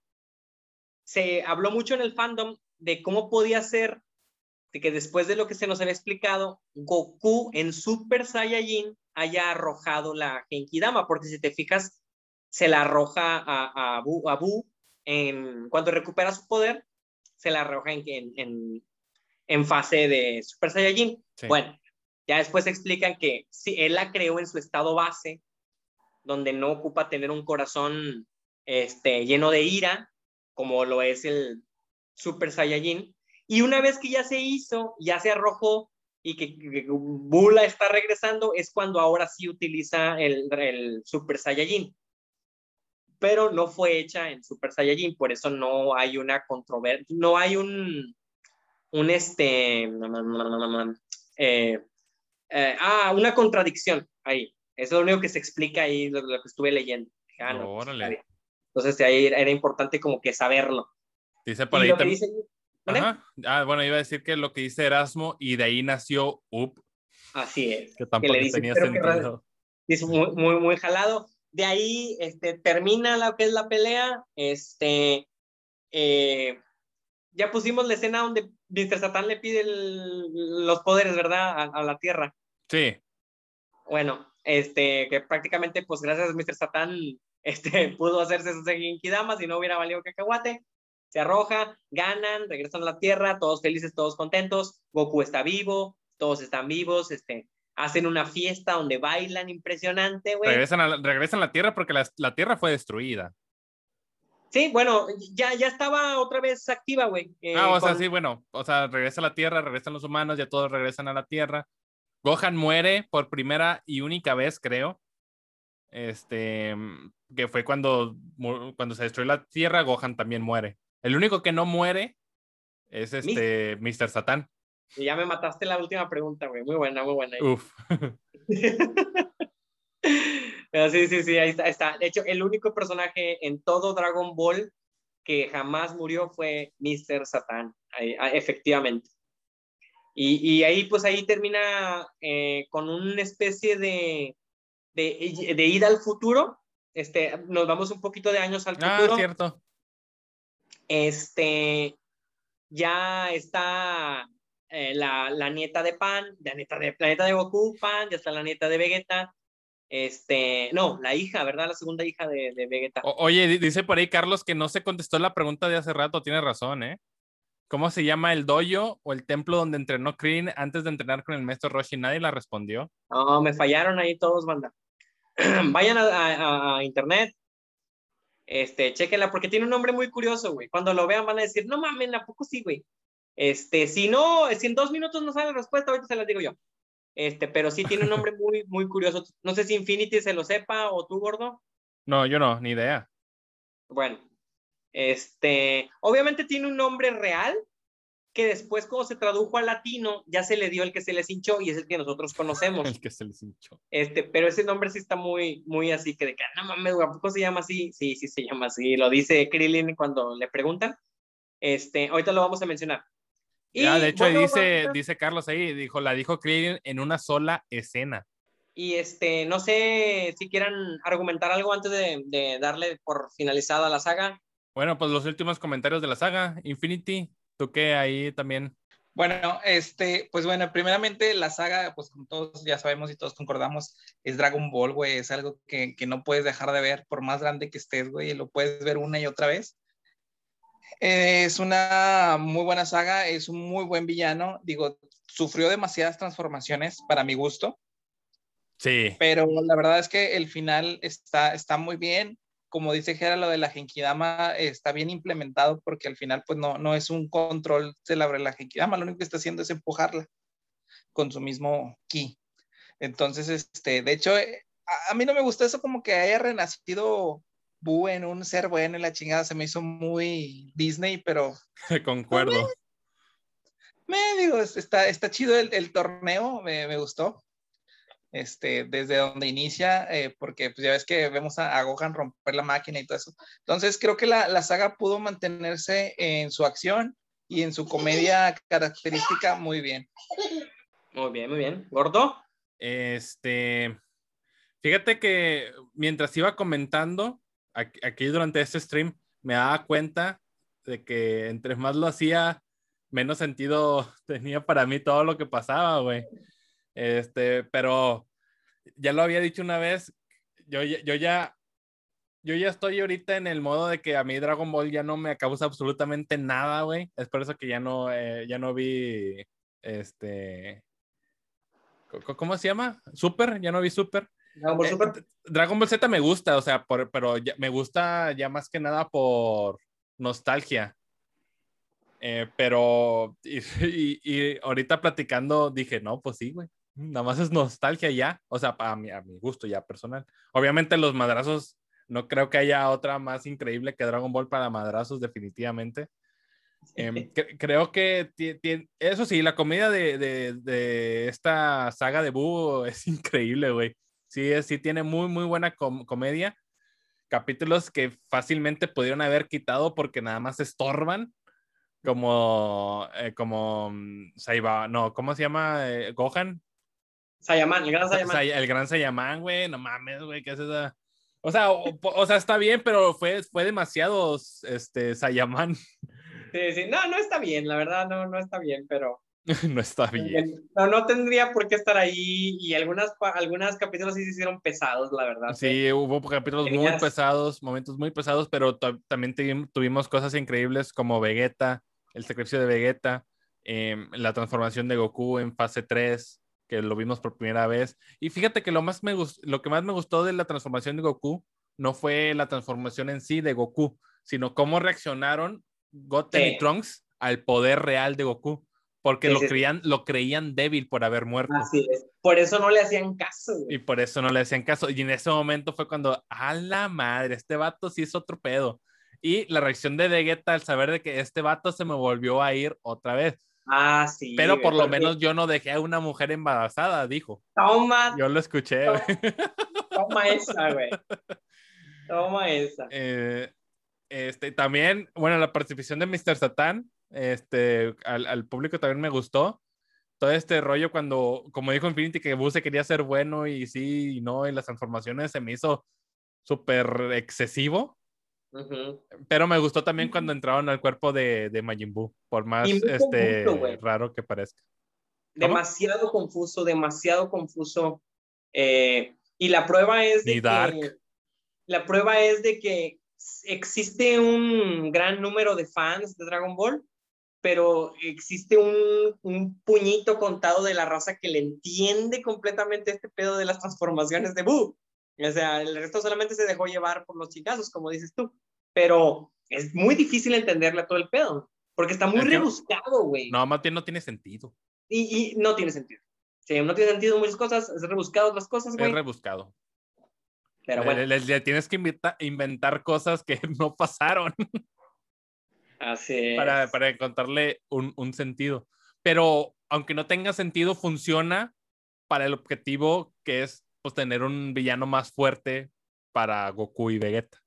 Se habló mucho en el fandom de cómo podía ser de que después de lo que se nos había explicado, Goku en Super Saiyajin haya arrojado la Genki Dama, porque si te fijas, se la arroja a, a, a Bu en, cuando recupera su poder, se la arroja en, en, en, en fase de Super Saiyajin. Sí. Bueno, ya después explican que sí, él la creó en su estado base, donde no ocupa tener un corazón este, lleno de ira, como lo es el Super Saiyajin. Y una vez que ya se hizo, ya se arrojó y que, que Bula está regresando, es cuando ahora sí utiliza el, el Super Saiyajin. Pero no fue hecha en Super Saiyajin, por eso no hay una controversia, no hay un, un este, eh, eh, ah, una contradicción ahí. Eso es lo único que se explica ahí, lo, lo que estuve leyendo. Ah, no, pues, Órale. Entonces ahí era importante como que saberlo. Dice por ahí que también. dice-. Ajá. Ah, bueno, iba a decir que lo que dice Erasmo y de ahí nació Up, Así es. que tampoco le dice, tenía sentido. Es muy, muy, muy jalado. De ahí este, termina lo que es la pelea. Este, eh, ya pusimos la escena donde Mr. Satan le pide el- los poderes, ¿verdad? A, a la Tierra. Sí, Bueno, este, que prácticamente, pues gracias a Mr. Satan, este, pudo hacerse sus Genkidamas y no hubiera valido cacahuate. Se arroja, ganan, regresan a la Tierra, todos felices, todos contentos. Goku está vivo, todos están vivos, este, hacen una fiesta donde bailan impresionante, güey. Regresan a, la- regresan a la Tierra porque la, la Tierra fue destruida. Sí, bueno, ya, ya estaba otra vez activa, güey. eh, ah, o sea, sí, bueno, o sea, regresa a la Tierra, regresan los humanos, ya todos regresan a la Tierra. Gohan muere por primera y única vez, creo. Este, que fue cuando, cuando se destruyó la Tierra, Gohan también muere. El único que no muere es este Mr. Satan. Y ya me mataste la última pregunta, güey. Muy buena, muy buena. Uf. Pero sí, sí, sí, ahí está, ahí está. De hecho, el único personaje en todo Dragon Ball que jamás murió fue Mr. Satan, ah, efectivamente. Y, y ahí, pues ahí termina eh, con una especie de, de, de ida al futuro. Este, nos vamos un poquito de años al Ah, futuro. cierto. este, ya está eh, la, la nieta de Pan, la nieta de, la nieta de Goku, Pan, ya está la nieta de Vegeta, este, no, la hija, ¿verdad? La segunda hija de, de Vegeta. O- oye, di- dice por ahí Carlos que no se contestó la pregunta de hace rato, tiene razón, ¿eh? ¿Cómo se llama el dojo o el templo donde entrenó Krillin antes de entrenar con el maestro Roshi? Nadie la respondió. No, me fallaron ahí todos, banda. Vayan a, a- a internet, este, chéquenla, porque tiene un nombre muy curioso, güey. Cuando lo vean van a decir, no mames, ¿a poco sí, güey? Este, si no, si en dos minutos no sale la respuesta, ahorita se las digo yo. Este, pero sí tiene un nombre muy, muy curioso. No sé si Infinity se lo sepa o tú, gordo. No, yo no, ni idea. Bueno, este, obviamente tiene un nombre real que después como se tradujo al latino ya se le dio el que se les hinchó y es el que nosotros conocemos. El que se les hinchó. Este, pero ese nombre sí está muy, muy así que de que, no mames, ¿a poco se llama así? Sí, sí se llama así. Lo dice Krillin cuando le preguntan. Este, ahorita lo vamos a mencionar. Y, Ya, de hecho, bueno, dice, bueno, dice Carlos ahí, dijo, la dijo Krillin en una sola escena. Y este, no sé si quieran argumentar algo antes de, de darle por finalizada la saga. Bueno, pues los últimos comentarios de la saga, Infinity, tú que ahí también. Bueno, este, pues bueno, primeramente la saga, pues como todos ya sabemos y todos concordamos, es Dragon Ball, güey, es algo que, que no puedes dejar de ver, por más grande que estés, güey, lo puedes ver una y otra vez. Eh, es una muy buena saga, es un muy buen villano, digo, sufrió demasiadas transformaciones para mi gusto, Sí, pero la verdad es que el final está, está muy bien. Como dice Gera, lo de la Genkidama está bien implementado porque al final pues no, no es un control de la, la Genkidama, lo único que está haciendo es empujarla con su mismo ki. Entonces, este, de hecho, eh, a, a mí no me gustó eso como que haya renacido Boo en un ser bueno y la chingada se me hizo muy Disney, pero concuerdo. me digo, es- está, está chido el, el torneo, me, me gustó. Este, desde donde inicia, eh, porque pues ya ves que vemos a, a Gohan romper la máquina y todo eso. Entonces creo que la, la saga pudo mantenerse en su acción y en su comedia característica muy bien. Muy bien, muy bien. ¿Gordo? Este, fíjate que mientras iba comentando aquí, durante este stream, me daba cuenta de que entre más lo hacía, menos sentido tenía para mí todo lo que pasaba, güey. Este, pero ya lo había dicho una vez, yo, yo ya, yo ya estoy ahorita en el modo de que a mí Dragon Ball ya no me causa absolutamente nada, güey. Es por eso que ya no, eh, ya no vi, este, ¿cómo- ¿cómo se llama? Super, ya no vi Super. Dragon Ball Eh, Super. D- Dragon Ball Z me gusta, o sea, por- pero ya- me gusta ya más que nada por nostalgia. Eh, pero, y, y- y ahorita platicando dije, no, pues sí, güey. Nada más es nostalgia ya, o sea, a mi, a mi gusto ya personal. Obviamente los madrazos, no creo que haya otra más increíble que Dragon Ball para madrazos, definitivamente. Em, cre- creo que eso sí, la comedia de, de- de esta saga de Boo es increíble, güey. Sí, sí tiene muy, muy buena com- comedia. Capítulos que fácilmente pudieron haber quitado porque nada más estorban. Como, eh, como mm, Saiba, no, ¿cómo se llama? Eh, Gohan. Sayaman, el gran Sa- Sayaman. Say- el gran Saiyaman, güey, no mames, güey, ¿qué es esa? O sea, o, o sea, está bien, pero fue, fue demasiado este, Saiyaman. Sí, sí. No, no está bien, la verdad, no, no está bien, pero no está bien. no, no tendría por qué estar ahí y algunas, algunas capítulos sí se hicieron pesados, la verdad. Sí, hubo capítulos muy pesados, momentos muy pesados, pero ta- también tuvim- tuvimos cosas increíbles como Vegeta, el sacrificio de Vegeta, em, la transformación de Goku en fase 3, que lo vimos por primera vez. Y fíjate que lo, más me lo que más me gustó de la transformación de Goku no fue la transformación en sí de Goku, sino cómo reaccionaron Goten y Trunks al poder real de Goku. Porque lo, creían, lo creían débil por haber muerto. Así es. Por eso no le hacían caso. Y por eso no le hacían caso. Y en ese momento fue cuando, a la madre, este vato sí es otro pedo. Y la reacción de Vegeta al saber de que este vato se me volvió a ir otra vez. Ah, sí. Pero por lo menos yo no dejé a una mujer embarazada, dijo. Toma. Yo lo escuché. Toma, esa, güey. Toma esa. Eh, este, también, bueno, la participación de Mr. Satan, este, al, al, público también me gustó. Todo este rollo cuando, como dijo Infinity, que Buse quería ser bueno y sí y no, y las transformaciones se me hizo súper excesivo. Pero me gustó también cuando entraron al cuerpo de, de Majin Buu, por más este, raro que parezca. Demasiado confuso, demasiado confuso. Eh, y la prueba es de que, la prueba es de que existe un gran número de fans de Dragon Ball, pero existe un, un, puñito contado de la raza que le entiende completamente este pedo de las transformaciones de Buu. O sea, el resto solamente se dejó llevar por los chingazos, como dices tú. Pero es muy difícil entenderle a todo el pedo, porque está muy rebuscado, güey. No, más bien no tiene sentido. Y, y, no tiene sentido. Sí, no tiene sentido muchas cosas, es rebuscado otras cosas, güey. Es rebuscado. Pero bueno. Le, le, tienes que inventar cosas que no pasaron. Así. Para, para encontrarle un, un sentido. Pero aunque no tenga sentido, funciona para el objetivo que es pues, tener un villano más fuerte para Goku y Vegeta.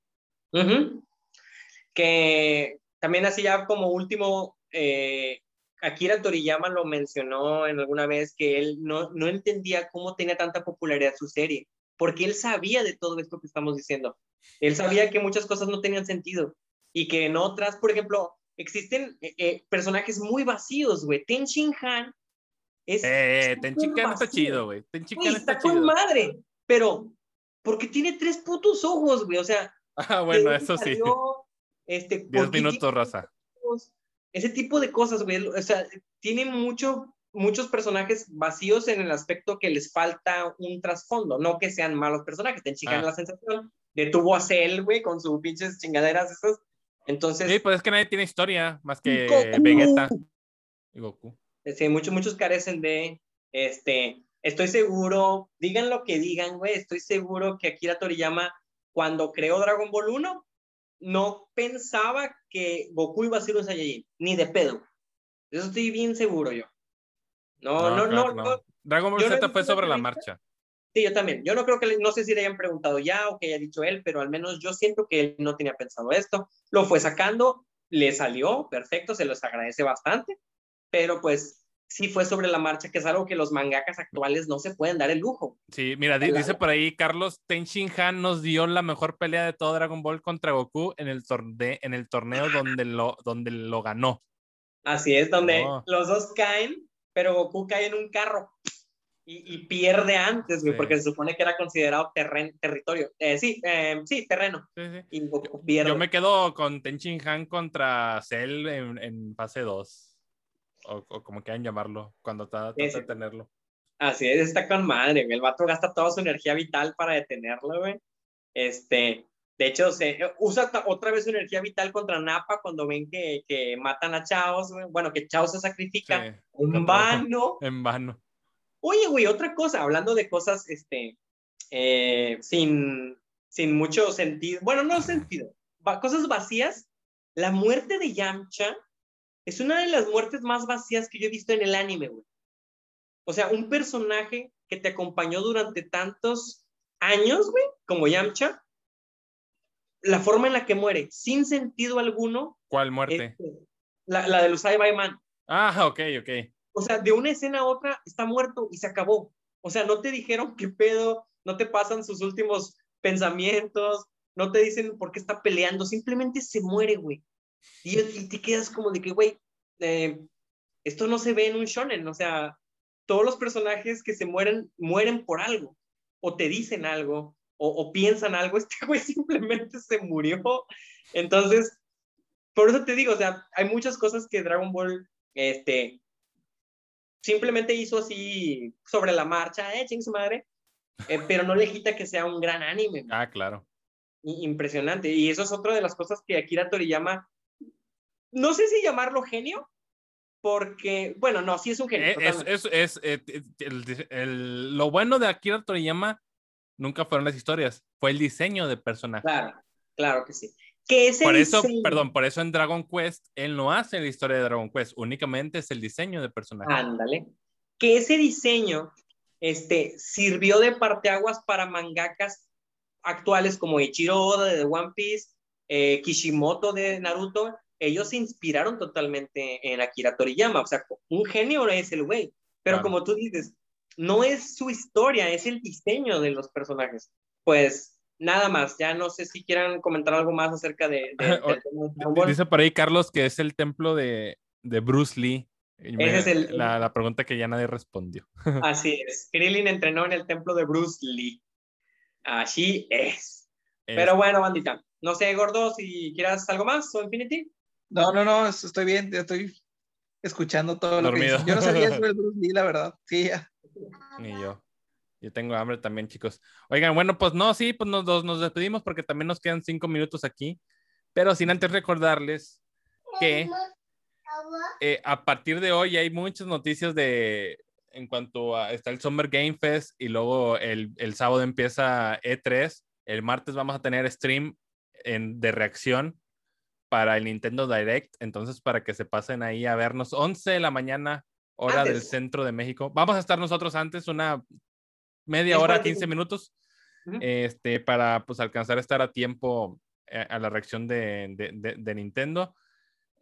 Que también así ya como último, eh, Akira Toriyama lo mencionó en alguna vez que él no, no entendía cómo tenía tanta popularidad su serie, porque él sabía de todo esto que estamos diciendo. Él sabía que muchas cosas no tenían sentido y que en otras, por ejemplo, existen eh, eh, personajes muy vacíos, güey. Ten Shin Han es. Eh, Ten Shin Han está chido, güey. Ten Shin Han está, está con madre, pero porque tiene tres putos ojos, güey. O sea. Ah, bueno, eso sí. Este, Diez minutos, raza. Ese tipo de cosas, güey. O sea, tiene mucho, muchos personajes vacíos en el aspecto que les falta un trasfondo, no que sean malos personajes. Ten Shin Han ah. la sensación detuvo a Cell, güey, con sus pinches chingaderas esas entonces. Sí, pues es que nadie tiene historia más que Vegeta y Goku. Sí, muchos, muchos carecen de. Este, estoy seguro, digan lo que digan, güey, estoy seguro que Akira Toriyama, cuando creó Dragon Ball 1, no pensaba que Goku iba a ser un Saiyajin, ni de pedo. Eso estoy bien seguro yo. No, no, no. no, Dragon Ball Z fue sobre la marcha. Sí, yo también. Yo no creo que, no sé si le hayan preguntado ya o que haya dicho él, pero al menos yo siento que él no tenía pensado esto. Lo fue sacando, le salió, perfecto, se los agradece bastante, pero pues sí fue sobre la marcha, que es algo que los mangakas actuales no se pueden dar el lujo. Sí, mira, dice por ahí Carlos, Ten Han nos dio la mejor pelea de todo Dragon Ball contra Goku en el, torneo, en el torneo donde lo, donde lo ganó. Así es, donde oh. los dos caen, pero Goku cae en un carro y, pierde antes, güey, porque se supone que era considerado terren, territorio. Eh, sí, eh, sí, terreno. Sí, sí. Y pierde. Yo me quedo con Tenchin Han contra Cell en, en fase 2. O, o, como quieran llamarlo, cuando trata de tenerlo. Así es, está con madre, güey. El vato gasta toda su energía vital para detenerlo, güey. Este, de hecho, se usa otra vez su energía vital contra Napa cuando ven que, que matan a Chaos, güey. Bueno, que Chaos se sacrifica en vano. En vano. Oye, güey, otra cosa, hablando de cosas, este, eh, sin, sin mucho sentido, bueno, no sentido, cosas vacías, la muerte de Yamcha es una de las muertes más vacías que yo he visto en el anime, güey. O sea, un personaje que te acompañó durante tantos años, güey, como Yamcha, la forma en la que muere, sin sentido alguno. ¿Cuál muerte? Este, la, la de Usai Baiman. Ah, ok, ok. O sea, de una escena a otra está muerto y se acabó. O sea, no te dijeron qué pedo, no te pasan sus últimos pensamientos, no te dicen por qué está peleando, simplemente se muere, güey. Y, te quedas como de que, güey, eh, esto no se ve en un shonen, o sea, todos los personajes que se mueren, mueren por algo, o te dicen algo, o, o piensan algo, este güey simplemente se murió. Entonces, por eso te digo, o sea, hay muchas cosas que Dragon Ball este, simplemente hizo así sobre la marcha, eh, ching su madre, eh, pero no le quita que sea un gran anime. Ah, claro. Impresionante. Y eso es otra de las cosas que Akira Toriyama, no sé si llamarlo genio, porque, bueno, no, sí es un genio. Eh, es, es, es, eh, el, el, lo bueno de Akira Toriyama nunca fueron las historias, fue el diseño de personajes. Claro, claro que sí. Que ese por eso, diseño... perdón, por eso en Dragon Quest él no hace la historia de Dragon Quest, únicamente es el diseño de personajes. Ándale. Que ese diseño este, sirvió de parteaguas para mangakas actuales como Ichiro Oda de One Piece, eh, Kishimoto de Naruto. Ellos se inspiraron totalmente en Akira Toriyama. O sea, un genio es el güey. Pero Claro. como tú dices, no es su historia, es el diseño de los personajes. Pues nada más, ya no sé si quieran comentar algo más acerca de, de-. Dice por ahí Carlos que es el templo de, de Bruce Lee. Me- Ese es el- la, la pregunta que ya nadie respondió. Así es, Krillin entrenó en el templo de Bruce Lee. Así es. Pero bueno, bandita, no sé, gordo, si quieras algo más o Infinity. No, no, no, es- estoy bien, ya estoy escuchando todo lo que dices. Yo no sabía eso del Bruce Lee, la verdad. Sí, ya. Ni yo. Yo tengo hambre también, chicos. Oigan, bueno, pues no, sí, pues nos, nos, nos despedimos porque también nos quedan cinco minutos aquí. Pero sin antes recordarles que eh, a partir de hoy hay muchas noticias de en cuanto a está el Summer Game Fest y luego el, el sábado empieza E3. El martes vamos a tener stream en, de reacción para el Nintendo Direct. Entonces, para que se pasen ahí a vernos 11 de la mañana, hora Antes. del centro de México. Vamos a estar nosotros antes, una media hora, para que- 15 minutos, este, para pues alcanzar a estar a tiempo eh, a la reacción de, de- de- de Nintendo.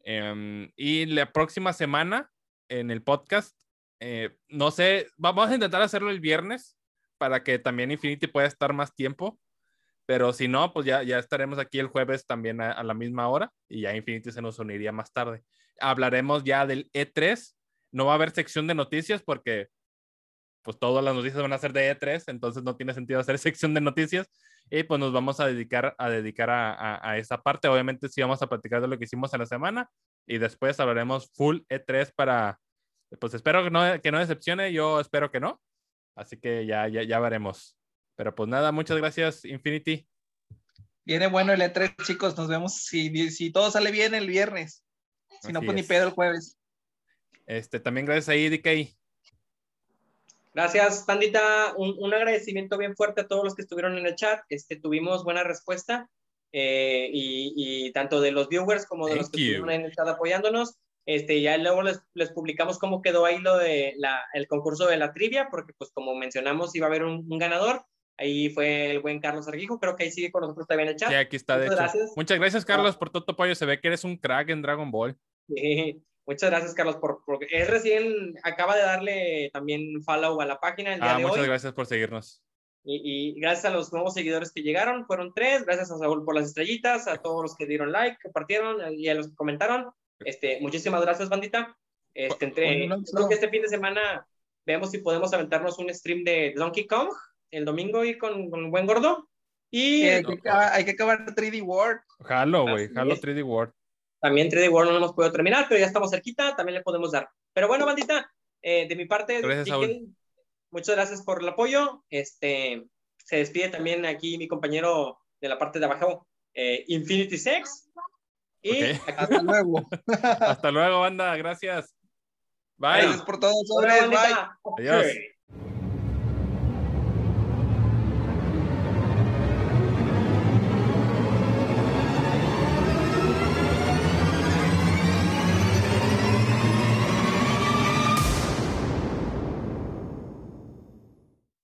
Em, y la próxima semana en el podcast, eh, no sé, vamos a intentar hacerlo el viernes para que también Infinity pueda estar más tiempo. Pero si no, pues ya, ya estaremos aquí el jueves también a, a la misma hora y ya Infinity se nos uniría más tarde. Hablaremos ya del E3. No va a haber sección de noticias porque pues todas las noticias van a ser de E3, entonces no tiene sentido hacer sección de noticias y pues nos vamos a dedicar a dedicar a, a- a esa parte. Obviamente sí vamos a platicar de lo que hicimos en la semana y después hablaremos full E3 para, pues espero que no, que no decepcione, yo espero que no, así que ya, ya, ya veremos. Pero pues nada, muchas gracias Infinity. Viene bueno el E3, chicos. Nos vemos si, si todo sale bien el viernes. Si no, Así pues ni es. pedo el jueves. Este, también gracias a DK. Gracias, Pandita. Un, un agradecimiento bien fuerte a todos los que estuvieron en el chat. Este, tuvimos buena respuesta eh, y, y tanto de los viewers como de los Thank que you. estuvieron en el chat apoyándonos. Este, ya luego les, les publicamos cómo quedó ahí lo de la, el concurso de la trivia, porque pues como mencionamos iba a haber un, un ganador. Ahí fue el buen Carlos Argijo, creo que ahí sigue con nosotros también el chat. Sí, aquí está, de Muchas hecho. gracias. Muchas gracias, Carlos, por todo tu apoyo. Se ve que eres un crack en Dragon Ball. Sí, Muchas gracias, Carlos, por, porque es recién, acaba de darle también follow a la página el día Ah, de muchas hoy. gracias por seguirnos. Y, y gracias a los nuevos seguidores que llegaron, fueron tres. Gracias a Saúl por las estrellitas, a todos los que dieron like, compartieron y a los que comentaron. Este, muchísimas gracias, bandita. Este, entre, yo creo que este fin de semana vemos si podemos aventarnos un stream de Donkey Kong el domingo y con, con el buen gordo. Y Eh, hay, que acabar, hay que acabar 3D World. Jalo, güey. Jalo es. 3D World. También 3D World no lo hemos podido terminar, pero ya estamos cerquita, también le podemos dar. Pero bueno, bandita, eh, de mi parte, Gracias, muchas gracias por el apoyo. Este, se despide también aquí mi compañero de la parte de abajo, eh, Infinity Sex. Y Ok. aquí Hasta luego. Hasta luego, banda. Gracias. Bye. Gracias por todo. Hola, Sobres, bye. Adiós.